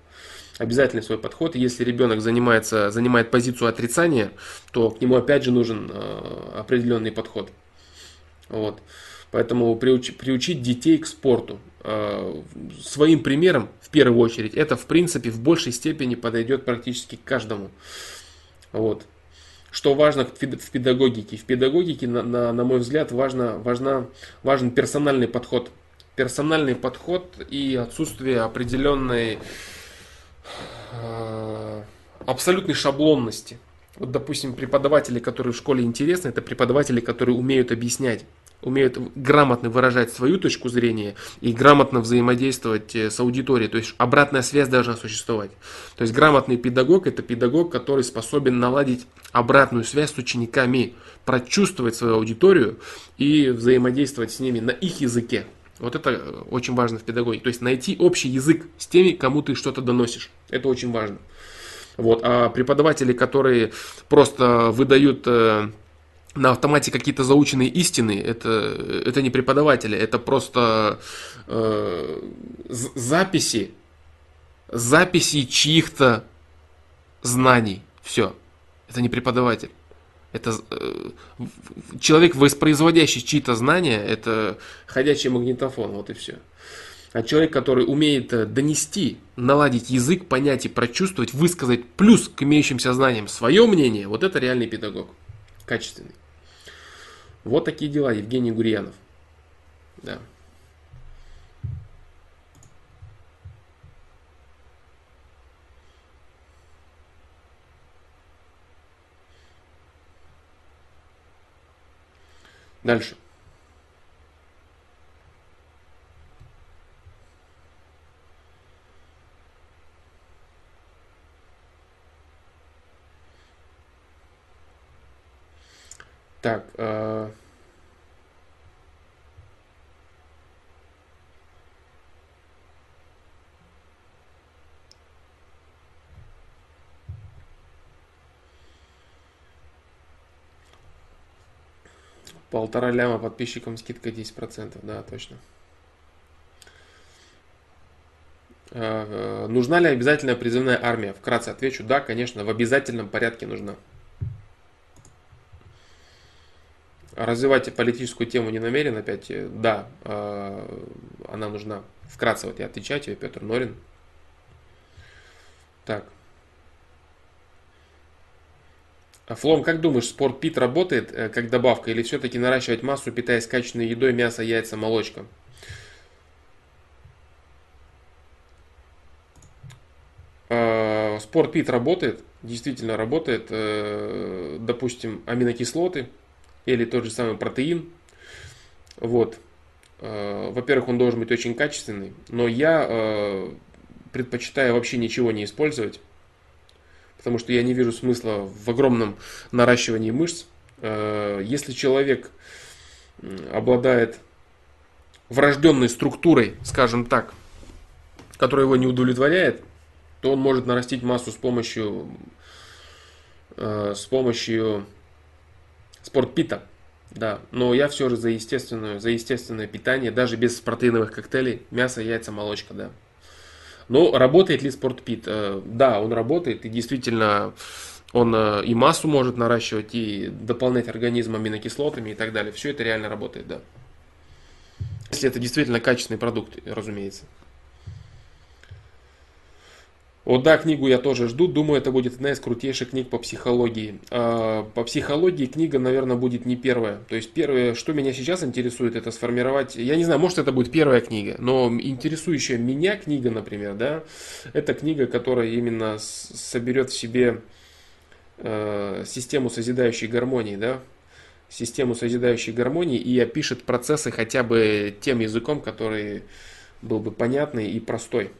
Обязательно свой подход. Если ребенок занимается, занимает позицию отрицания, то к нему опять же нужен э, определенный подход. Вот. Поэтому приуч, приучить детей к спорту э, своим примером, в первую очередь, это в принципе в большей степени подойдет практически каждому. Вот. Что важно в педагогике? В педагогике, на, на, на мой взгляд, важно, важна, важен персональный подход. Персональный подход и отсутствие определенной э, абсолютной шаблонности. Вот, допустим, преподаватели, которые в школе интересны, это преподаватели, которые умеют объяснять умеют грамотно выражать свою точку зрения и грамотно взаимодействовать э, с аудиторией. То есть обратная связь должна существовать. То есть грамотный педагог это педагог, который способен наладить обратную связь с учениками, прочувствовать свою аудиторию и взаимодействовать с ними на их языке. Вот это э, очень важно в педагогике. То есть найти общий язык с теми, кому ты что-то доносишь. Это очень важно. Вот. А преподаватели, которые просто выдают э, на автомате какие-то заученные истины, это, это не преподаватели, это просто э, записи, записи чьих-то знаний. Все. Это не преподаватель. Это э, человек, воспроизводящий чьи-то знания, это ходячий магнитофон, вот и все. А человек, который умеет э, донести, наладить язык, понять и прочувствовать, высказать плюс к имеющимся знаниям свое мнение, вот это реальный педагог. Качественный. Вот такие дела, Евгений Гурьянов. Да. Дальше. Так. Э... Полтора ляма подписчикам скидка 10%, да, точно. Э, нужна ли обязательная призывная армия? Вкратце отвечу, да, конечно, в обязательном порядке нужна. Развивать политическую тему не намерен опять. Э, да, э, она нужна. Вкратце вот я отвечаю тебе, Петр Норин. Так. Флом, как думаешь, спорт пит работает э, как добавка или все-таки наращивать массу, питаясь качественной едой, мясо, яйца, молочка? Спорт пит работает, действительно работает. Допустим, аминокислоты, или тот же самый протеин. Вот. Э, во-первых, он должен быть очень качественный, но я э, предпочитаю вообще ничего не использовать, потому что я не вижу смысла в огромном наращивании мышц. Э, если человек обладает врожденной структурой, скажем так, которая его не удовлетворяет, то он может нарастить массу с помощью, с помощью спортпита. Да, но я все же за естественную, за естественное питание, даже без протеиновых коктейлей, мясо, яйца, молочка, да. Но работает ли спортпит? Э, да, он работает и действительно Он э, и массу может наращивать, и дополнять организм аминокислотами и так далее. Все это реально работает, да. Если это действительно качественный продукт, разумеется. О, да, книгу я тоже жду. Думаю, это будет одна из крутейших книг по психологии. А, по психологии книга, наверное, будет не первая. То есть первое, что меня сейчас интересует, это сформировать... Я не знаю, может это будет первая книга, но интересующая меня книга, например, да, это книга, которая именно соберет в себе э, систему созидающей гармонии, да, систему созидающей гармонии и опишет процессы хотя бы тем языком, который был бы понятный и простой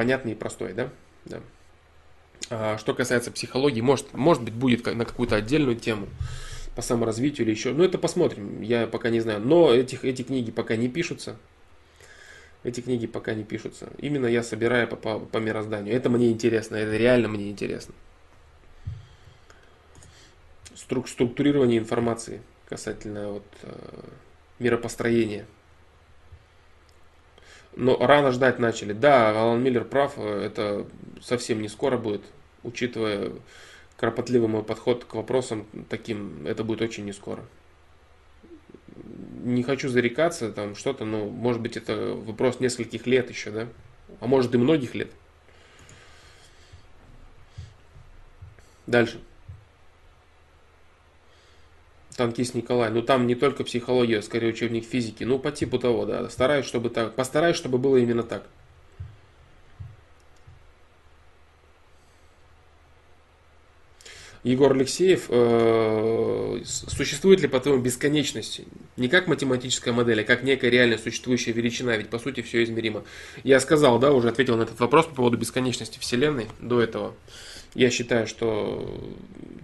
понятный и простой, да? да. А что касается психологии, может, может быть, будет на какую-то отдельную тему по саморазвитию или еще. Ну, это посмотрим, я пока не знаю. Но этих, эти книги пока не пишутся. Эти книги пока не пишутся. Именно я собираю по, по, по мирозданию. Это мне интересно, это реально мне интересно. Струк, структурирование информации касательно вот, э, миропостроения. Но рано ждать начали. Да, Алан Миллер прав, это совсем не скоро будет, учитывая кропотливый мой подход к вопросам таким, это будет очень не скоро. Не хочу зарекаться, там что-то, но может быть это вопрос нескольких лет еще, да? А может и многих лет. Дальше танкист Николай. Ну там не только психология, а скорее учебник физики. Ну по типу того, да. Стараюсь, чтобы так. Постараюсь, чтобы было именно так. Егор Алексеев, э, существует ли по-твоему бесконечность? Не как математическая модель, а как некая реально существующая величина, ведь по сути все измеримо. Я сказал, да, уже ответил на этот вопрос по поводу бесконечности Вселенной до этого. Я считаю, что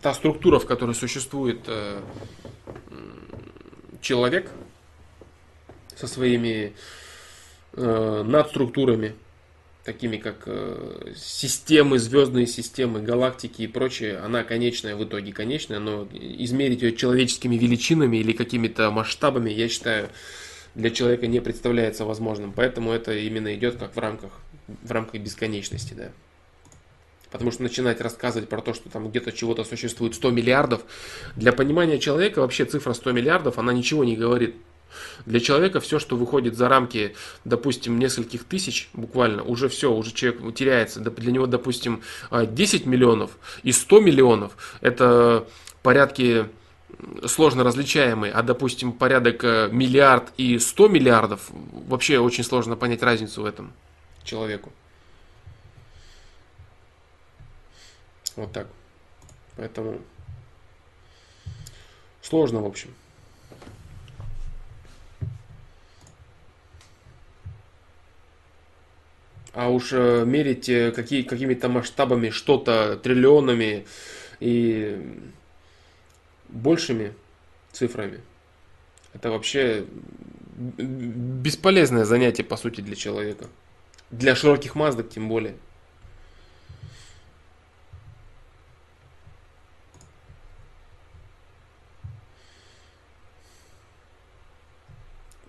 та структура, в которой существует э, человек со своими э, надструктурами, такими как э, системы, звездные системы, галактики и прочее, она конечная в итоге конечная, но измерить ее человеческими величинами или какими-то масштабами, я считаю, для человека не представляется возможным. Поэтому это именно идет как в рамках, в рамках бесконечности, да. Потому что начинать рассказывать про то, что там где-то чего-то существует 100 миллиардов, для понимания человека вообще цифра 100 миллиардов, она ничего не говорит. Для человека все, что выходит за рамки, допустим, нескольких тысяч, буквально, уже все, уже человек теряется. Для него, допустим, 10 миллионов и 100 миллионов, это порядки сложно различаемые, а, допустим, порядок э, миллиард и 100 миллиардов, вообще очень сложно понять разницу в этом человеку. Вот так. Поэтому сложно, в общем. А уж э, мерить э, какие, какими-то масштабами, что-то триллионами и большими цифрами, это вообще бесполезное занятие, по сути, для человека. Для широких масс, тем более.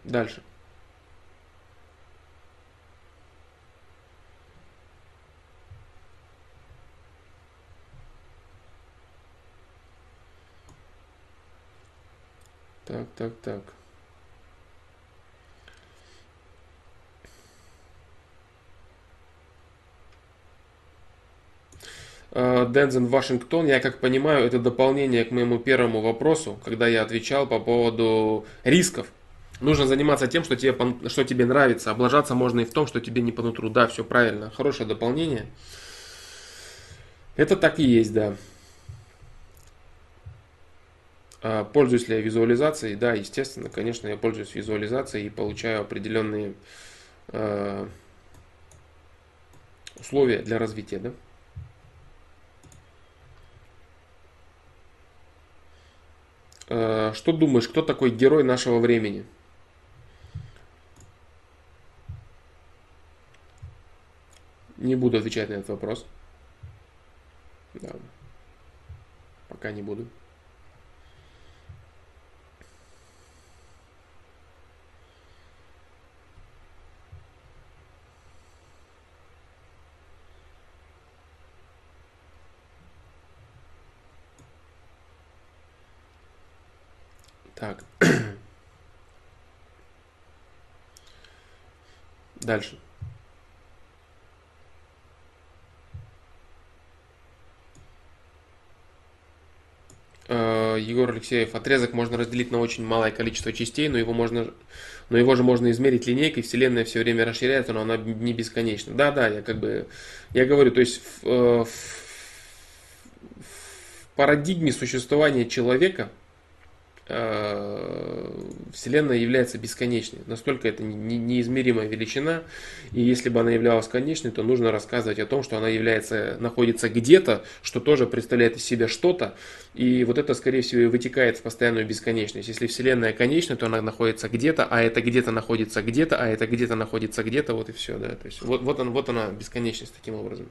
Дальше. Так, так, так. Дензен Вашингтон, я как понимаю, это дополнение к моему первому вопросу, когда я отвечал по поводу рисков. Нужно заниматься тем, что тебе, что тебе нравится. Облажаться можно и в том, что тебе не по нутру. Да, все правильно. Хорошее дополнение. Это так и есть, да. А пользуюсь ли я визуализацией? Да, естественно, конечно, я пользуюсь визуализацией и получаю определенные э, условия для развития, да. Э, что думаешь, кто такой герой нашего времени? Не буду отвечать на этот вопрос. Да. Пока не буду. Так. [clears throat] Дальше. Егор Алексеев, отрезок можно разделить на очень малое количество частей, но его можно, но его же можно измерить линейкой, Вселенная все время расширяется, но она не бесконечна. Да, да, я как бы, я говорю, то есть в, э, в, в парадигме существования человека Вселенная является бесконечной. Настолько это неизмеримая величина. И если бы она являлась конечной, то нужно рассказывать о том, что она является, находится где-то, что тоже представляет из себя что-то. И вот это, скорее всего, и вытекает в постоянную бесконечность. Если Вселенная конечна, то она находится где-то, а это где-то находится где-то, а это где-то находится где-то, вот и все. Да? То есть вот, вот, он, вот она бесконечность таким образом.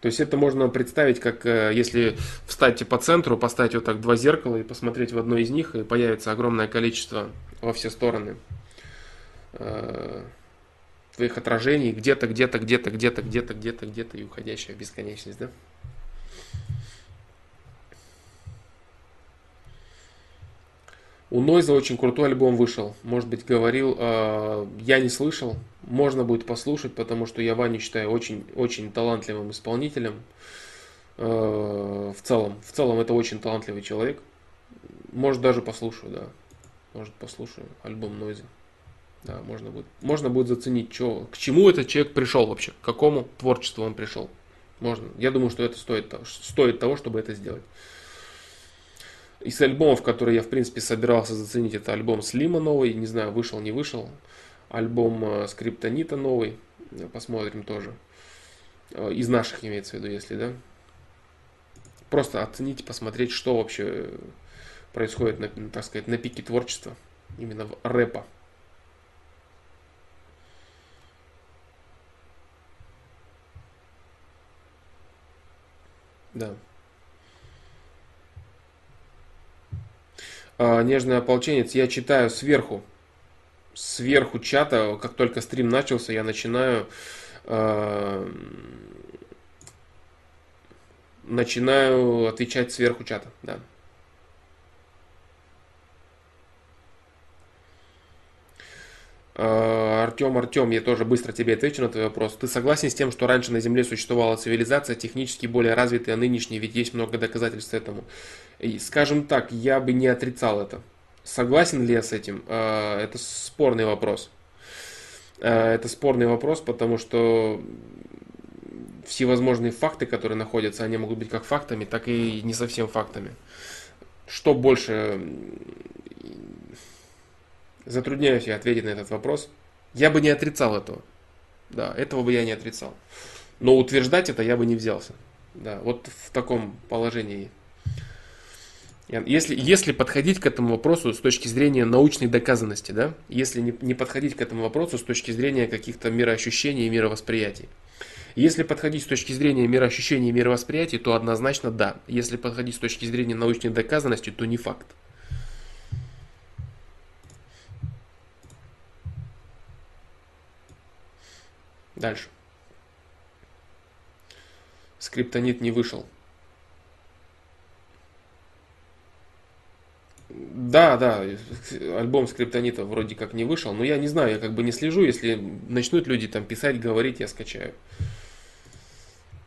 То есть это можно представить, как э, если встать по центру, поставить вот так два зеркала и посмотреть в одно из них, и появится огромное количество во все стороны э, твоих отражений, где-то, где-то, где-то, где-то, где-то, где-то, где-то и уходящая в бесконечность, да? У Нойза очень крутой альбом вышел. Может быть, говорил, э, я не слышал. Можно будет послушать, потому что я Ваню считаю очень, очень талантливым исполнителем. Э, в целом, в целом это очень талантливый человек. Может даже послушаю, да. Может послушаю альбом Нойза. Да, можно будет, можно будет заценить, что, к чему этот человек пришел вообще, к какому творчеству он пришел. Можно. Я думаю, что это стоит, стоит того, чтобы это сделать. Из альбомов, которые я, в принципе, собирался заценить, это альбом Слима новый, не знаю, вышел, не вышел. Альбом э, Скриптонита новый, посмотрим тоже. Э, из наших имеется в виду, если, да. Просто оценить, посмотреть, что вообще происходит, на, так сказать, на пике творчества, именно в рэпа. Да. Нежный ополченец, я читаю сверху, сверху чата, как только стрим начался, я начинаю э, начинаю отвечать сверху чата, да. Артем, Артем, я тоже быстро тебе отвечу на твой вопрос. Ты согласен с тем, что раньше на Земле существовала цивилизация, технически более развитая нынешней, ведь есть много доказательств этому. И, скажем так, я бы не отрицал это. Согласен ли я с этим? А, это спорный вопрос. А, это спорный вопрос, потому что всевозможные факты, которые находятся, они могут быть как фактами, так и не совсем фактами. Что больше затрудняюсь я ответить на этот вопрос. Я бы не отрицал этого. Да, этого бы я не отрицал. Но утверждать это я бы не взялся. Да, вот в таком положении. Если, если подходить к этому вопросу с точки зрения научной доказанности, да, если не, не подходить к этому вопросу с точки зрения каких-то мироощущений и мировосприятий. Если подходить с точки зрения мироощущений и мировосприятий, то однозначно да. Если подходить с точки зрения научной доказанности, то не факт. Дальше. Скриптонит не вышел. Да, да, альбом Скриптонита вроде как не вышел, но я не знаю, я как бы не слежу, если начнут люди там писать, говорить, я скачаю.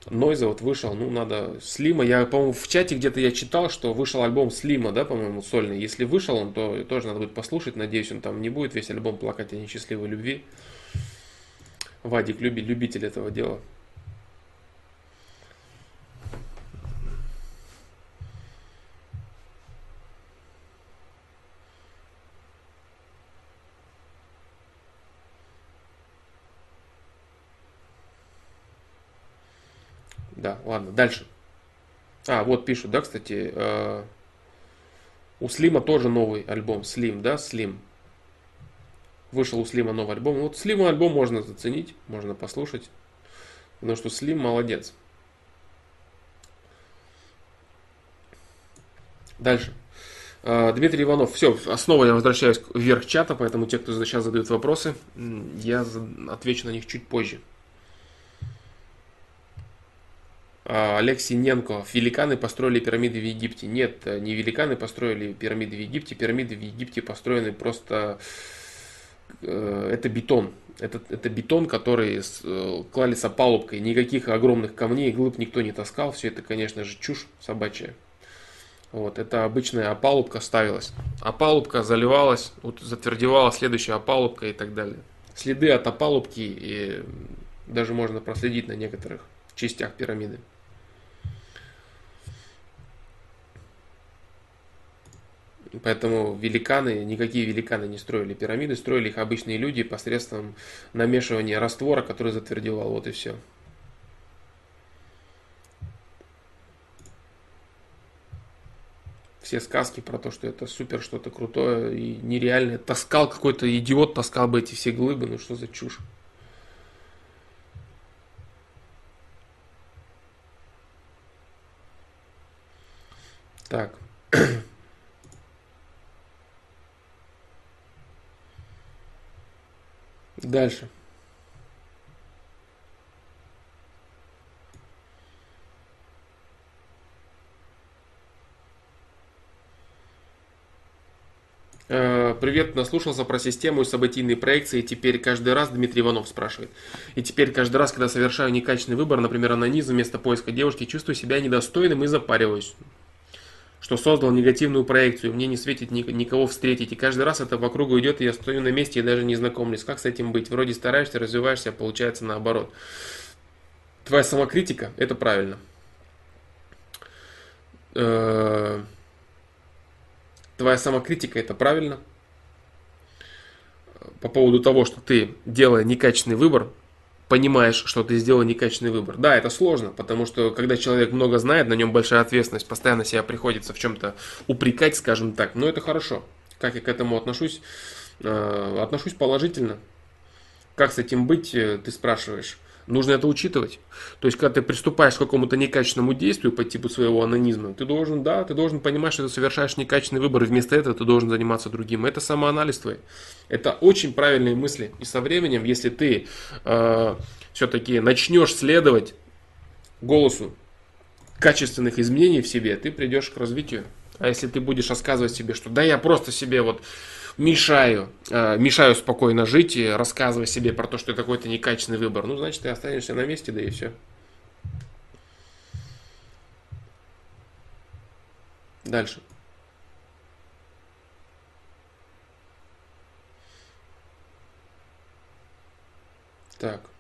Нойза вот вышел, ну надо, Слима, я, по-моему, в чате где-то я читал, что вышел альбом Слима, да, по-моему, сольный. Если вышел он, то тоже надо будет послушать, надеюсь, он там не будет весь альбом плакать о несчастливой любви. Вадик, люби, любитель этого дела. Да, ладно, дальше. А, вот пишут, да, кстати, э, у Слима тоже новый альбом, Слим, да, Слим. Вышел у Слима новый альбом. Вот Слима альбом можно заценить, можно послушать. Потому что Слим молодец. Дальше. А, Дмитрий Иванов. Все, снова я возвращаюсь вверх чата, поэтому те, кто сейчас задают вопросы, я отвечу на них чуть позже. А, Олег Синенко. Великаны построили пирамиды в Египте. Нет, не великаны построили пирамиды в Египте. Пирамиды в Египте построены просто... Э, это бетон. Это, это бетон, который э, клались опалубкой. Никаких огромных камней, глыб никто не таскал. Все это, конечно же, чушь собачья. Вот, это обычная опалубка ставилась. Опалубка заливалась, вот затвердевала следующая опалубка и так далее. Следы от опалубки и даже можно проследить на некоторых частях пирамиды. Поэтому великаны, никакие великаны не строили пирамиды, строили их обычные люди посредством намешивания раствора, который затвердевал. Вот и все. все сказки про то, что это супер что-то крутое и нереальное. Таскал какой-то идиот, таскал бы эти все глыбы, ну что за чушь. Так. [clears throat] Дальше. Э, привет, наслушался про систему и событийные проекции. И теперь каждый раз, Дмитрий Иванов спрашивает. И теперь каждый раз, когда совершаю некачественный выбор, например, анонизм вместо поиска девушки, чувствую себя недостойным и запариваюсь. Что создал негативную проекцию, мне не светит никого встретить. И каждый раз это вокруг уйдет, и я стою на месте и даже не знакомлюсь. Как с этим быть? Вроде стараешься, развиваешься, а получается наоборот. Твоя самокритика – это правильно. Э, твоя самокритика это правильно. По поводу того, что ты, делая некачественный выбор, понимаешь, что ты сделал некачественный выбор. Да, это сложно, потому что когда человек много знает, на нем большая ответственность, постоянно себя приходится в чем-то упрекать, скажем так. Но это хорошо. Как я к этому отношусь? Э, отношусь положительно. Как с этим быть, э, ты спрашиваешь. Нужно это учитывать. То есть, когда ты приступаешь к какому-то некачественному действию по типу своего анонизма, ты должен, да, ты должен понимать, что ты совершаешь некачественный выбор, и вместо этого ты должен заниматься другим. Это самоанализ твой. Это очень правильные мысли. И со временем, если ты э, все-таки начнешь следовать голосу качественных изменений в себе, ты придешь к развитию. А если ты будешь рассказывать себе, что да я просто себе вот мешаю, э, мешаю спокойно жить, и рассказывая себе про то, что это какой-то некачественный выбор, ну, значит, ты останешься на месте, да и все. Дальше. Так.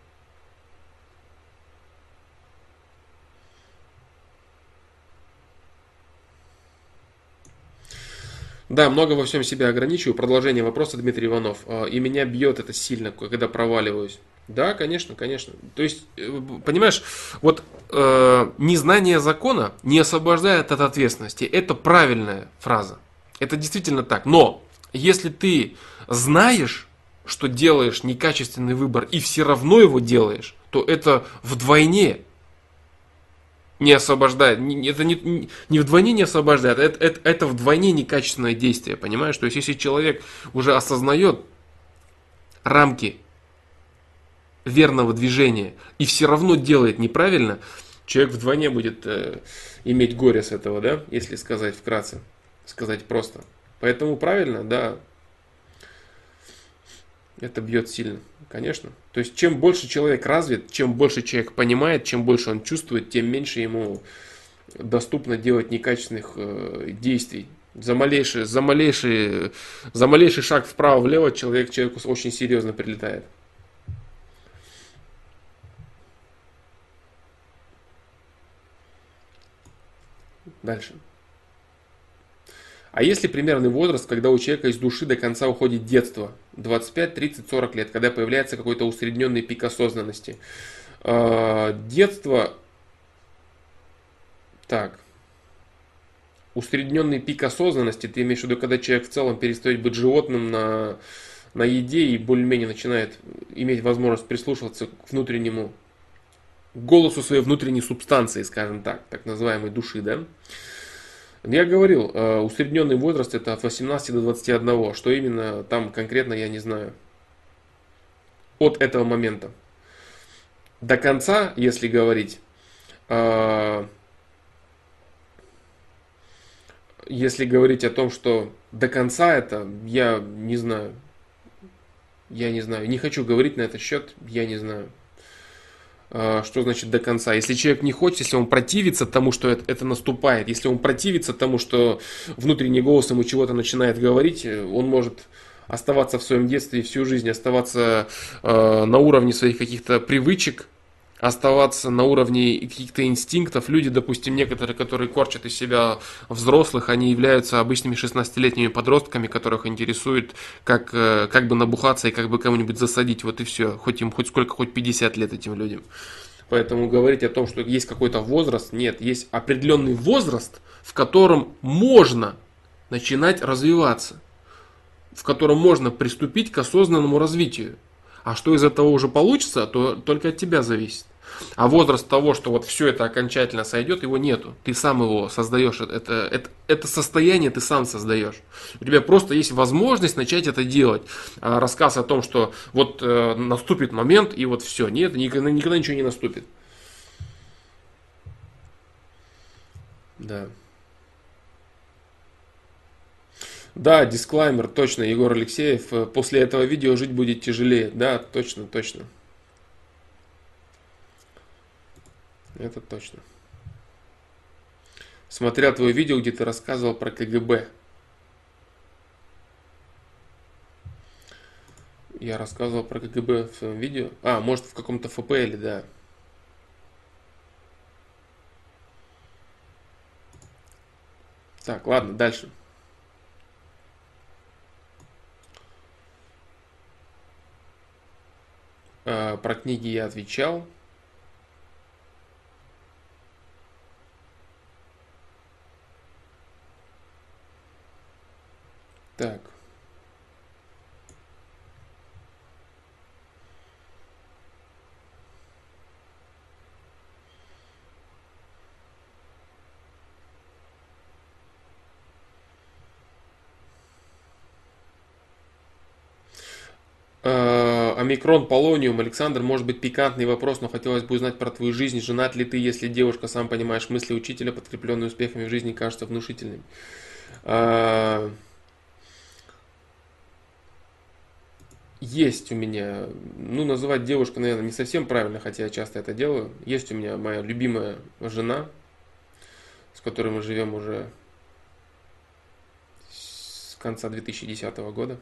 Да, много во всем себя ограничиваю. Продолжение вопроса Дмитрий Иванов. А, и меня бьет это сильно, когда проваливаюсь. Да, конечно, конечно. То есть, э, понимаешь, вот э, незнание закона не освобождает от ответственности. Это правильная фраза. Это действительно так. Но если ты знаешь, что делаешь некачественный выбор и все равно его делаешь, то это вдвойне не освобождает. Это не, не вдвойне не освобождает, это, это, это вдвойне некачественное действие, понимаешь? То есть, если человек уже осознает рамки верного движения и все равно делает неправильно, человек вдвойне будет э, иметь горе с этого, да, если сказать вкратце, сказать просто. Поэтому правильно, да, это бьет сильно, конечно. То есть, чем больше человек развит, чем больше человек понимает, чем больше он чувствует, тем меньше ему доступно делать некачественных э, действий. За малейший, за, малейший, за малейший шаг вправо-влево человек человеку очень серьезно прилетает. Дальше. А если примерный возраст, когда у человека из души до конца уходит детство, 25, 30, 40 лет, когда появляется какой-то усредненный пик осознанности. А, детство, так, усредненный пик осознанности, ты имеешь в виду, когда человек в целом перестает быть животным на, на еде и более-менее начинает иметь возможность прислушиваться к внутреннему голосу своей внутренней субстанции, скажем так, так называемой души, да? Я говорил, э, усредненный возраст это от 18 до 21. Что именно там конкретно, я не знаю. От этого момента. До конца, если говорить, А, если говорить о том, что до конца это, я не знаю. Я не знаю. Не хочу говорить на этот счет, я не знаю. А, что значит до конца? Если человек не хочет, если он противится тому, что это, это наступает, если он противится тому, что внутренний голос ему чего-то начинает говорить, он может оставаться в своем детстве всю жизнь, оставаться э, на уровне своих каких-то привычек, оставаться на уровне каких-то инстинктов. Люди, допустим, некоторые, которые корчат из себя взрослых, они являются обычными 16-летними подростками, которых интересует, как, э, как бы набухаться и как бы кому-нибудь засадить. Вот и все. Хоть им хоть сколько, хоть 50 лет этим людям. Поэтому говорить о том, что есть какой-то возраст, нет. Есть определенный возраст, в котором можно начинать развиваться. В котором можно приступить к осознанному развитию. А что из этого уже получится, то только от тебя зависит. А возраст того, что вот все это окончательно сойдет, его нету. Ты сам его создаешь. Это, это, это состояние ты сам создаешь. У тебя просто есть возможность начать это делать. А рассказ о том, что вот э, наступит момент и вот все. Нет, никогда, никогда ничего не наступит. Да. Да, дисклаймер, точно, Егор Алексеев. После этого видео жить будет тяжелее. Да, точно, точно. Это точно. Смотря твое видео, где ты рассказывал про КГБ. Я рассказывал про КГБ в своем видео. А, может в каком-то ФПЛ, да. Так, ладно, дальше. А, про книги я отвечал. Так. Э, омикрон, полониум. Александр, может быть пикантный вопрос, но хотелось бы узнать про твою жизнь. Женат ли ты, если девушка, сам понимаешь, мысли учителя, подкрепленные успехами в жизни, кажется внушительными? Есть у меня, ну, называть девушку, наверное, не совсем правильно, хотя я часто это делаю. Есть у меня моя любимая жена, с которой мы живем уже с конца 2010 года.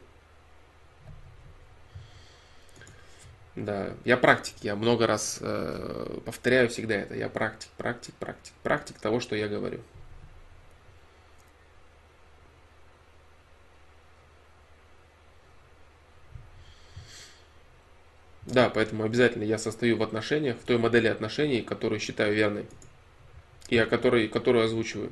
Да, я практик, я много раз э, повторяю всегда это. Я практик, практик, практик, практик того, что я говорю. Да, поэтому обязательно я состою в отношениях, в той модели отношений, которую считаю верной. И о которой, которую озвучиваю.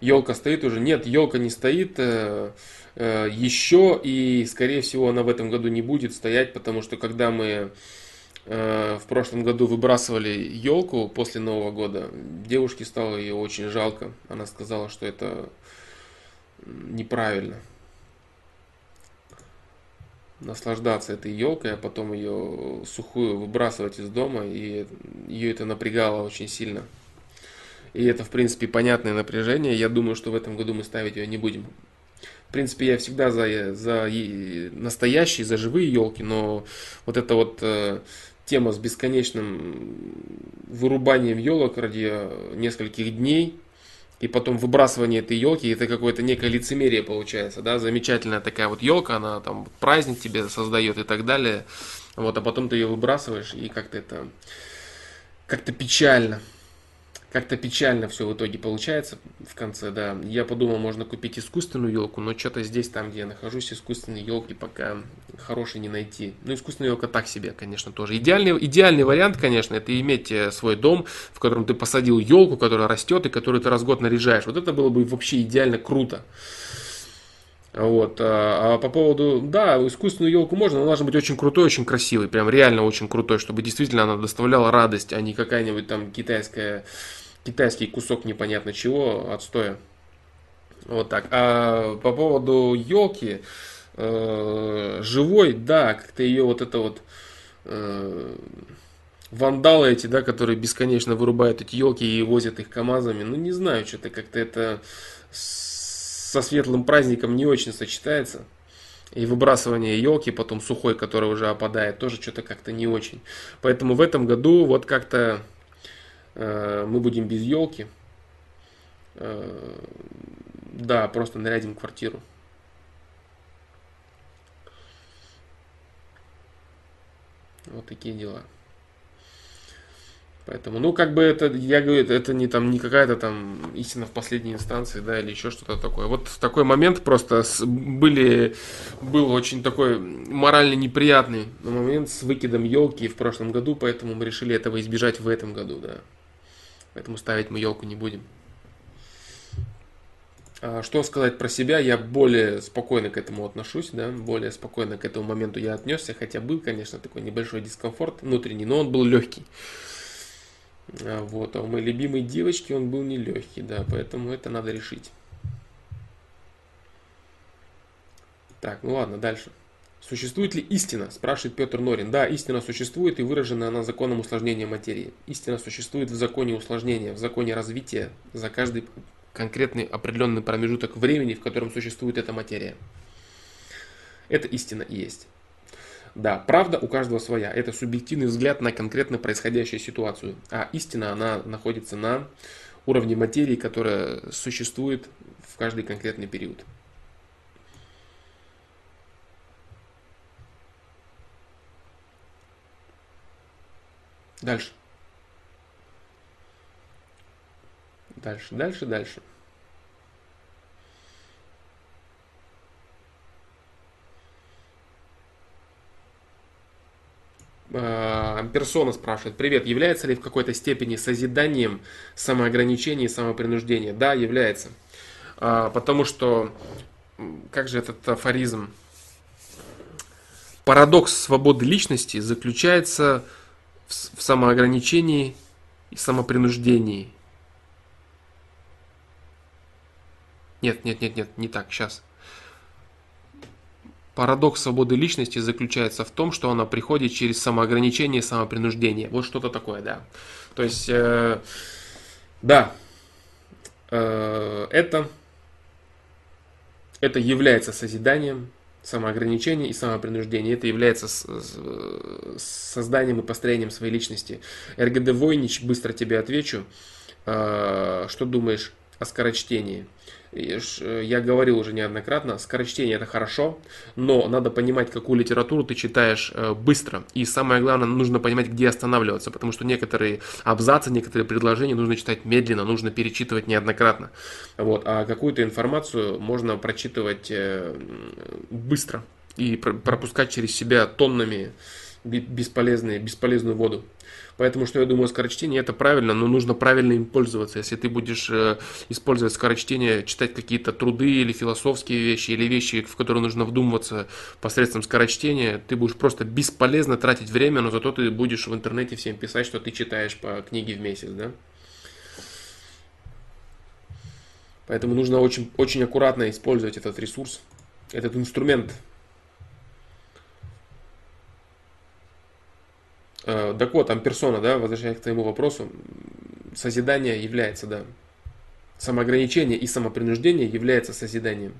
Елка стоит уже? Нет, елка не стоит э, э, еще, и скорее всего она в этом году не будет стоять, потому что когда мы э, в прошлом году выбрасывали елку после Нового года, девушке стало ее очень жалко. Она сказала, что это неправильно наслаждаться этой елкой, а потом ее сухую выбрасывать из дома, и ее это напрягало очень сильно. И это, в принципе, понятное напряжение. Я думаю, что в этом году мы ставить ее не будем. В принципе, я всегда за, за настоящие, за живые елки, но вот эта вот э, тема с бесконечным вырубанием елок ради нескольких дней, и потом выбрасывание этой елки, это какое-то некое лицемерие получается, да, замечательная такая вот елка, она там праздник тебе создает и так далее, вот, а потом ты ее выбрасываешь, и как-то это, как-то печально как-то печально все в итоге получается в конце, да. Я подумал, можно купить искусственную елку, но что-то здесь, там, где я нахожусь, искусственные елки пока хорошие не найти. Ну, искусственная елка так себе, конечно, тоже. Идеальный, идеальный вариант, конечно, это иметь э, свой дом, в котором ты посадил елку, которая растет и которую ты раз в год наряжаешь. Вот это было бы вообще идеально круто. Вот. А, а по поводу, да, искусственную елку можно, но она должна быть очень крутой, очень красивой, прям реально очень крутой, чтобы действительно она доставляла радость, а не какая-нибудь там китайская китайский кусок непонятно чего, отстоя. Вот так. А по поводу елки, э, живой, да, как-то ее вот это вот э, вандалы эти, да, которые бесконечно вырубают эти елки и возят их КАМАЗами, ну не знаю, что-то как-то это со светлым праздником не очень сочетается. И выбрасывание елки, потом сухой, который уже опадает, тоже что-то как-то не очень. Поэтому в этом году вот как-то мы будем без елки. Э, да, просто нарядим квартиру. Вот такие дела. Поэтому, ну, как бы это, я говорю, это не там не какая-то там истина в последней инстанции, да, или еще что-то такое. Вот в такой момент просто с, были, был очень такой морально неприятный момент с выкидом елки в прошлом году, поэтому мы решили этого избежать в этом году, да. Поэтому ставить мы елку не будем. А что сказать про себя, я более спокойно к этому отношусь, да, более спокойно к этому моменту я отнесся, хотя был, конечно, такой небольшой дискомфорт внутренний, но он был легкий. А, вот, а у моей любимой девочки он был нелегкий, да, поэтому это надо решить. Так, ну ладно, дальше. Существует ли истина? Спрашивает Петр Норин. Да, истина существует и выражена она законом усложнения материи. Истина существует в законе усложнения, в законе развития за каждый конкретный определенный промежуток времени, в котором существует эта материя. Это истина и есть. Да, правда у каждого своя. Это субъективный взгляд на конкретно происходящую ситуацию. А истина, она находится на уровне материи, которая существует в каждый конкретный период. Дальше. Дальше, дальше, дальше. Амперсона спрашивает, привет, является ли в какой-то степени созиданием самоограничение и самопринуждение? Да, является. А, потому что, как же этот афоризм? Парадокс свободы личности заключается в самоограничении и самопринуждении. Нет, нет, нет, нет, не так, сейчас. Парадокс свободы личности заключается в том, что она приходит через самоограничение и самопринуждение. Вот что-то такое, да. То есть, э, да, э, это, это является созиданием, самоограничение и самопринуждение. Это является созданием и построением своей личности. РГД Войнич, быстро тебе отвечу. Э, что думаешь о скорочтении? Э, я говорил уже неоднократно, скорочтение это хорошо, но надо понимать, какую литературу ты читаешь э, быстро. И самое главное, нужно понимать, где останавливаться, потому что некоторые абзацы, некоторые предложения нужно читать медленно, нужно перечитывать неоднократно. Вот. А какую-то информацию можно прочитывать э, быстро и пропускать через себя тоннами бесполезные, бесполезную воду. Поэтому, что я думаю, скорочтение это правильно, но нужно правильно им пользоваться. Если ты будешь э, использовать скорочтение, читать какие-то труды или философские вещи, или вещи, в которые нужно вдумываться посредством скорочтения, ты будешь просто бесполезно тратить время, но зато ты будешь в интернете всем писать, что ты читаешь по книге в месяц, да? Поэтому нужно очень, очень аккуратно использовать этот ресурс, этот инструмент так вот, там персона, да, возвращаясь к твоему вопросу, созидание является, да, самоограничение и самопринуждение является созиданием.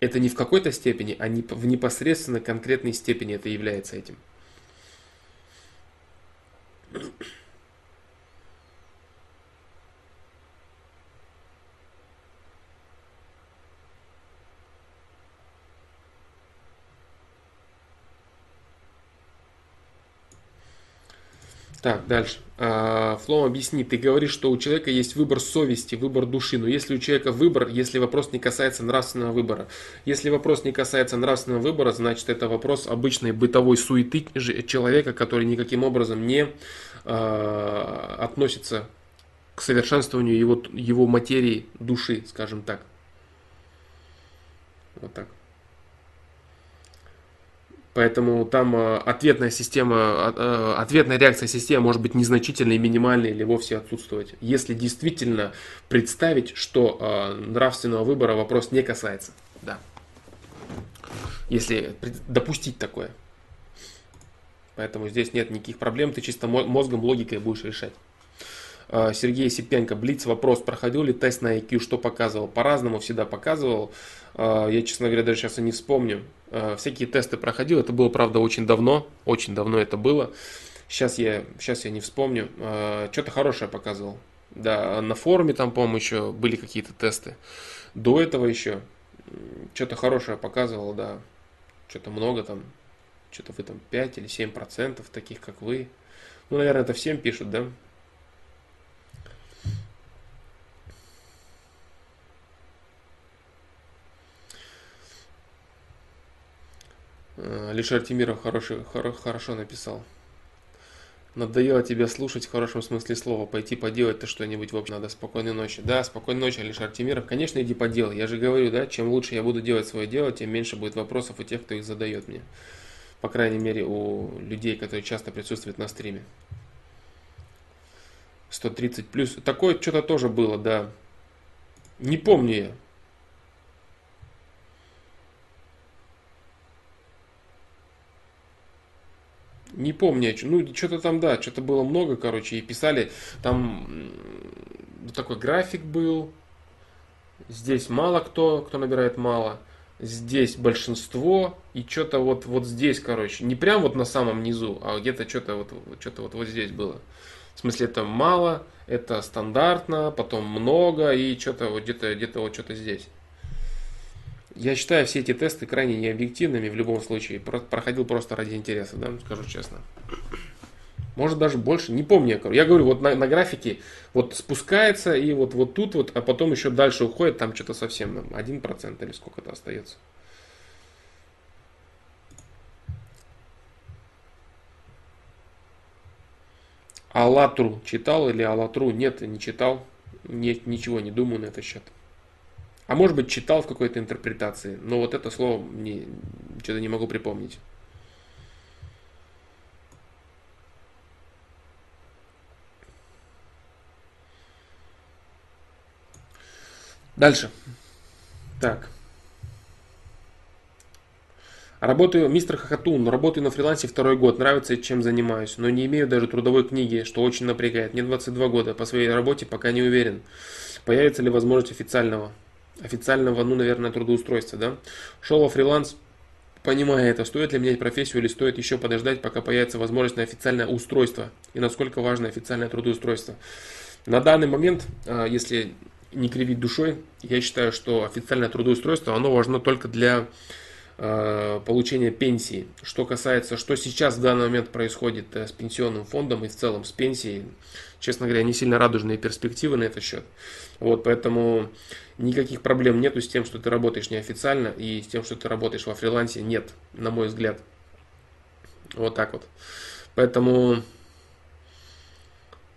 Это не в какой-то степени, а не в непосредственно конкретной степени это является этим. Так, дальше. А, Флом, объясни, ты говоришь, что у человека есть выбор совести, выбор души, но если у человека выбор, если вопрос не касается нравственного выбора, если вопрос не касается нравственного выбора, значит это вопрос обычной бытовой суеты человека, который никаким образом не э, относится к совершенствованию его, его материи души, скажем так. Вот так. Поэтому там э, ответная система, э, ответная реакция системы может быть незначительной, минимальной или вовсе отсутствовать. Если действительно представить, что э, нравственного выбора вопрос не касается. Да. Если допустить такое. Поэтому здесь нет никаких проблем, ты чисто мозгом, логикой будешь решать. А, Сергей Сипенко, Блиц, вопрос, проходил ли тест на IQ, что показывал? По-разному всегда показывал. А, я, честно говоря, даже сейчас и не вспомню. А, всякие тесты проходил, это было, правда, очень давно, очень давно это было. Сейчас я, сейчас я не вспомню. Что-то хорошее показывал. Да, на форуме там, по-моему, еще были какие-то тесты. До этого еще что-то хорошее показывал, да. Что-то много там. Что-то вы там 5 или 7 процентов таких, как вы. Ну, наверное, это всем пишут, да? Лишь Артемиров хороший, хоро, хорошо написал. Надоело тебя слушать в хорошем смысле слова. Пойти поделать-то что-нибудь вообще надо. Спокойной ночи. Да, спокойной ночи, Алишер Артемиров. Конечно, иди поделай. Я же говорю, да, чем лучше я буду делать свое дело, тем меньше будет вопросов у тех, кто их задает мне. По крайней мере, у людей, которые часто присутствуют на стриме. 130 плюс. Такое что-то тоже было, да. Не помню я. Не помню, ну что-то там, да, что-то было много, короче, и писали, там такой график был, здесь мало кто, кто набирает мало, здесь большинство, и что-то вот, вот здесь, короче, не прям вот на самом низу, а где-то что-то вот, что-то вот, вот здесь было. В смысле, это мало, это стандартно, потом много, и что-то вот где-то, где-то вот что-то здесь. Я считаю все эти тесты крайне необъективными в любом случае. Проходил просто ради интереса, да, скажу честно. Может даже больше, не помню. Я говорю, вот на, на графике вот спускается и вот, вот тут вот, а потом еще дальше уходит, там что-то совсем, 1% или сколько-то остается. Аллатру читал или Аллатру? Нет, не читал. Нет, ничего не думаю на этот счет. А может быть читал в какой-то интерпретации, но вот это слово мне что-то не могу припомнить. Дальше. Так. Работаю, мистер Хохотун, работаю на фрилансе второй год, нравится, чем занимаюсь, но не имею даже трудовой книги, что очень напрягает. Мне 22 года, по своей работе пока не уверен. Появится ли возможность официального? Официального, ну, наверное, трудоустройства, да. Шел во фриланс, понимая это, стоит ли менять профессию или стоит еще подождать, пока появится возможность на официальное устройство и насколько важно официальное трудоустройство. На данный момент, а, если не кривить душой, я считаю, что официальное трудоустройство, оно важно только для получения пенсии. Что касается, что сейчас в данный момент происходит э, с пенсионным фондом и в целом с пенсией, честно говоря, не сильно радужные перспективы на этот счет. Вот, поэтому никаких проблем нету с тем, что ты работаешь неофициально и с тем, что ты работаешь во фрилансе, нет, на мой взгляд. Вот так вот. Поэтому,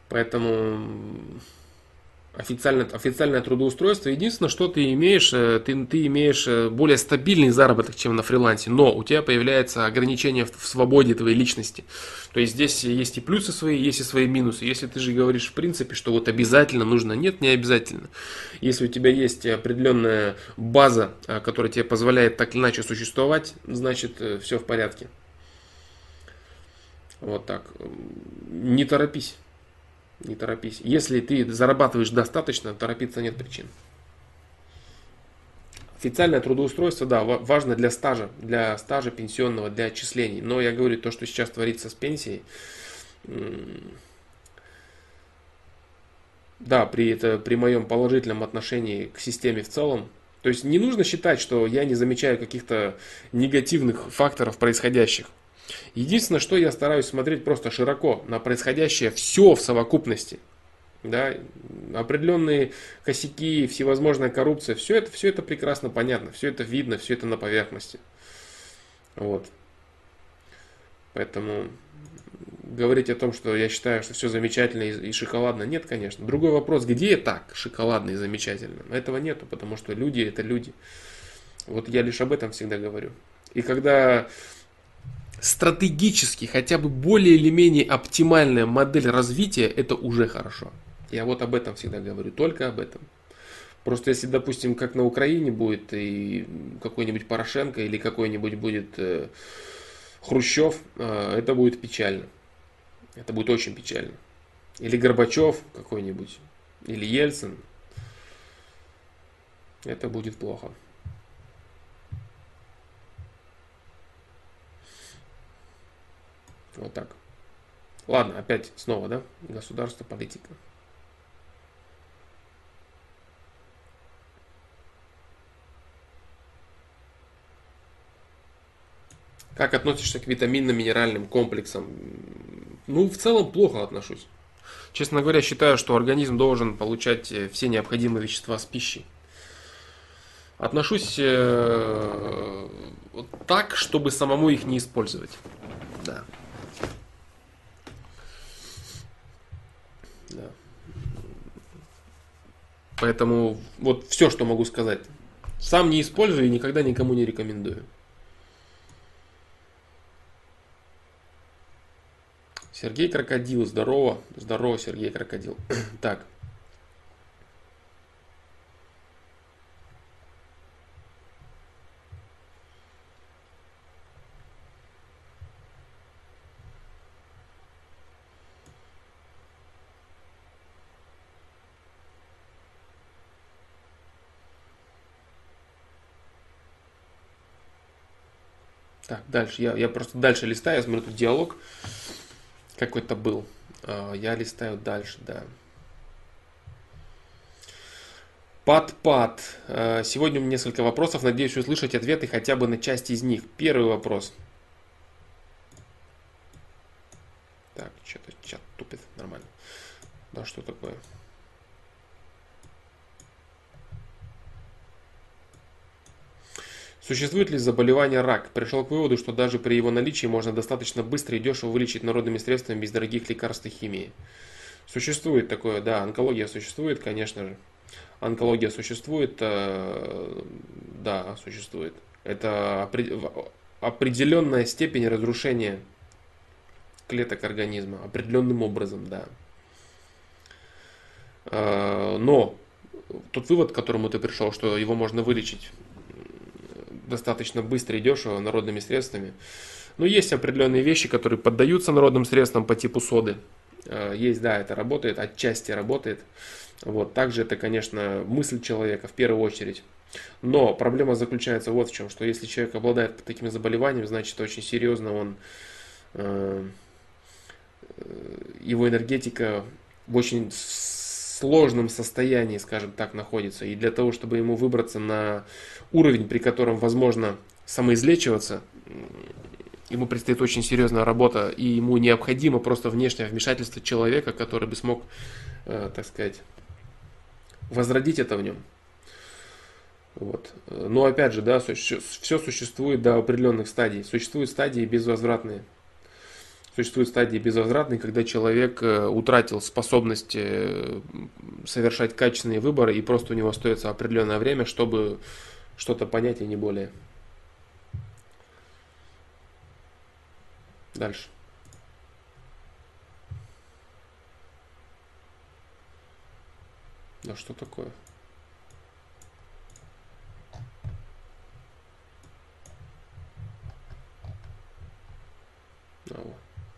поэтому официальное, официальное трудоустройство. Единственное, что ты имеешь, э, ты, ты имеешь э, более стабильный заработок, чем на фрилансе, но у тебя появляется ограничение в, в свободе твоей личности. То есть здесь есть и плюсы свои, есть и свои минусы. Если ты же говоришь в принципе, что вот обязательно нужно, нет, не обязательно. Если у тебя есть определенная база, э, которая тебе позволяет так или иначе существовать, значит все в порядке. Вот так. Не торопись. Не торопись. Если ты зарабатываешь достаточно, торопиться нет причин. Официальное трудоустройство, да, важно для стажа, для стажа пенсионного, для отчислений. Но я говорю, то, что сейчас творится с пенсией, да, при, это, при моем положительном отношении к системе в целом, то есть не нужно считать, что я не замечаю каких-то негативных факторов происходящих. Единственное, что я стараюсь смотреть просто широко на происходящее все в совокупности. Да, определенные косяки, всевозможная коррупция, все это, все это прекрасно понятно, все это видно, все это на поверхности. Вот. Поэтому говорить о том, что я считаю, что все замечательно и, и шоколадно, нет, конечно. Другой вопрос, где так шоколадно и замечательно? Этого нету, потому что люди это люди. Вот я лишь об этом всегда говорю. И когда стратегически хотя бы более или менее оптимальная модель развития, это уже хорошо. Я вот об этом всегда говорю, только об этом. Просто если, допустим, как на Украине будет и какой-нибудь Порошенко или какой-нибудь будет э, Хрущев, э, это будет печально. Это будет очень печально. Или Горбачев какой-нибудь, или Ельцин. Это будет плохо. Вот так. Ладно, опять снова, да? Государство, политика. Как относишься к витаминно-минеральным комплексам? Ну, в целом плохо отношусь. Честно говоря, считаю, что организм должен получать э, все необходимые вещества с пищей. Отношусь э, так, чтобы самому их не использовать. Да. Поэтому вот все, что могу сказать. Сам не использую и никогда никому не рекомендую. Сергей Крокодил, здорово. Здорово, Сергей Крокодил. [clears throat] так. Так, дальше. Я, я просто дальше листаю, я смотрю тут диалог какой-то был. А, я листаю дальше, да. Пад-пад. А, сегодня у меня несколько вопросов. Надеюсь услышать ответы хотя бы на часть из них. Первый вопрос. Так, что-то чат тупит. Нормально. Да что такое? Существует ли заболевание рак? Пришел к выводу, что даже при его наличии можно достаточно быстро и дешево вылечить народными средствами без дорогих лекарств и химии. Существует такое, да, онкология существует, конечно же. Онкология существует, э, да, существует. Это определенная степень разрушения клеток организма, определенным образом, да. Э, но тот вывод, к которому ты пришел, что его можно вылечить достаточно быстро и дешево народными средствами. Но есть определенные вещи, которые поддаются народным средствам по типу соды. Э, есть, да, это работает, отчасти работает. Вот. Также это, конечно, мысль человека в первую очередь. Но проблема заключается вот в чем, что если человек обладает таким заболеванием, значит очень серьезно он, э, э, его энергетика в очень сложном состоянии, скажем так, находится. И для того, чтобы ему выбраться на уровень, при котором возможно самоизлечиваться, ему предстоит очень серьезная работа, и ему необходимо просто внешнее вмешательство человека, который бы смог, э, так сказать, возродить это в нем. Вот. Но опять же, да, все существует до определенных стадий. Существуют стадии безвозвратные существуют стадии безвозвратные, когда человек э, утратил способность э, совершать качественные выборы и просто у него остается определенное время, чтобы что-то понять и не более. Дальше. Да что такое? Вот.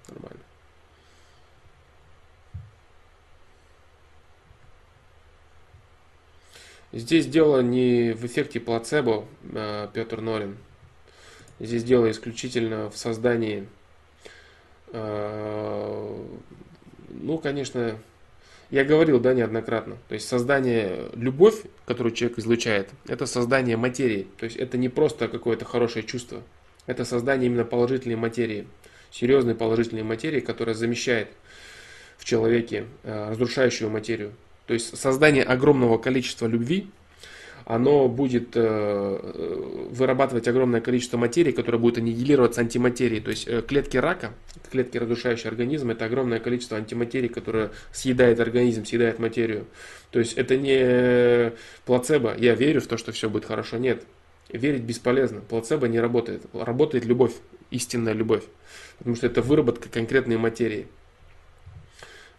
Нормально. Здесь дело не в эффекте плацебо, э, Петр Норин. Здесь дело исключительно в создании, э, ну, конечно, я говорил, да, неоднократно. То есть создание, любовь, которую человек излучает, это создание материи. То есть это не просто какое-то хорошее чувство. Это создание именно положительной материи серьезной положительной материи, которая замещает в человеке э, разрушающую материю. То есть создание огромного количества любви, оно будет э, э, вырабатывать огромное количество материи, которое будет аннигилироваться антиматерией. То есть клетки рака, клетки, разрушающие организм, это огромное количество антиматерии, которое съедает организм, съедает материю. То есть это не плацебо, я верю в то, что все будет хорошо. Нет, верить бесполезно. Плацебо не работает. Работает любовь, истинная любовь потому что это выработка конкретной материи.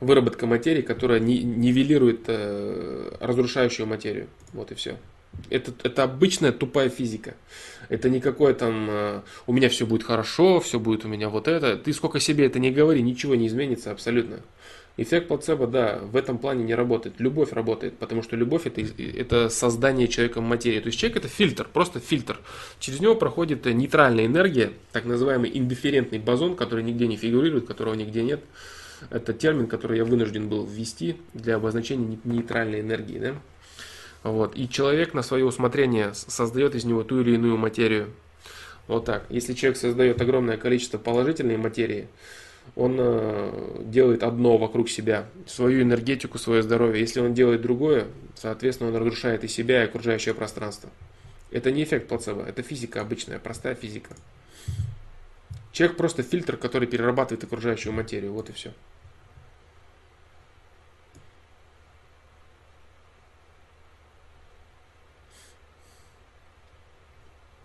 Выработка материи, которая нивелирует э, разрушающую материю. Вот и все. Это, это обычная тупая физика. Это никакое там, э, у меня все будет хорошо, все будет у меня вот это. Ты сколько себе это не говори, ничего не изменится абсолютно. Эффект плацебо, да, в этом плане не работает. Любовь работает, потому что любовь это, это создание человеком материи. То есть человек это фильтр, просто фильтр. Через него проходит нейтральная энергия, так называемый индифферентный бозон, который нигде не фигурирует, которого нигде нет. Это термин, который я вынужден был ввести для обозначения нейтральной энергии. Да? Вот. И человек на свое усмотрение создает из него ту или иную материю. Вот так. Если человек создает огромное количество положительной материи, он э, делает одно вокруг себя, свою энергетику, свое здоровье. Если он делает другое, соответственно, он разрушает и себя, и окружающее пространство. Это не эффект плацебо, это физика обычная, простая физика. Человек просто фильтр, который перерабатывает окружающую материю. Вот и все.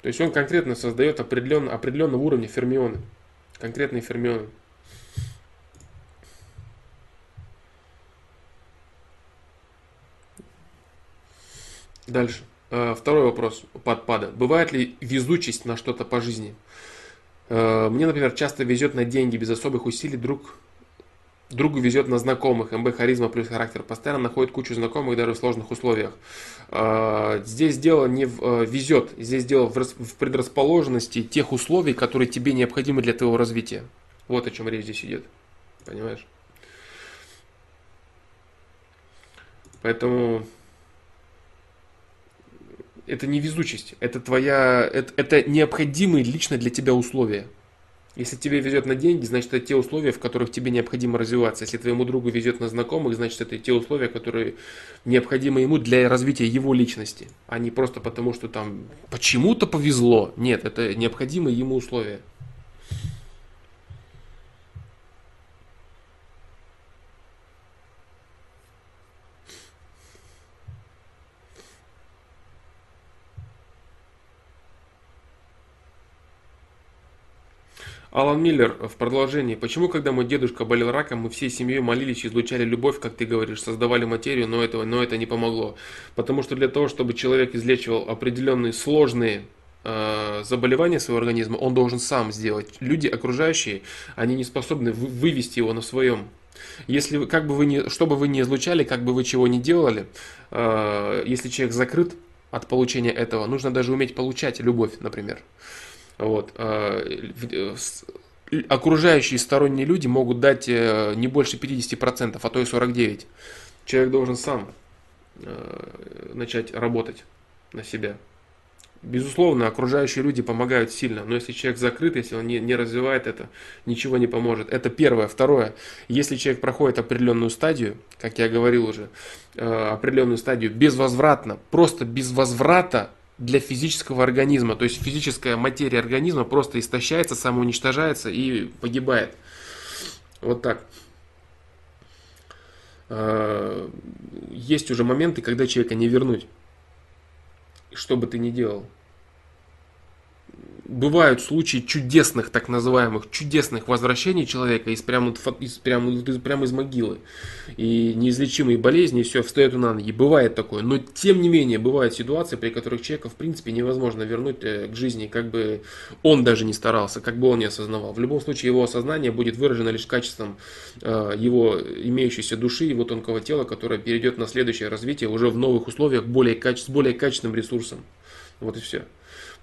То есть он конкретно создает определенно, определенного уровня фермионы. Конкретные фермионы. Дальше. Э, второй вопрос подпада. Бывает ли везучесть на что-то по жизни? Э, мне, например, часто везет на деньги без особых усилий, друг Другу везет на знакомых, МБ харизма плюс характер. Постоянно находит кучу знакомых даже в сложных условиях. А, здесь дело не в, э, везет, здесь дело в предрасположенности тех условий, которые тебе необходимы для твоего развития. Вот о чем речь здесь идет. Понимаешь? Поэтому это не везучесть, это твоя, это, это необходимые лично для тебя условия. Если тебе везет на деньги, значит это те условия, в которых тебе необходимо развиваться. Если твоему другу везет на знакомых, значит это те условия, которые необходимы ему для развития его личности, а не просто потому, что там почему-то повезло. Нет, это необходимые ему условия. Алан Миллер в продолжении. Почему, когда мой дедушка болел раком, мы всей семьей молились излучали любовь, как ты говоришь, создавали материю, но, этого, но это не помогло? Потому что для того, чтобы человек излечивал определенные сложные э, заболевания своего организма, он должен сам сделать. Люди окружающие, они не способны вывести его на своем. Если как бы вы не, что бы вы ни излучали, как бы вы чего ни делали, э, если человек закрыт от получения этого, нужно даже уметь получать любовь, например. Вот. А, э, окружающие сторонние люди могут дать э, не больше 50%, а то и 49%. Человек должен сам э, начать работать на себя. Безусловно, окружающие люди помогают сильно, но если человек закрыт, если он не, не развивает это, ничего не поможет. Это первое. Второе, если человек проходит определенную стадию, как я говорил уже, определенную стадию безвозвратно, просто без возврата для физического организма. То есть физическая материя организма просто истощается, самоуничтожается и погибает. Вот так. А, есть уже моменты, когда человека не вернуть. Что бы ты ни делал бывают случаи чудесных, так называемых, чудесных возвращений человека из прямо, из, прямо, из, прямо из могилы. И неизлечимые болезни, и все, встает на ноги. Бывает такое. Но тем не менее, бывают ситуации, при которых человека в принципе невозможно вернуть э, к жизни, как бы он даже не старался, как бы он не осознавал. В любом случае, его осознание будет выражено лишь качеством э, его имеющейся души, его тонкого тела, которое перейдет на следующее развитие уже в новых условиях, более, с более качественным ресурсом. Вот и все.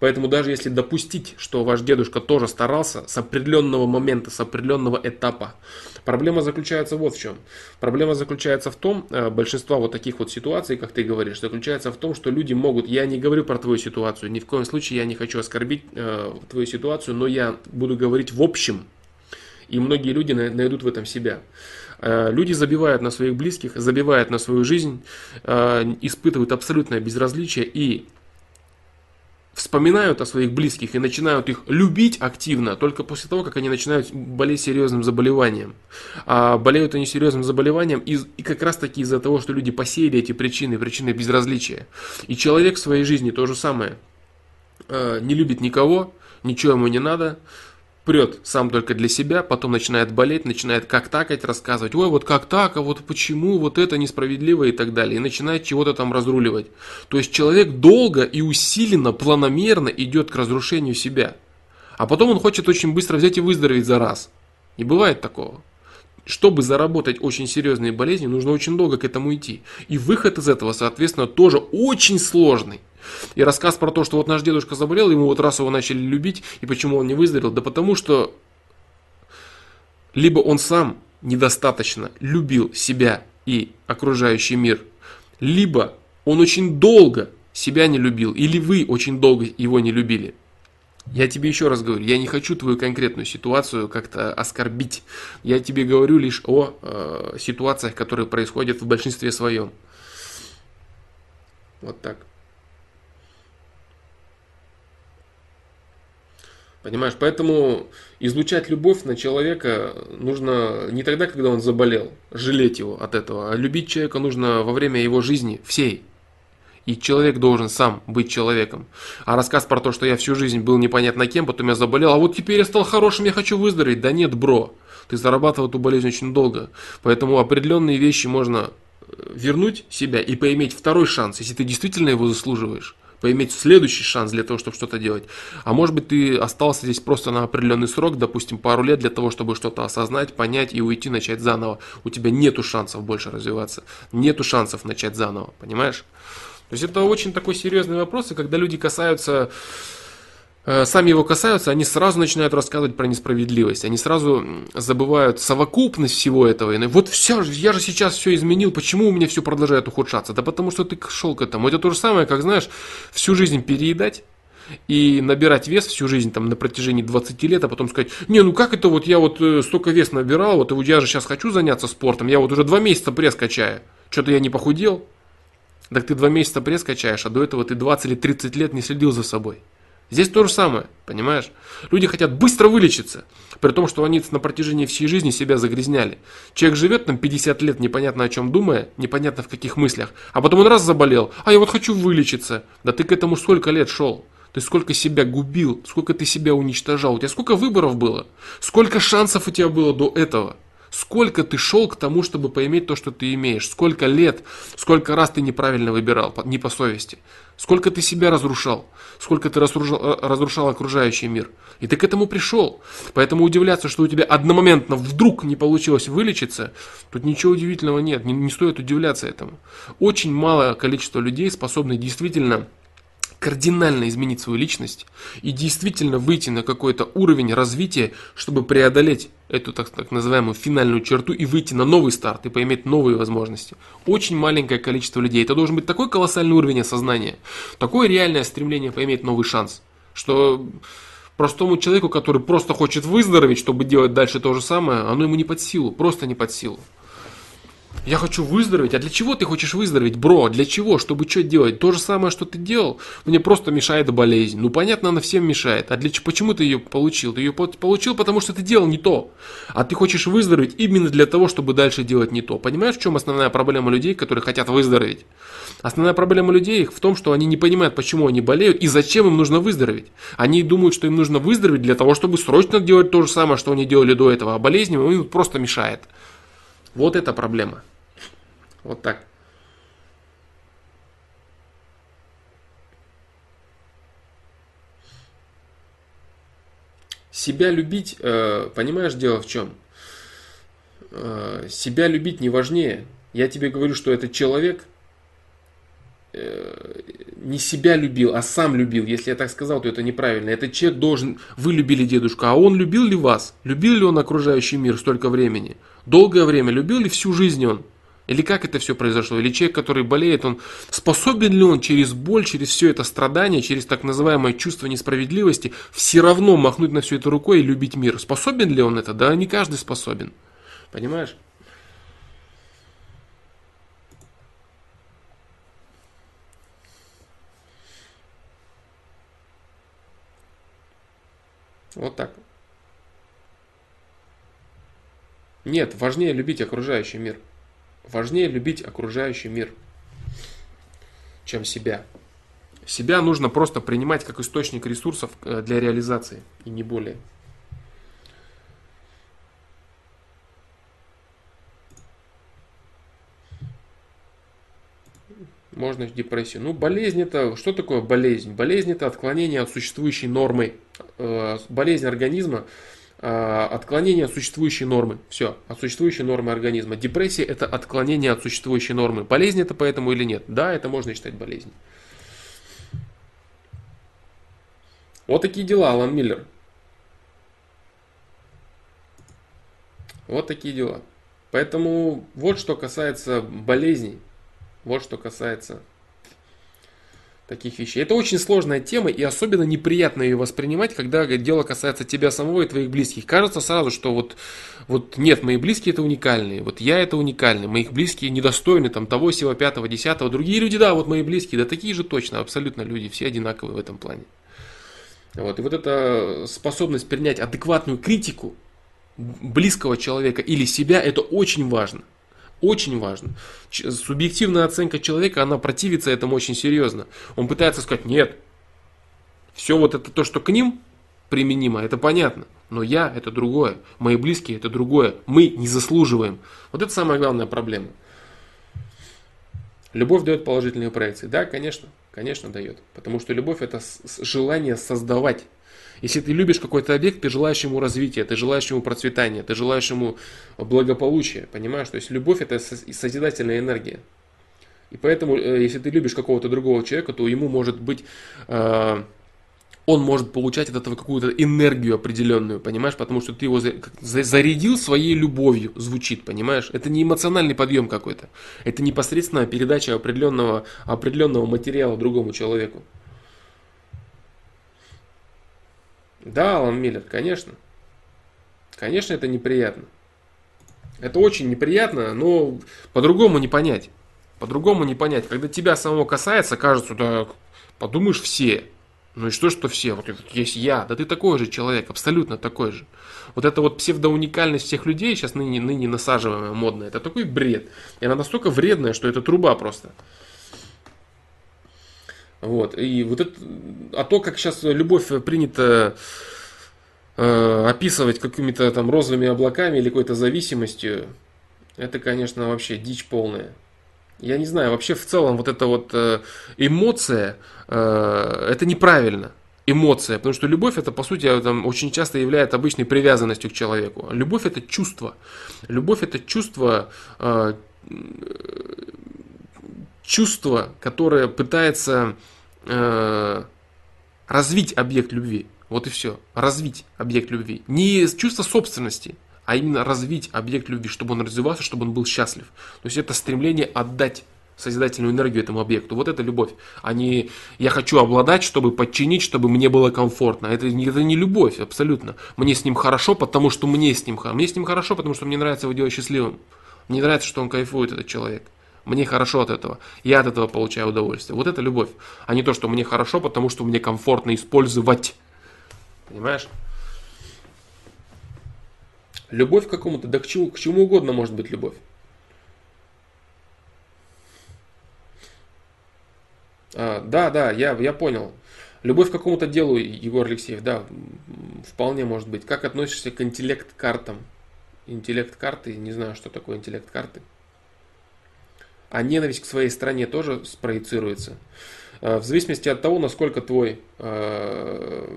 Поэтому даже если допустить, что ваш дедушка тоже старался с определенного момента, с определенного этапа, проблема заключается вот в чем. Проблема заключается в том, э, большинство вот таких вот ситуаций, как ты говоришь, заключается в том, что люди могут, я не говорю про твою ситуацию, ни в коем случае я не хочу оскорбить э, твою ситуацию, но я буду говорить в общем, и многие люди найдут в этом себя. Э, люди забивают на своих близких, забивают на свою жизнь, э, испытывают абсолютное безразличие и вспоминают о своих близких и начинают их любить активно только после того, как они начинают болеть серьезным заболеванием. А болеют они серьезным заболеванием из, и как раз таки из-за того, что люди посеяли эти причины, причины безразличия. И человек в своей жизни то же самое. Э, не любит никого, ничего ему не надо, прет сам только для себя, потом начинает болеть, начинает как такать, рассказывать, ой, вот как так, а вот почему, вот это несправедливо и так далее, и начинает чего-то там разруливать. То есть человек долго и усиленно, планомерно идет к разрушению себя. А потом он хочет очень быстро взять и выздороветь за раз. Не бывает такого. Чтобы заработать очень серьезные болезни, нужно очень долго к этому идти. И выход из этого, соответственно, тоже очень сложный. И рассказ про то, что вот наш дедушка заболел, ему вот раз его начали любить, и почему он не выздоровел, да потому что либо он сам недостаточно любил себя и окружающий мир, либо он очень долго себя не любил, или вы очень долго его не любили. Я тебе еще раз говорю, я не хочу твою конкретную ситуацию как-то оскорбить. Я тебе говорю лишь о э, ситуациях, которые происходят в большинстве своем. Вот так. Понимаешь, поэтому излучать любовь на человека нужно не тогда, когда он заболел, жалеть его от этого, а любить человека нужно во время его жизни всей. И человек должен сам быть человеком. А рассказ про то, что я всю жизнь был непонятно кем, потом я заболел, а вот теперь я стал хорошим, я хочу выздороветь. Да нет, бро, ты зарабатывал эту болезнь очень долго. Поэтому определенные вещи можно э, вернуть себя и поиметь второй шанс, если ты действительно его заслуживаешь поиметь следующий шанс для того, чтобы что-то делать. А может быть ты остался здесь просто на определенный срок, допустим, пару лет для того, чтобы что-то осознать, понять и уйти, начать заново. У тебя нету шансов больше развиваться, нету шансов начать заново, понимаешь? То есть это очень такой серьезный вопрос, и когда люди касаются сами его касаются, они сразу начинают рассказывать про несправедливость. Они сразу забывают совокупность всего этого. И вот все, я же сейчас все изменил, почему у меня все продолжает ухудшаться? Да потому что ты шел к этому. Это то же самое, как, знаешь, всю жизнь переедать, и набирать вес всю жизнь там на протяжении 20 лет, а потом сказать, не, ну как это вот я вот э, столько вес набирал, вот я же сейчас хочу заняться спортом, я вот уже два месяца пресс качаю, что-то я не похудел. Так ты два месяца пресс качаешь, а до этого ты 20 или 30 лет не следил за собой. Здесь то же самое, понимаешь? Люди хотят быстро вылечиться, при том, что они на протяжении всей жизни себя загрязняли. Человек живет там 50 лет, непонятно о чем думая, непонятно в каких мыслях, а потом он раз заболел, а я вот хочу вылечиться. Да ты к этому сколько лет шел? Ты сколько себя губил, сколько ты себя уничтожал, у тебя сколько выборов было, сколько шансов у тебя было до этого. Сколько ты шел к тому, чтобы поиметь то, что ты имеешь? Сколько лет, сколько раз ты неправильно выбирал, не по совести? Сколько ты себя разрушал? Сколько ты разрушал, э, разрушал окружающий мир? И ты к этому пришел. Поэтому удивляться, что у тебя одномоментно вдруг не получилось вылечиться, тут ничего удивительного нет. Не, не стоит удивляться этому. Очень малое количество людей способны действительно кардинально изменить свою личность и действительно выйти на какой-то уровень развития, чтобы преодолеть эту так, так называемую финальную черту и выйти на новый старт и поиметь новые возможности. Очень маленькое количество людей. Это должен быть такой колоссальный уровень осознания, такое реальное стремление поиметь новый шанс, что простому человеку, который просто хочет выздороветь, чтобы делать дальше то же самое, оно ему не под силу, просто не под силу. Я хочу выздороветь. А для чего ты хочешь выздороветь, бро? Для чего? Чтобы что делать? То же самое, что ты делал. Мне просто мешает болезнь. Ну, понятно, она всем мешает. А для почему ты ее получил? Ты ее получил, потому что ты делал не то. А ты хочешь выздороветь именно для того, чтобы дальше делать не то. Понимаешь, в чем основная проблема людей, которые хотят выздороветь? Основная проблема людей в том, что они не понимают, почему они болеют и зачем им нужно выздороветь. Они думают, что им нужно выздороветь для того, чтобы срочно делать то же самое, что они делали до этого. А болезнь им просто мешает. Вот это проблема. Вот так. Себя любить, э, понимаешь, дело в чем? Э, себя любить не важнее. Я тебе говорю, что этот человек э, не себя любил, а сам любил. Если я так сказал, то это неправильно. Этот человек должен... Вы любили дедушку, а он любил ли вас? Любил ли он окружающий мир столько времени? Долгое время любил ли всю жизнь он? Или как это все произошло? Или человек, который болеет, он способен ли он через боль, через все это страдание, через так называемое чувство несправедливости все равно махнуть на все это рукой и любить мир? Способен ли он это? Да не каждый способен. Понимаешь? Вот так. Нет, важнее любить окружающий мир. Важнее любить окружающий мир, чем себя. Себя нужно просто принимать как источник ресурсов э, для реализации, и не более. Можно депрессию. Ну, болезнь это... Что такое болезнь? Болезнь это отклонение от существующей нормы. Э, болезнь организма отклонение от существующей нормы. Все, от существующей нормы организма. Депрессия это отклонение от существующей нормы. Болезнь это поэтому или нет? Да, это можно считать болезнью. Вот такие дела, Алан Миллер. Вот такие дела. Поэтому вот что касается болезней. Вот что касается таких вещей. Это очень сложная тема и особенно неприятно ее воспринимать, когда дело касается тебя самого и твоих близких. Кажется сразу, что вот, вот нет, мои близкие это уникальные, вот я это уникальный, моих близкие недостойны там того, сего, пятого, десятого. Другие люди, да, вот мои близкие, да такие же точно, абсолютно люди, все одинаковые в этом плане. Вот. И вот эта способность принять адекватную критику близкого человека или себя, это очень важно. Очень важно. Субъективная оценка человека, она противится этому очень серьезно. Он пытается сказать, нет, все вот это то, что к ним применимо, это понятно. Но я это другое, мои близкие это другое, мы не заслуживаем. Вот это самая главная проблема. Любовь дает положительные проекции. Да, конечно, конечно дает. Потому что любовь это желание создавать если ты любишь какой-то объект, ты желаешь ему развития, ты желаешь ему процветания, ты желаешь ему благополучия, понимаешь? То есть любовь это созидательная энергия. И поэтому, э, если ты любишь какого-то другого человека, то ему может быть, э, он может получать от этого какую-то энергию определенную, понимаешь? Потому что ты его зарядил своей любовью, звучит, понимаешь? Это не эмоциональный подъем какой-то. Это непосредственно передача определенного, определенного материала другому человеку. Да, Алан Миллер, конечно. Конечно, это неприятно. Это очень неприятно, но по-другому не понять. По-другому не понять. Когда тебя самого касается, кажется, да, подумаешь, все. Ну и что, что все? Вот есть я. Да ты такой же человек, абсолютно такой же. Вот эта вот псевдоуникальность всех людей, сейчас ныне, ныне насаживаемая, модная, это такой бред. И она настолько вредная, что это труба просто. Вот. И вот это, а то, как сейчас любовь принято э, описывать какими-то там розовыми облаками или какой-то зависимостью, это, конечно, вообще дичь полная. Я не знаю, вообще в целом вот эта вот э, эмоция, э, это неправильно. Эмоция, потому что любовь это по сути там, очень часто является обычной привязанностью к человеку. Любовь это чувство. Любовь это чувство, э, чувство, которое пытается э, развить объект любви. Вот и все. Развить объект любви. Не чувство собственности, а именно развить объект любви, чтобы он развивался, чтобы он был счастлив. То есть это стремление отдать созидательную энергию этому объекту. Вот это любовь. А не я хочу обладать, чтобы подчинить, чтобы мне было комфортно. Это, это не любовь абсолютно. Мне с ним хорошо, потому что мне с ним хорошо. Мне с ним хорошо, потому что мне нравится его делать счастливым. Мне нравится, что он кайфует, этот человек. Мне хорошо от этого. Я от этого получаю удовольствие. Вот это любовь. А не то, что мне хорошо, потому что мне комфортно использовать. Понимаешь? Любовь к какому-то, да к чему, к чему угодно может быть любовь. А, да, да, я, я понял. Любовь к какому-то делу, Егор Алексеев, да, вполне может быть. Как относишься к интеллект-картам? Интеллект-карты, не знаю, что такое интеллект-карты а ненависть к своей стране тоже спроецируется. Э, в зависимости от того, насколько твой, э,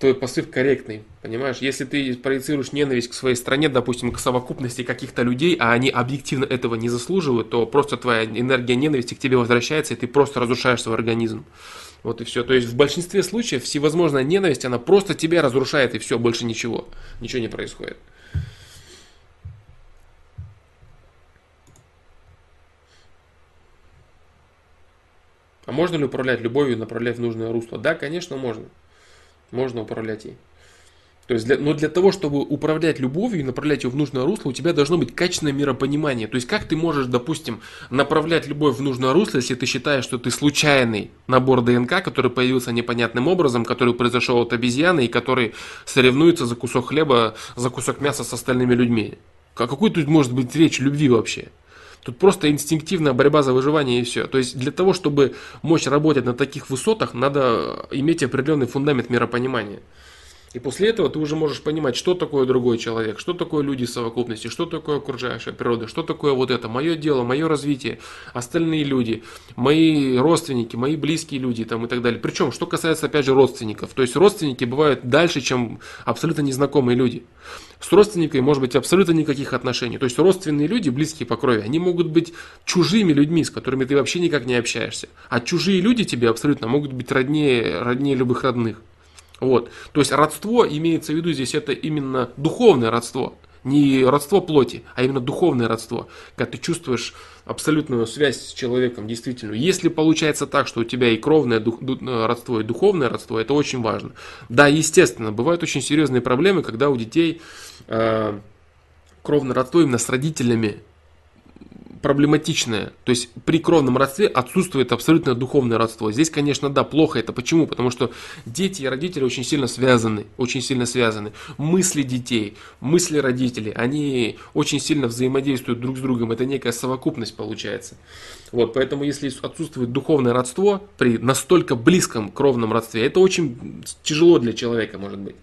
твой посыл корректный, понимаешь? Если ты проецируешь ненависть к своей стране, допустим, к совокупности каких-то людей, а они объективно этого не заслуживают, то просто твоя энергия ненависти к тебе возвращается, и ты просто разрушаешь свой организм. Вот и все. То есть в большинстве случаев всевозможная ненависть, она просто тебя разрушает, и все, больше ничего. Ничего не происходит. А можно ли управлять любовью направлять в нужное русло? Да, конечно, можно. Можно управлять ей. То есть, для, но для того, чтобы управлять любовью и направлять ее в нужное русло, у тебя должно быть качественное миропонимание. То есть, как ты можешь, допустим, направлять любовь в нужное русло, если ты считаешь, что ты случайный набор ДНК, который появился непонятным образом, который произошел от обезьяны и который соревнуется за кусок хлеба, за кусок мяса с остальными людьми? Какой тут может быть речь любви вообще? Тут просто инстинктивная борьба за выживание и все. То есть для того, чтобы мочь работать на таких высотах, надо иметь определенный фундамент миропонимания. И после этого ты уже можешь понимать, что такое другой человек, что такое люди совокупности, что такое окружающая природа, что такое вот это, мое дело, мое развитие, остальные люди, мои родственники, мои близкие люди там и так далее. Причем, что касается опять же родственников, то есть родственники бывают дальше, чем абсолютно незнакомые люди. С родственниками может быть абсолютно никаких отношений. То есть родственные люди, близкие по крови, они могут быть чужими людьми, с которыми ты вообще никак не общаешься. А чужие люди тебе абсолютно могут быть роднее, роднее любых родных. Вот. То есть родство имеется в виду здесь это именно духовное родство. Не родство плоти, а именно духовное родство. Когда ты чувствуешь абсолютную связь с человеком, действительно. Если получается так, что у тебя и кровное дух, э, родство, и духовное родство, это очень важно. Да, естественно, бывают очень серьезные проблемы, когда у детей э, кровное родство именно с родителями проблематичное. То есть при кровном родстве отсутствует абсолютно духовное родство. Здесь, конечно, да, плохо это. Почему? Потому что дети и родители очень сильно связаны. Очень сильно связаны. Мысли детей, мысли родителей, они очень сильно взаимодействуют друг с другом. Это некая совокупность получается. Вот, поэтому если отсутствует духовное родство при настолько близком кровном родстве, это очень тяжело для человека может быть.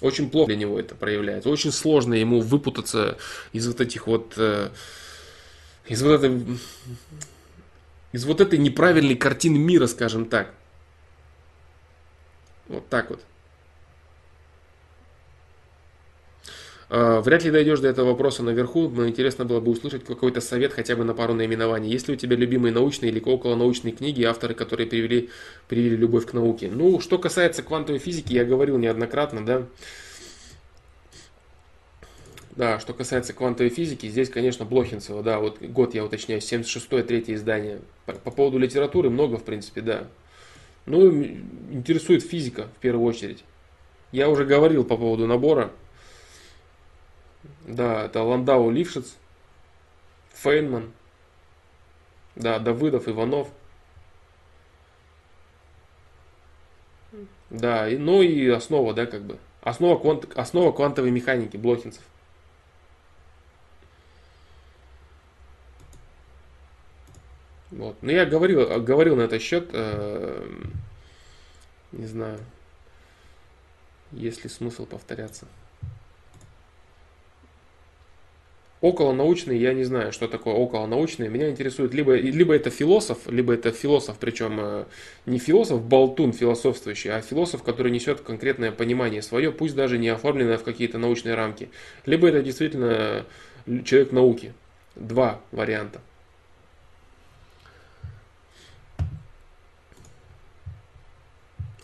Очень плохо для него это проявляется. Очень сложно ему выпутаться из вот этих вот э, из вот этой, из вот этой неправильной картины мира, скажем так. Вот так вот. А, вряд ли дойдешь до этого вопроса наверху, но интересно было бы услышать какой-то совет хотя бы на пару наименований. Есть ли у тебя любимые научные или около научные книги, авторы, которые привели, привели любовь к науке? Ну, что касается квантовой физики, я говорил неоднократно, да, да, что касается квантовой физики, здесь, конечно, Блохинцева, да, вот год я уточняю, 76-е, третье издание. По, по поводу литературы много, в принципе, да. Ну, интересует физика в первую очередь. Я уже говорил по поводу набора. Да, это Ландау Лившиц, Фейнман, да, Давыдов, Иванов. Да, и, ну и основа, да, как бы. Основа, квант, основа квантовой механики Блохинцев. Вот. Но я говорил, говорил на этот счет, э, не знаю, есть ли смысл повторяться. Около научный, я не знаю, что такое около научный. Меня интересует либо, либо это философ, либо это философ, причем э, не философ болтун философствующий, а философ, который несет конкретное понимание свое, пусть даже не оформленное в какие-то научные рамки. Либо это действительно человек науки. Два варианта.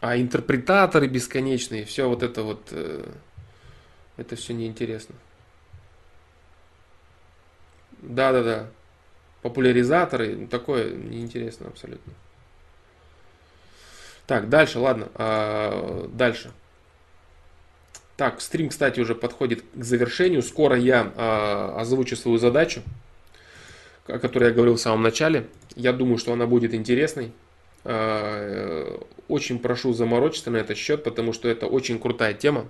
А интерпретаторы бесконечные, все вот это вот, э, это все неинтересно. Да-да-да. Популяризаторы, ну, такое неинтересно абсолютно. Так, дальше, ладно, а, дальше. Так, стрим, кстати, уже подходит к завершению. Скоро я а, озвучу свою задачу, о которой я говорил в самом начале. Я думаю, что она будет интересной. А, очень прошу заморочиться на этот счет, потому что это очень крутая тема.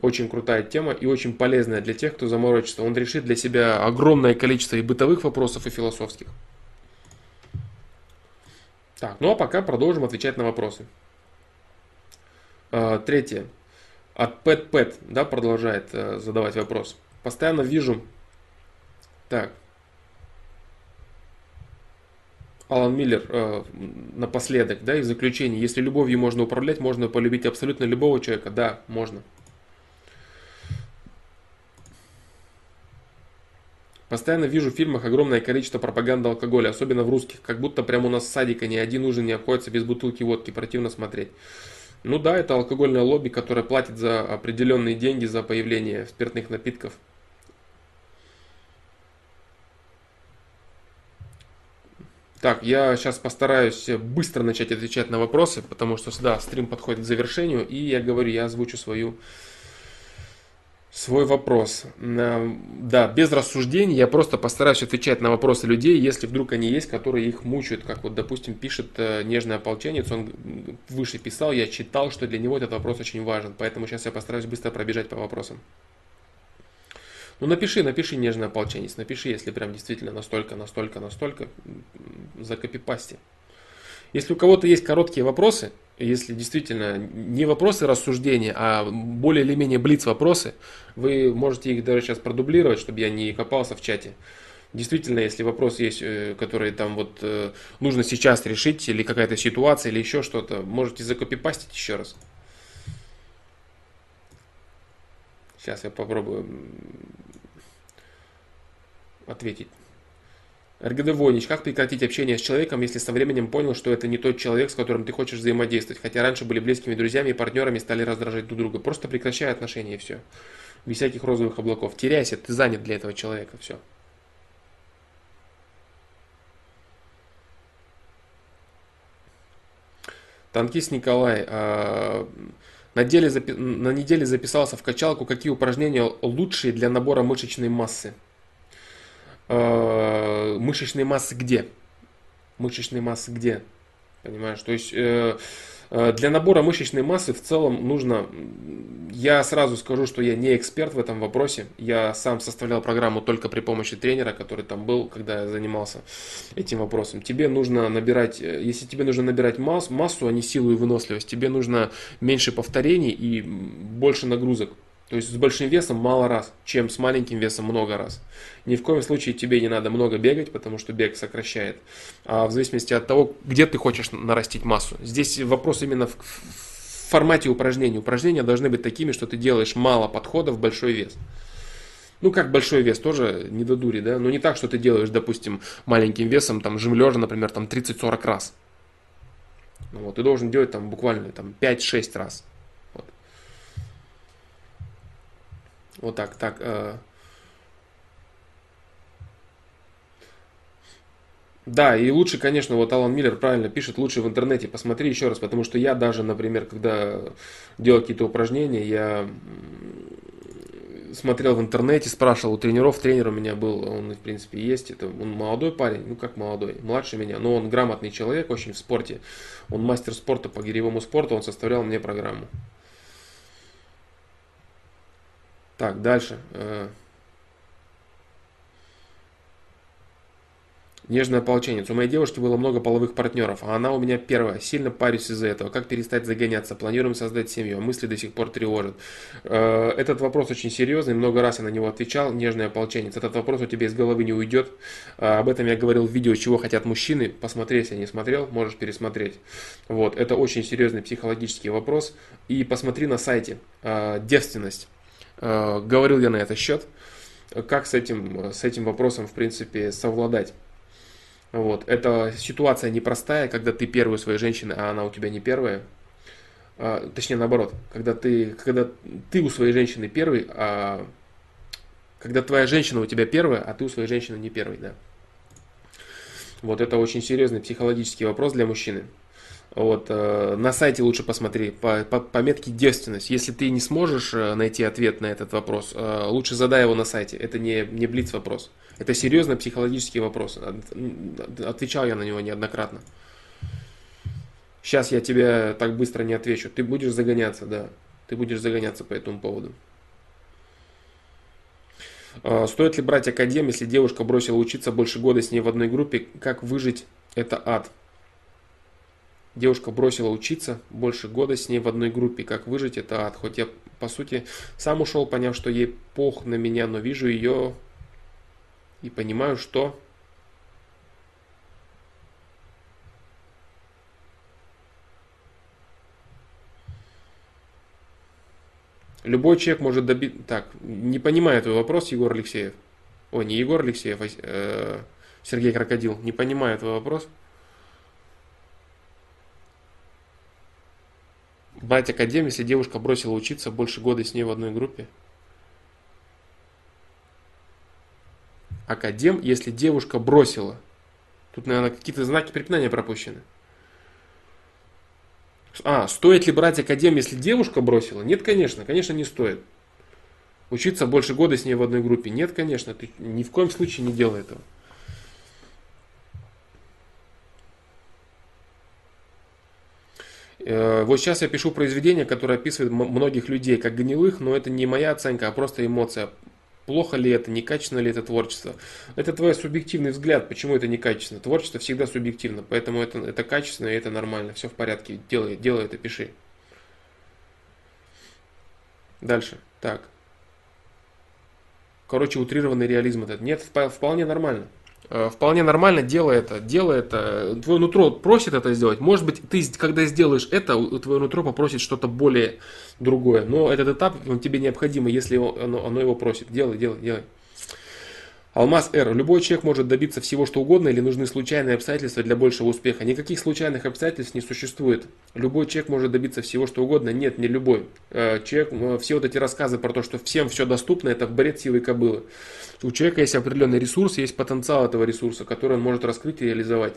Очень крутая тема и очень полезная для тех, кто заморочится. Он решит для себя огромное количество и бытовых вопросов, и философских. Так, ну а пока продолжим отвечать на вопросы. А, третье. От Pet Pet, да, продолжает э, задавать вопрос. Постоянно вижу. Так. Алан Миллер э, напоследок, да, и в заключении, если любовью можно управлять, можно полюбить абсолютно любого человека. Да, можно. Постоянно вижу в фильмах огромное количество пропаганды алкоголя, особенно в русских, как будто прямо у нас садика ни один ужин не обходится без бутылки водки, противно смотреть. Ну да, это алкогольное лобби, которое платит за определенные деньги за появление спиртных напитков. Так, я сейчас постараюсь быстро начать отвечать на вопросы, потому что, да, стрим подходит к завершению, и я говорю, я озвучу свою, свой вопрос. Да, без рассуждений я просто постараюсь отвечать на вопросы людей, если вдруг они есть, которые их мучают, как вот, допустим, пишет э, нежный ополченец, он выше писал, я читал, что для него этот вопрос очень важен, поэтому сейчас я постараюсь быстро пробежать по вопросам. Ну напиши, напиши нежный ополченец, напиши, если прям действительно настолько, настолько, настолько, закопипасти. Если у кого-то есть короткие вопросы, если действительно не вопросы рассуждения, а более или менее блиц вопросы, вы можете их даже сейчас продублировать, чтобы я не копался в чате. Действительно, если вопрос есть, э, который там вот э, нужно сейчас решить, или какая-то ситуация, или еще что-то, можете закопипастить еще раз. Сейчас я попробую ответить. РГД Вонич, как прекратить общение с человеком, если со временем понял, что это не тот человек, с которым ты хочешь взаимодействовать, хотя раньше были близкими друзьями и партнерами, стали раздражать друг друга. Просто прекращай отношения и все. Без всяких розовых облаков. Теряйся, ты занят для этого человека, все. Танкист Николай, а, на, деле, на неделе записался в качалку, какие упражнения лучшие для набора мышечной массы. Э, мышечной массы где? Мышечной массы где? Понимаешь? То есть э, э, для набора мышечной массы в целом нужно, я сразу скажу, что я не эксперт в этом вопросе. Я сам составлял программу только при помощи тренера, который там был, когда я занимался этим вопросом. Тебе нужно набирать, если тебе нужно набирать масс, массу, а не силу и выносливость, тебе нужно меньше повторений и больше нагрузок. То есть с большим весом мало раз, чем с маленьким весом много раз. Ни в коем случае тебе не надо много бегать, потому что бег сокращает. А в зависимости от того, где ты хочешь нарастить массу. Здесь вопрос именно в, формате упражнений. Упражнения должны быть такими, что ты делаешь мало подходов, большой вес. Ну, как большой вес, тоже не до дури, да? Но не так, что ты делаешь, допустим, маленьким весом, там, жим лежа, например, там 30-40 раз. Ну, вот, ты должен делать там буквально там 5-6 раз. Вот так, так. Э... Да, и лучше, конечно, вот Алан Миллер правильно пишет, лучше в интернете посмотри еще раз, потому что я даже, например, когда делал какие-то упражнения, я смотрел в интернете, спрашивал у тренеров, тренер у меня был, он, в принципе, есть, это он молодой парень, ну как молодой, младше меня, но он грамотный человек очень в спорте, он мастер спорта по гиревому спорту, он составлял мне программу. Так, дальше. Э, Нежный ополченец. У моей девушки было много половых партнеров, а она у меня первая. Сильно парюсь из-за этого. Как перестать загоняться? Планируем создать семью, а мысли до сих пор тревожат. Э, этот вопрос очень серьезный, много раз я на него отвечал. Нежный ополченец. Этот вопрос у тебя из головы не уйдет. Э, об этом я говорил в видео «Чего хотят мужчины». Посмотри, если не смотрел, можешь пересмотреть. Вот, это очень серьезный психологический вопрос. И посмотри на сайте «Девственность». Э, говорил я на этот счет, как с этим, с этим вопросом, в принципе, совладать. Вот. Это ситуация непростая, когда ты первый у своей женщины, а она у тебя не первая. А, точнее, наоборот, когда ты, когда ты у своей женщины первый, а когда твоя женщина у тебя первая, а ты у своей женщины не первый, да. Вот это очень серьезный психологический вопрос для мужчины. Вот, э, на сайте лучше посмотри по, по пометке девственность. Если ты не сможешь э, найти ответ на этот вопрос, э, лучше задай его на сайте. Это не, не блиц вопрос. Это серьезно психологический вопрос. Отвечал я на него неоднократно. Сейчас я тебе так быстро не отвечу. Ты будешь загоняться, да. Ты будешь загоняться по этому поводу. Стоит ли брать академ, если девушка бросила учиться больше года с ней в одной группе? Как выжить? Это ад. Девушка бросила учиться, больше года с ней в одной группе. Как выжить это ад. Хоть я, по сути, сам ушел, поняв, что ей пох на меня, но вижу ее и понимаю, что Любой человек может добиться... Так, не понимаю твой вопрос, Егор Алексеев. Ой, не Егор Алексеев, а э, Сергей Крокодил. Не понимаю твой вопрос. Брать академ, если девушка бросила учиться больше года с ней в одной группе? Академ, если девушка бросила. Тут, наверное, какие-то знаки препинания пропущены. А, стоит ли брать академ, если девушка бросила? Нет, конечно, конечно не стоит. Учиться больше года с ней в одной группе? Нет, конечно, ты ни в коем случае не делай этого. Вот сейчас я пишу произведение, которое описывает многих людей как гнилых, но это не моя оценка, а просто эмоция. плохо ли это, некачественно ли это творчество. Это твой субъективный взгляд, почему это некачественно. Творчество всегда субъективно, поэтому это, это качественно и это нормально. Все в порядке, делай, делай это, пиши. Дальше. Так. Короче, утрированный реализм этот. Нет, вполне нормально. Э, вполне нормально, делай это, делай это. Твое нутро просит это сделать. Может быть, ты, когда сделаешь это, твое нутро попросит что-то более другое. Но этот этап он тебе необходим, если оно, оно его просит. Делай, делай, делай. Алмаз Р. Любой человек может добиться всего, что угодно, или нужны случайные обстоятельства для большего успеха. Никаких случайных обстоятельств не существует. Любой человек может добиться всего, что угодно. Нет, не любой. Э, человек, все вот эти рассказы про то, что всем все доступно, это бред силы кобылы. У человека есть определенный ресурс, есть потенциал этого ресурса, который он может раскрыть и реализовать.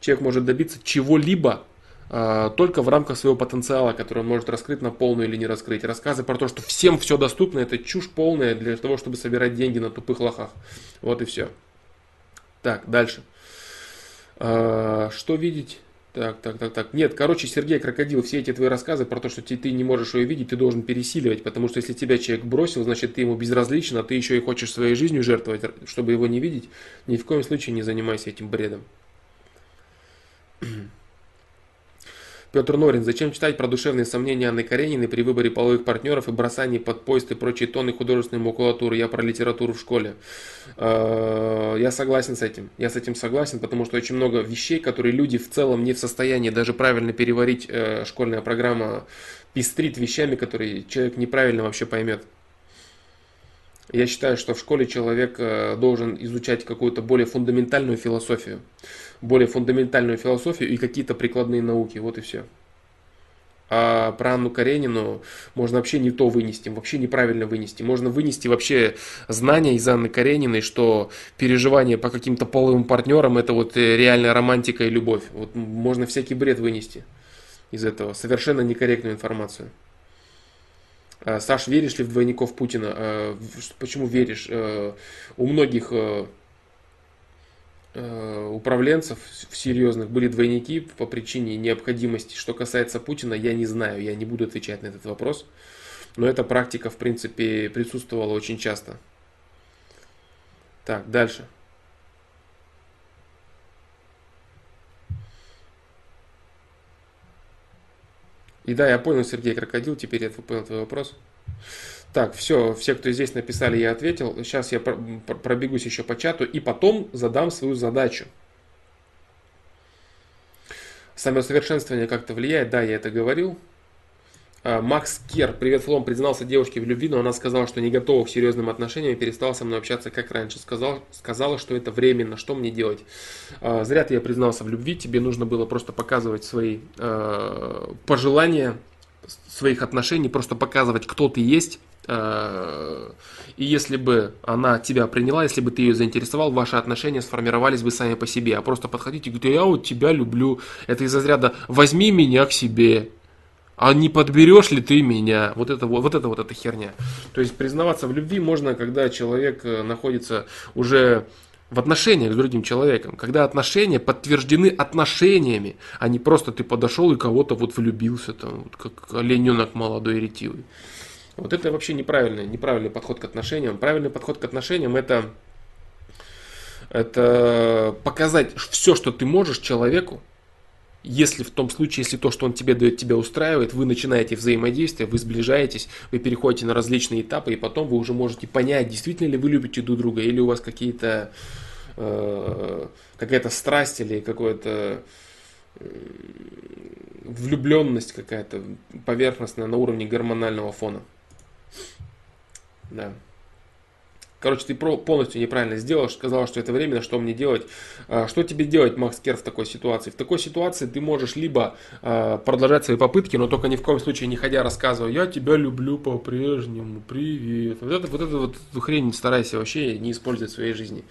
Человек может добиться чего-либо, только в рамках своего потенциала, который он может раскрыть на полную или не раскрыть. Рассказы про то, что всем все доступно, это чушь полная для того, чтобы собирать деньги на тупых лохах. Вот и все. Так, дальше. А, что видеть? Так, так, так, так. Нет, короче, Сергей Крокодил, все эти твои рассказы про то, что ты, ты не можешь ее видеть, ты должен пересиливать, потому что если тебя человек бросил, значит ты ему безразличен, а ты еще и хочешь своей жизнью жертвовать, чтобы его не видеть, ни в коем случае не занимайся этим бредом. Петр Норин, зачем читать про душевные сомнения Анны Карениной при выборе половых партнеров и бросании под поезд и прочие тонны художественной макулатуры? Я про литературу в школе. Э, я согласен с этим. Я с этим согласен, потому что очень много вещей, которые люди в целом не в состоянии даже правильно переварить. Э, школьная программа пестрит вещами, которые человек неправильно вообще поймет. Я считаю, что в школе человек э, должен изучать какую-то более фундаментальную философию. Более фундаментальную философию и какие-то прикладные науки. Вот и все. А про Анну Каренину можно вообще не то вынести, вообще неправильно вынести. Можно вынести вообще знания из Анны Карениной, что переживание по каким-то половым партнерам это вот э, реальная романтика и любовь. Вот можно всякий бред вынести из этого. Совершенно некорректную информацию. Э, Саш, веришь ли в двойников Путина? Э, почему веришь? Э, у многих управленцев серьезных были двойники по причине необходимости. Что касается Путина, я не знаю, я не буду отвечать на этот вопрос. Но эта практика, в принципе, присутствовала очень часто. Так, дальше. И да, я понял, Сергей Крокодил, теперь я понял твой вопрос. Так, все, все, кто здесь написали, я ответил. Сейчас я пробегусь еще по чату и потом задам свою задачу. Самосовершенствование как-то влияет, да, я это говорил. А, Макс Кер, привет, Флом, признался девушке в любви, но она сказала, что не готова к серьезным отношениям и перестала со мной общаться как раньше. Сказал, сказала, что это временно, что мне делать? А, зря ты я признался в любви, тебе нужно было просто показывать свои э, пожелания своих отношений, просто показывать, кто ты есть. И если бы она тебя приняла, если бы ты ее заинтересовал, ваши отношения сформировались бы сами по себе. А просто подходить и говорить, я вот тебя люблю. Это из разряда «возьми меня к себе» а не подберешь ли ты меня? Вот это вот, вот это вот эта херня. То есть признаваться в любви можно, когда человек э, находится уже в отношениях с другим человеком, когда отношения подтверждены отношениями, а не просто ты подошел и кого-то вот влюбился, там, вот как олененок молодой ретивый. Вот это вообще неправильный, неправильный подход к отношениям. Правильный подход к отношениям это, это показать все, что ты можешь человеку, если в том случае, если то, что он тебе дает, тебя устраивает, вы начинаете взаимодействие, вы сближаетесь, вы переходите на различные этапы, и потом вы уже можете понять, действительно ли вы любите друг друга, или у вас какие-то э, какая-то страсть или какое-то э, влюбленность какая-то поверхностная на уровне гормонального фона. Да. Короче, ты полностью неправильно сделал, сказал, что это временно, что мне делать. А, что тебе делать, Макс Кер, в такой ситуации? В такой ситуации ты можешь либо а, продолжать свои попытки, но только ни в коем случае не ходя рассказывая, я тебя люблю по-прежнему, привет. Вот это вот, это вот эту хрень старайся вообще не использовать в своей жизни.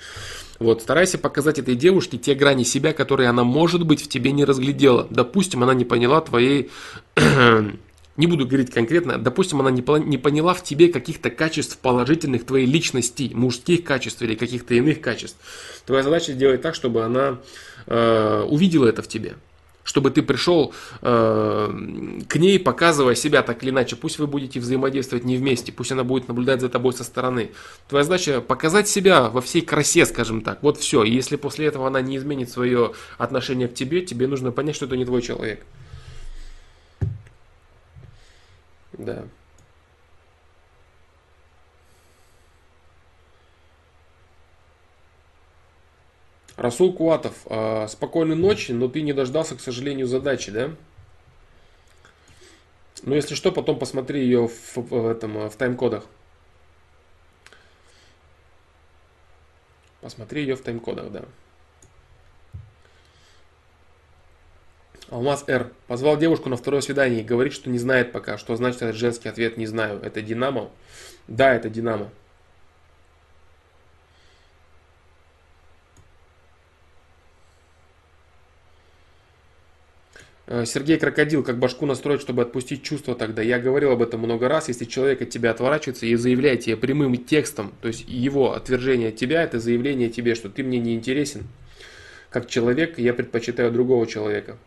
Вот, старайся показать этой девушке те грани себя, которые она, может быть, в тебе не разглядела. Допустим, она не поняла твоей [clears throat] не буду говорить конкретно, допустим, она не, не поняла в тебе каких-то качеств положительных твоей личности, мужских качеств или каких-то иных качеств. Твоя задача сделать так, чтобы она э, увидела это в тебе чтобы ты пришел э, к ней, показывая себя так или иначе. Пусть вы будете взаимодействовать не вместе, пусть она будет наблюдать за тобой со стороны. Твоя задача показать себя во всей красе, скажем так. Вот все. И если после этого она не изменит свое отношение к тебе, тебе нужно понять, что это не твой человек. Да. Расул Куатов, э, спокойной ночи, но ты не дождался, к сожалению, задачи, да? Ну, если что, потом посмотри ее в, в, этом, в тайм-кодах. Посмотри ее в тайм-кодах, да. Алмаз Р. Позвал девушку на второе свидание и говорит, что не знает пока. Что значит этот женский ответ «не знаю». Это Динамо? Да, это Динамо. Э, Сергей Крокодил, как башку настроить, чтобы отпустить чувства тогда. Я говорил об этом много раз. Если человек от тебя отворачивается и заявляет тебе прямым текстом, то есть его отвержение от тебя, это заявление тебе, что ты мне не интересен. Как человек, я предпочитаю другого человека.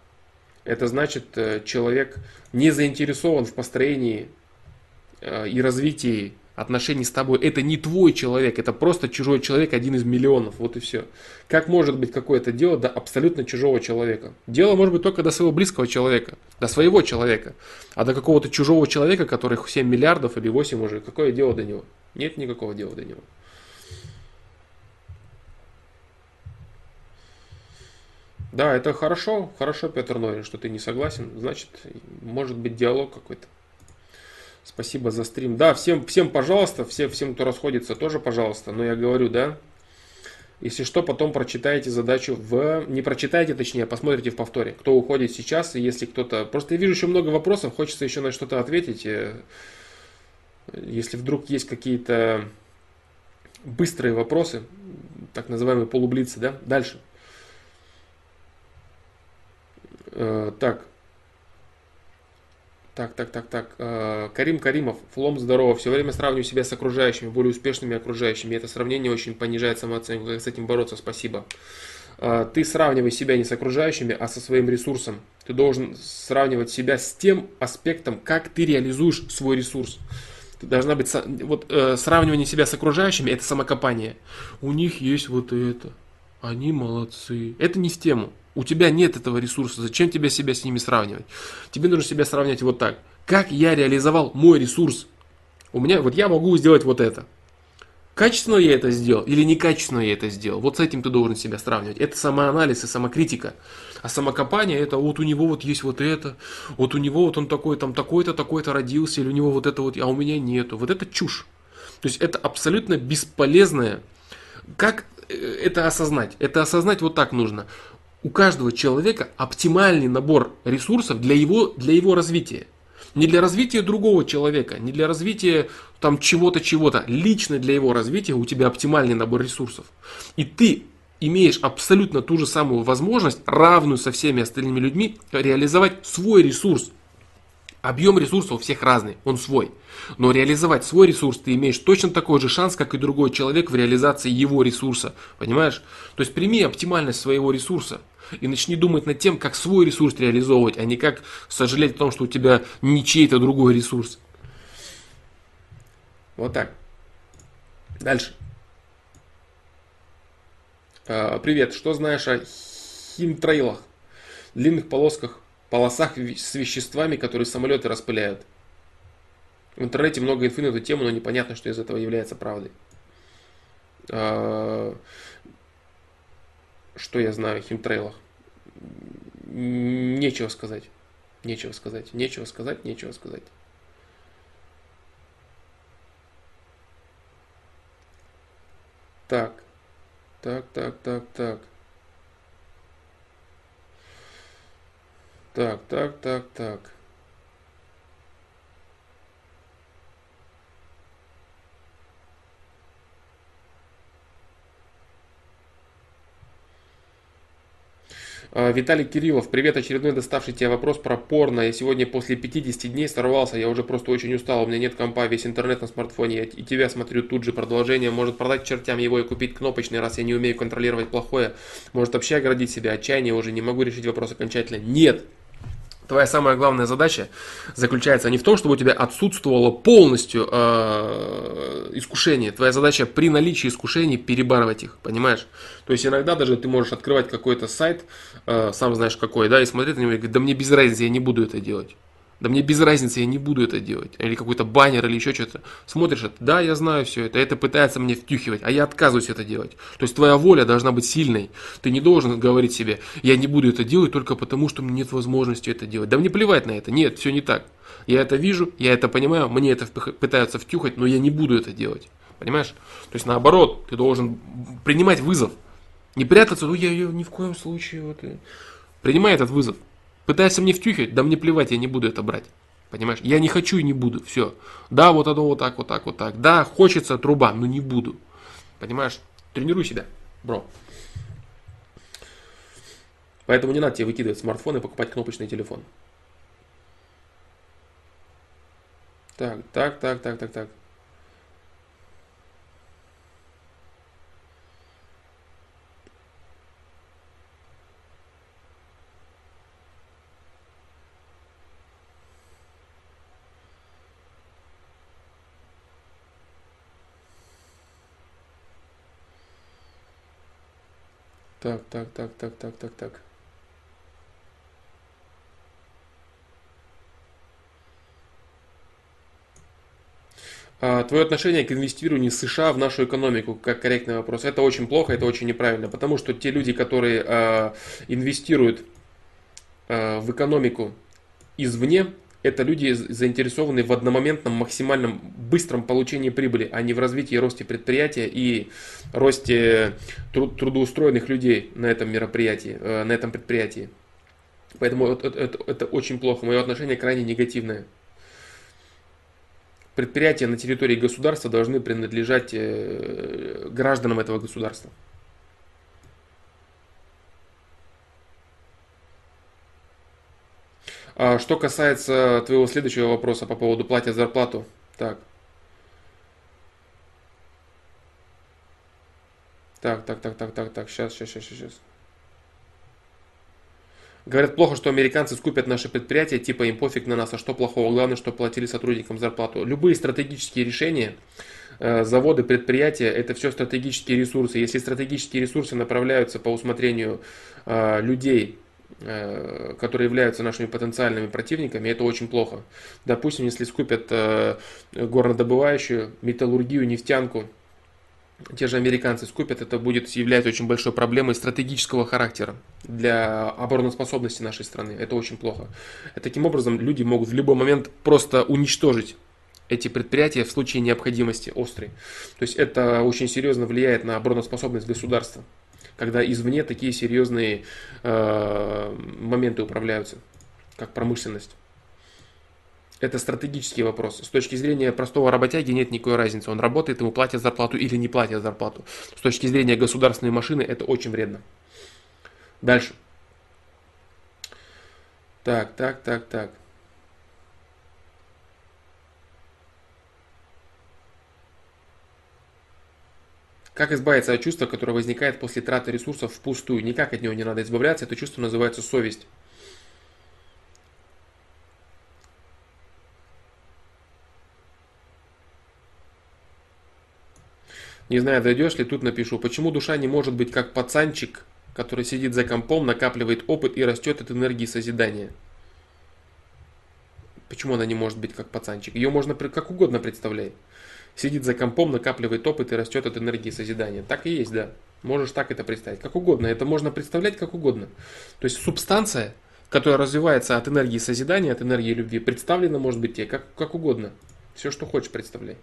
Это значит, э, человек не заинтересован в построении э, и развитии отношений с тобой. Это не твой человек, это просто чужой человек, один из миллионов. Вот и все. Как может быть какое-то дело до абсолютно чужого человека? Дело может быть только до своего близкого человека, до своего человека. А до какого-то чужого человека, которых 7 миллиардов или 8 уже, какое дело до него? Нет никакого дела до него. Да, это хорошо, хорошо, Петр Норин, что ты не согласен. Значит, может быть диалог какой-то. Спасибо за стрим. Да, всем, всем пожалуйста, все, всем, кто расходится, тоже пожалуйста. Но я говорю, да, если что, потом прочитайте задачу в... Не прочитайте, точнее, а посмотрите в повторе. Кто уходит сейчас, и если кто-то... Просто я вижу еще много вопросов, хочется еще на что-то ответить. Э, если вдруг есть какие-то быстрые вопросы, так называемые полублицы, да, дальше. Э, так. Так, так, так, так. Э, Карим Каримов, флом здорово. Все время сравниваю себя с окружающими, более успешными окружающими. Это сравнение очень понижает самооценку. Как с этим бороться? Спасибо. Э, ты сравнивай себя не с окружающими, а со своим ресурсом. Ты должен сравнивать себя с тем аспектом, как ты реализуешь свой ресурс. Должна быть вот э, сравнивание себя с окружающими это самокопание. У них есть вот это. Они молодцы. Это не с тему. У тебя нет этого ресурса. Зачем тебе себя с ними сравнивать? Тебе нужно себя сравнивать вот так. Как я реализовал мой ресурс? У меня, вот я могу сделать вот это. Качественно я это сделал или некачественно я это сделал? Вот с этим ты должен себя сравнивать. Это самоанализ и самокритика. А самокопание это вот у него вот есть вот это, вот у него вот он такой, там такой-то, такой-то родился, или у него вот это вот, а у меня нету. Вот это чушь. То есть это абсолютно бесполезное. Как это осознать? Это осознать вот так нужно у каждого человека оптимальный набор ресурсов для его, для его развития. Не для развития другого человека, не для развития там чего-то, чего-то. Лично для его развития у тебя оптимальный набор ресурсов. И ты имеешь абсолютно ту же самую возможность, равную со всеми остальными людьми, реализовать свой ресурс. Объем ресурсов у всех разный, он свой. Но реализовать свой ресурс ты имеешь точно такой же шанс, как и другой человек в реализации его ресурса. Понимаешь? То есть прими оптимальность своего ресурса и начни думать над тем, как свой ресурс реализовывать, а не как сожалеть о том, что у тебя не чей-то другой ресурс. Вот так. Дальше. А, привет, что знаешь о химтрейлах? Длинных полосках, полосах с веществами, которые самолеты распыляют. В интернете много инфы на эту тему, но непонятно, что из этого является правдой. А, что я знаю о химтрейлах? Нечего сказать. Нечего сказать. Нечего сказать, нечего сказать. Так. Так, так, так, так. Так, так, так, так. А, Виталий Кириллов, привет, очередной доставший тебе вопрос про порно. Я сегодня после 50 дней сорвался, я уже просто очень устал, у меня нет компа, весь интернет на смартфоне, я и тебя смотрю тут же продолжение, может продать чертям его и купить кнопочный, раз я не умею контролировать плохое, может вообще оградить себя, отчаяние уже, не могу решить вопрос окончательно. Нет, твоя самая главная задача заключается не в том, чтобы у тебя отсутствовало полностью э, искушение. Твоя задача при наличии искушений перебарывать их, понимаешь? То есть иногда даже ты можешь открывать какой-то сайт, э, сам знаешь какой, да, и смотреть на него и говорить, да мне без разницы, я не буду это делать. Да мне без разницы, я не буду это делать. Или какой-то баннер, или еще что-то. Смотришь это, да, я знаю все это, это пытается мне втюхивать, а я отказываюсь это делать. То есть твоя воля должна быть сильной. Ты не должен говорить себе, я не буду это делать только потому, что меня нет возможности это делать. Да мне плевать на это, нет, все не так. Я это вижу, я это понимаю, мне это пытаются втюхать, но я не буду это делать. Понимаешь? То есть наоборот, ты должен принимать вызов. Не прятаться, ну я ее ни в коем случае. Вот, принимай этот вызов. Пытается мне втюхать, да мне плевать, я не буду это брать. Понимаешь? Я не хочу и не буду. Все. Да, вот оно вот так, вот так, вот так. Да, хочется труба, но не буду. Понимаешь? Тренируй себя, бро. Поэтому не надо тебе выкидывать смартфон и покупать кнопочный телефон. Так, так, так, так, так, так. Так, так, так, так, так, так, так. А, твое отношение к инвестированию США в нашу экономику, как корректный вопрос, это очень плохо, это очень неправильно, потому что те люди, которые э, инвестируют э, в экономику извне, это люди заинтересованы в одномоментном максимальном быстром получении прибыли, а не в развитии и росте предприятия и росте труд, трудоустроенных людей на этом мероприятии, э, на этом предприятии. Поэтому это, это, это очень плохо. Мое отношение крайне негативное. Предприятия на территории государства должны принадлежать э, гражданам этого государства. А что касается твоего следующего вопроса по поводу платят зарплату. Так. Так, так, так, так, так, так, сейчас, сейчас, сейчас, сейчас. Говорят, плохо, что американцы скупят наши предприятия, типа им пофиг на нас, а что плохого? Главное, что платили сотрудникам зарплату. Любые стратегические решения, э, заводы, предприятия, это все стратегические ресурсы. Если стратегические ресурсы направляются по усмотрению э, людей, которые являются нашими потенциальными противниками, это очень плохо. Допустим, если скупят э, горнодобывающую, металлургию, нефтянку, те же американцы скупят, это будет являться очень большой проблемой стратегического характера для обороноспособности нашей страны. Это очень плохо. Таким образом, люди могут в любой момент просто уничтожить эти предприятия в случае необходимости острой. То есть это очень серьезно влияет на обороноспособность государства когда извне такие серьезные э, моменты управляются, как промышленность. Это стратегический вопрос. С точки зрения простого работяги нет никакой разницы. Он работает, ему платят зарплату или не платят зарплату. С точки зрения государственной машины это очень вредно. Дальше. Так, так, так, так. Как избавиться от чувства, которое возникает после траты ресурсов впустую? Никак от него не надо избавляться. Это чувство называется совесть. Не знаю, дойдешь ли, тут напишу. Почему душа не может быть как пацанчик, который сидит за компом, накапливает опыт и растет от энергии созидания? Почему она не может быть как пацанчик? Ее можно как угодно представлять сидит за компом, накапливает опыт и растет от энергии созидания. Так и есть, да. Можешь так это представить, как угодно. Это можно представлять как угодно. То есть субстанция, которая развивается от энергии созидания, от энергии любви, представлена может быть тебе как, как угодно. Все, что хочешь, представляй.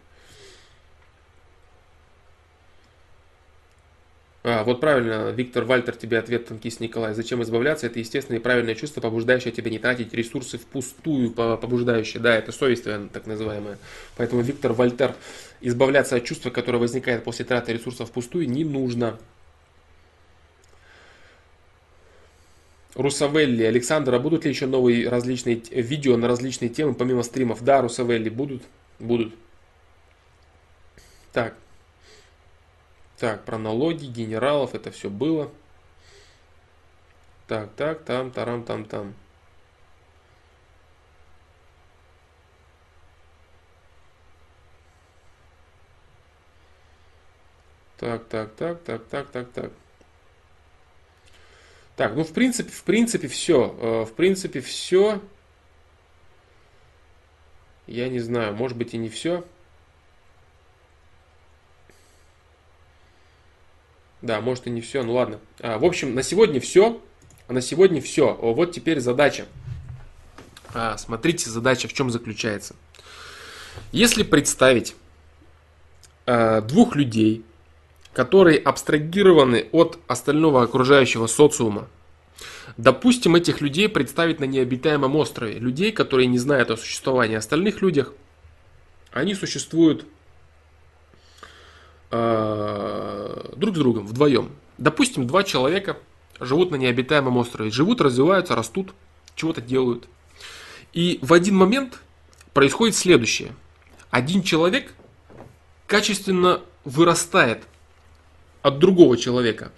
А, вот правильно, Виктор Вальтер тебе ответ танкист Николай. Зачем избавляться? Это естественное и правильное чувство, побуждающее тебя не тратить ресурсы впустую, побуждающее. Да, это совесть так называемая. Поэтому Виктор Вальтер, избавляться от чувства, которое возникает после траты ресурсов впустую, не нужно. Русавелли, Александр, а будут ли еще новые различные видео на различные темы, помимо стримов? Да, Русавелли, будут. Будут. Так. Так, про налоги, генералов, это все было. Так, так, там, тарам, там, там. Так, так, так, так, так, так, так. Так, ну в принципе, в принципе все. Э, в принципе все. Я не знаю, может быть и не все. Да, может и не все, ну ладно. А, в общем, на сегодня все. На сегодня все. Вот теперь задача. А, смотрите, задача в чем заключается. Если представить а, двух людей, которые абстрагированы от остального окружающего социума. Допустим, этих людей представить на необитаемом острове. Людей, которые не знают о существовании остальных людях. Они существуют э, друг с другом, вдвоем. Допустим, два человека живут на необитаемом острове. Живут, развиваются, растут, чего-то делают. И в один момент происходит следующее. Один человек качественно вырастает от другого человека.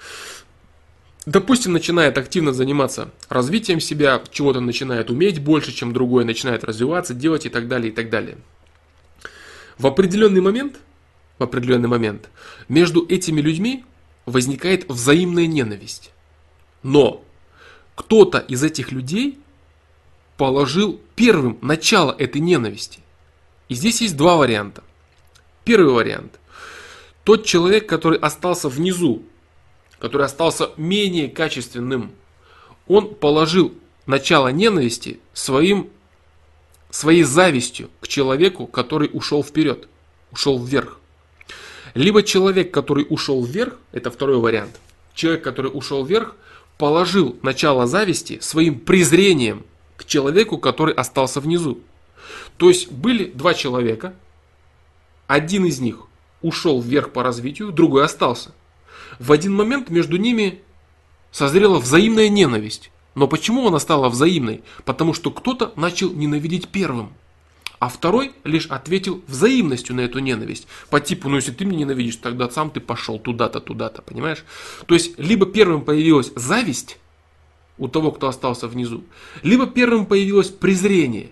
Допустим, начинает активно заниматься развитием себя, чего-то начинает уметь больше, чем другой, начинает развиваться, делать и так далее, и так далее. В определенный момент, в определенный момент между этими людьми возникает взаимная ненависть. Но кто-то из этих людей положил первым начало этой ненависти. И здесь есть два варианта. Первый вариант. Тот человек, который остался внизу, который остался менее качественным, он положил начало ненависти своим, своей завистью к человеку, который ушел вперед, ушел вверх. Либо человек, который ушел вверх, это второй вариант. Человек, который ушел вверх, положил начало зависти своим презрением к человеку, который остался внизу. То есть были два человека, один из них ушел вверх по развитию, другой остался. В один момент между ними созрела взаимная ненависть. Но почему она стала взаимной? Потому что кто-то начал ненавидеть первым. А второй лишь ответил взаимностью на эту ненависть. По типу, ну если ты меня ненавидишь, тогда сам ты пошел туда-то, туда-то, понимаешь? То есть, либо первым появилась зависть у того, кто остался внизу, либо первым появилось презрение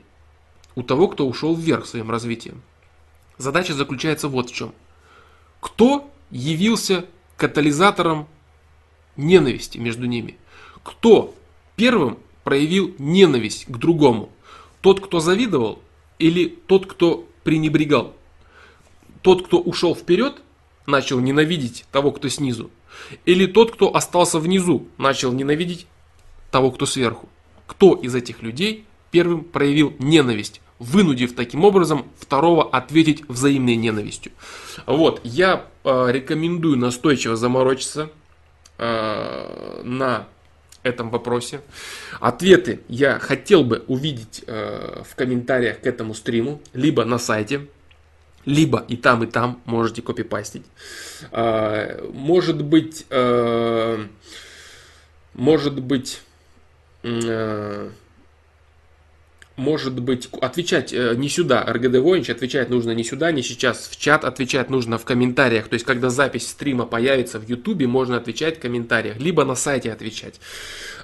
у того, кто ушел вверх своим развитием. Задача заключается вот в чем – кто явился катализатором ненависти между ними? Кто первым проявил ненависть к другому? Тот, кто завидовал или тот, кто пренебрегал? Тот, кто ушел вперед, начал ненавидеть того, кто снизу? Или тот, кто остался внизу, начал ненавидеть того, кто сверху? Кто из этих людей первым проявил ненависть вынудив таким образом второго ответить взаимной ненавистью. Вот, я э, рекомендую настойчиво заморочиться э, на этом вопросе. Ответы я хотел бы увидеть э, в комментариях к этому стриму, либо на сайте, либо и там, и там можете копипастить. Э, может быть, э, может быть, э, может быть, отвечать э, не сюда, РГД Воинч, отвечать нужно не сюда, не сейчас, в чат отвечать нужно в комментариях. То есть, когда запись стрима появится в Ютубе, можно отвечать в комментариях, либо на сайте отвечать.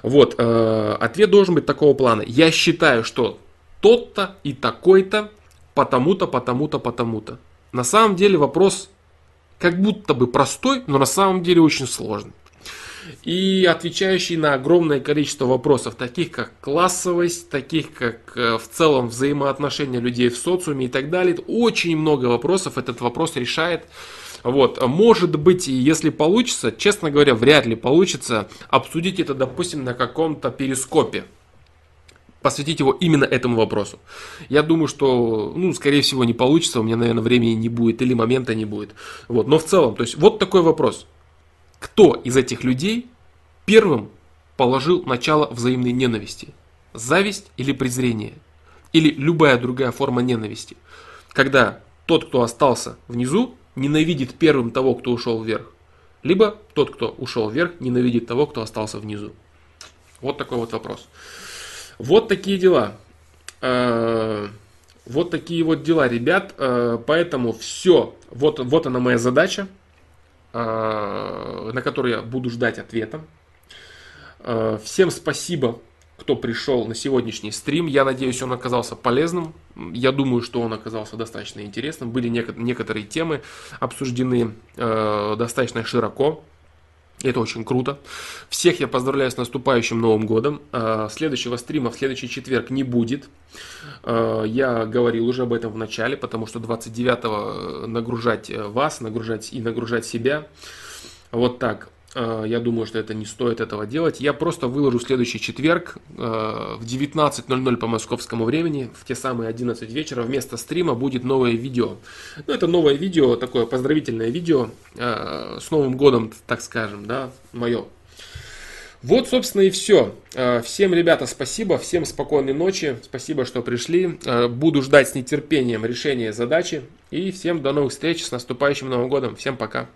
Вот, э, ответ должен быть такого плана. Я считаю, что тот-то и такой-то, потому-то, потому-то, потому-то. На самом деле вопрос как будто бы простой, но на самом деле очень сложный и отвечающий на огромное количество вопросов, таких как классовость, таких как э, в целом взаимоотношения людей в социуме и так далее. Очень много вопросов этот вопрос решает. Вот, может быть, если получится, честно говоря, вряд ли получится обсудить это, допустим, на каком-то перископе посвятить его именно этому вопросу. Я думаю, что, ну, скорее всего, не получится, у меня, наверное, времени не будет или момента не будет. Вот, но в целом, то есть, вот такой вопрос. Кто из этих людей первым положил начало взаимной ненависти? Зависть или презрение? Или любая другая форма ненависти? Когда тот, кто остался внизу, ненавидит первым того, кто ушел вверх. Либо тот, кто ушел вверх, ненавидит того, кто остался внизу. Вот такой вот вопрос. Вот такие дела. Э, вот такие вот дела, ребят. Э, поэтому все. Вот, вот она моя задача, на которую я буду ждать ответа. Всем спасибо, кто пришел на сегодняшний стрим. Я надеюсь, он оказался полезным. Я думаю, что он оказался достаточно интересным. Были некоторые темы обсуждены достаточно широко. Это очень круто. Всех я поздравляю с наступающим Новым годом. А, следующего стрима в следующий четверг не будет. А, я говорил уже об этом в начале, потому что 29-го нагружать вас, нагружать и нагружать себя. Вот так. Э, я думаю, что это не стоит этого делать. Я просто выложу следующий четверг э, в 19.00 по московскому времени, в те самые 11 вечера, вместо стрима будет новое видео. Ну, это новое видео, такое поздравительное видео э, с Новым годом, так скажем, да, мое. Вот, собственно, и все. Всем, ребята, спасибо, всем спокойной ночи, спасибо, что пришли. Буду ждать с нетерпением решения задачи. И всем до новых встреч, с наступающим Новым годом. Всем пока.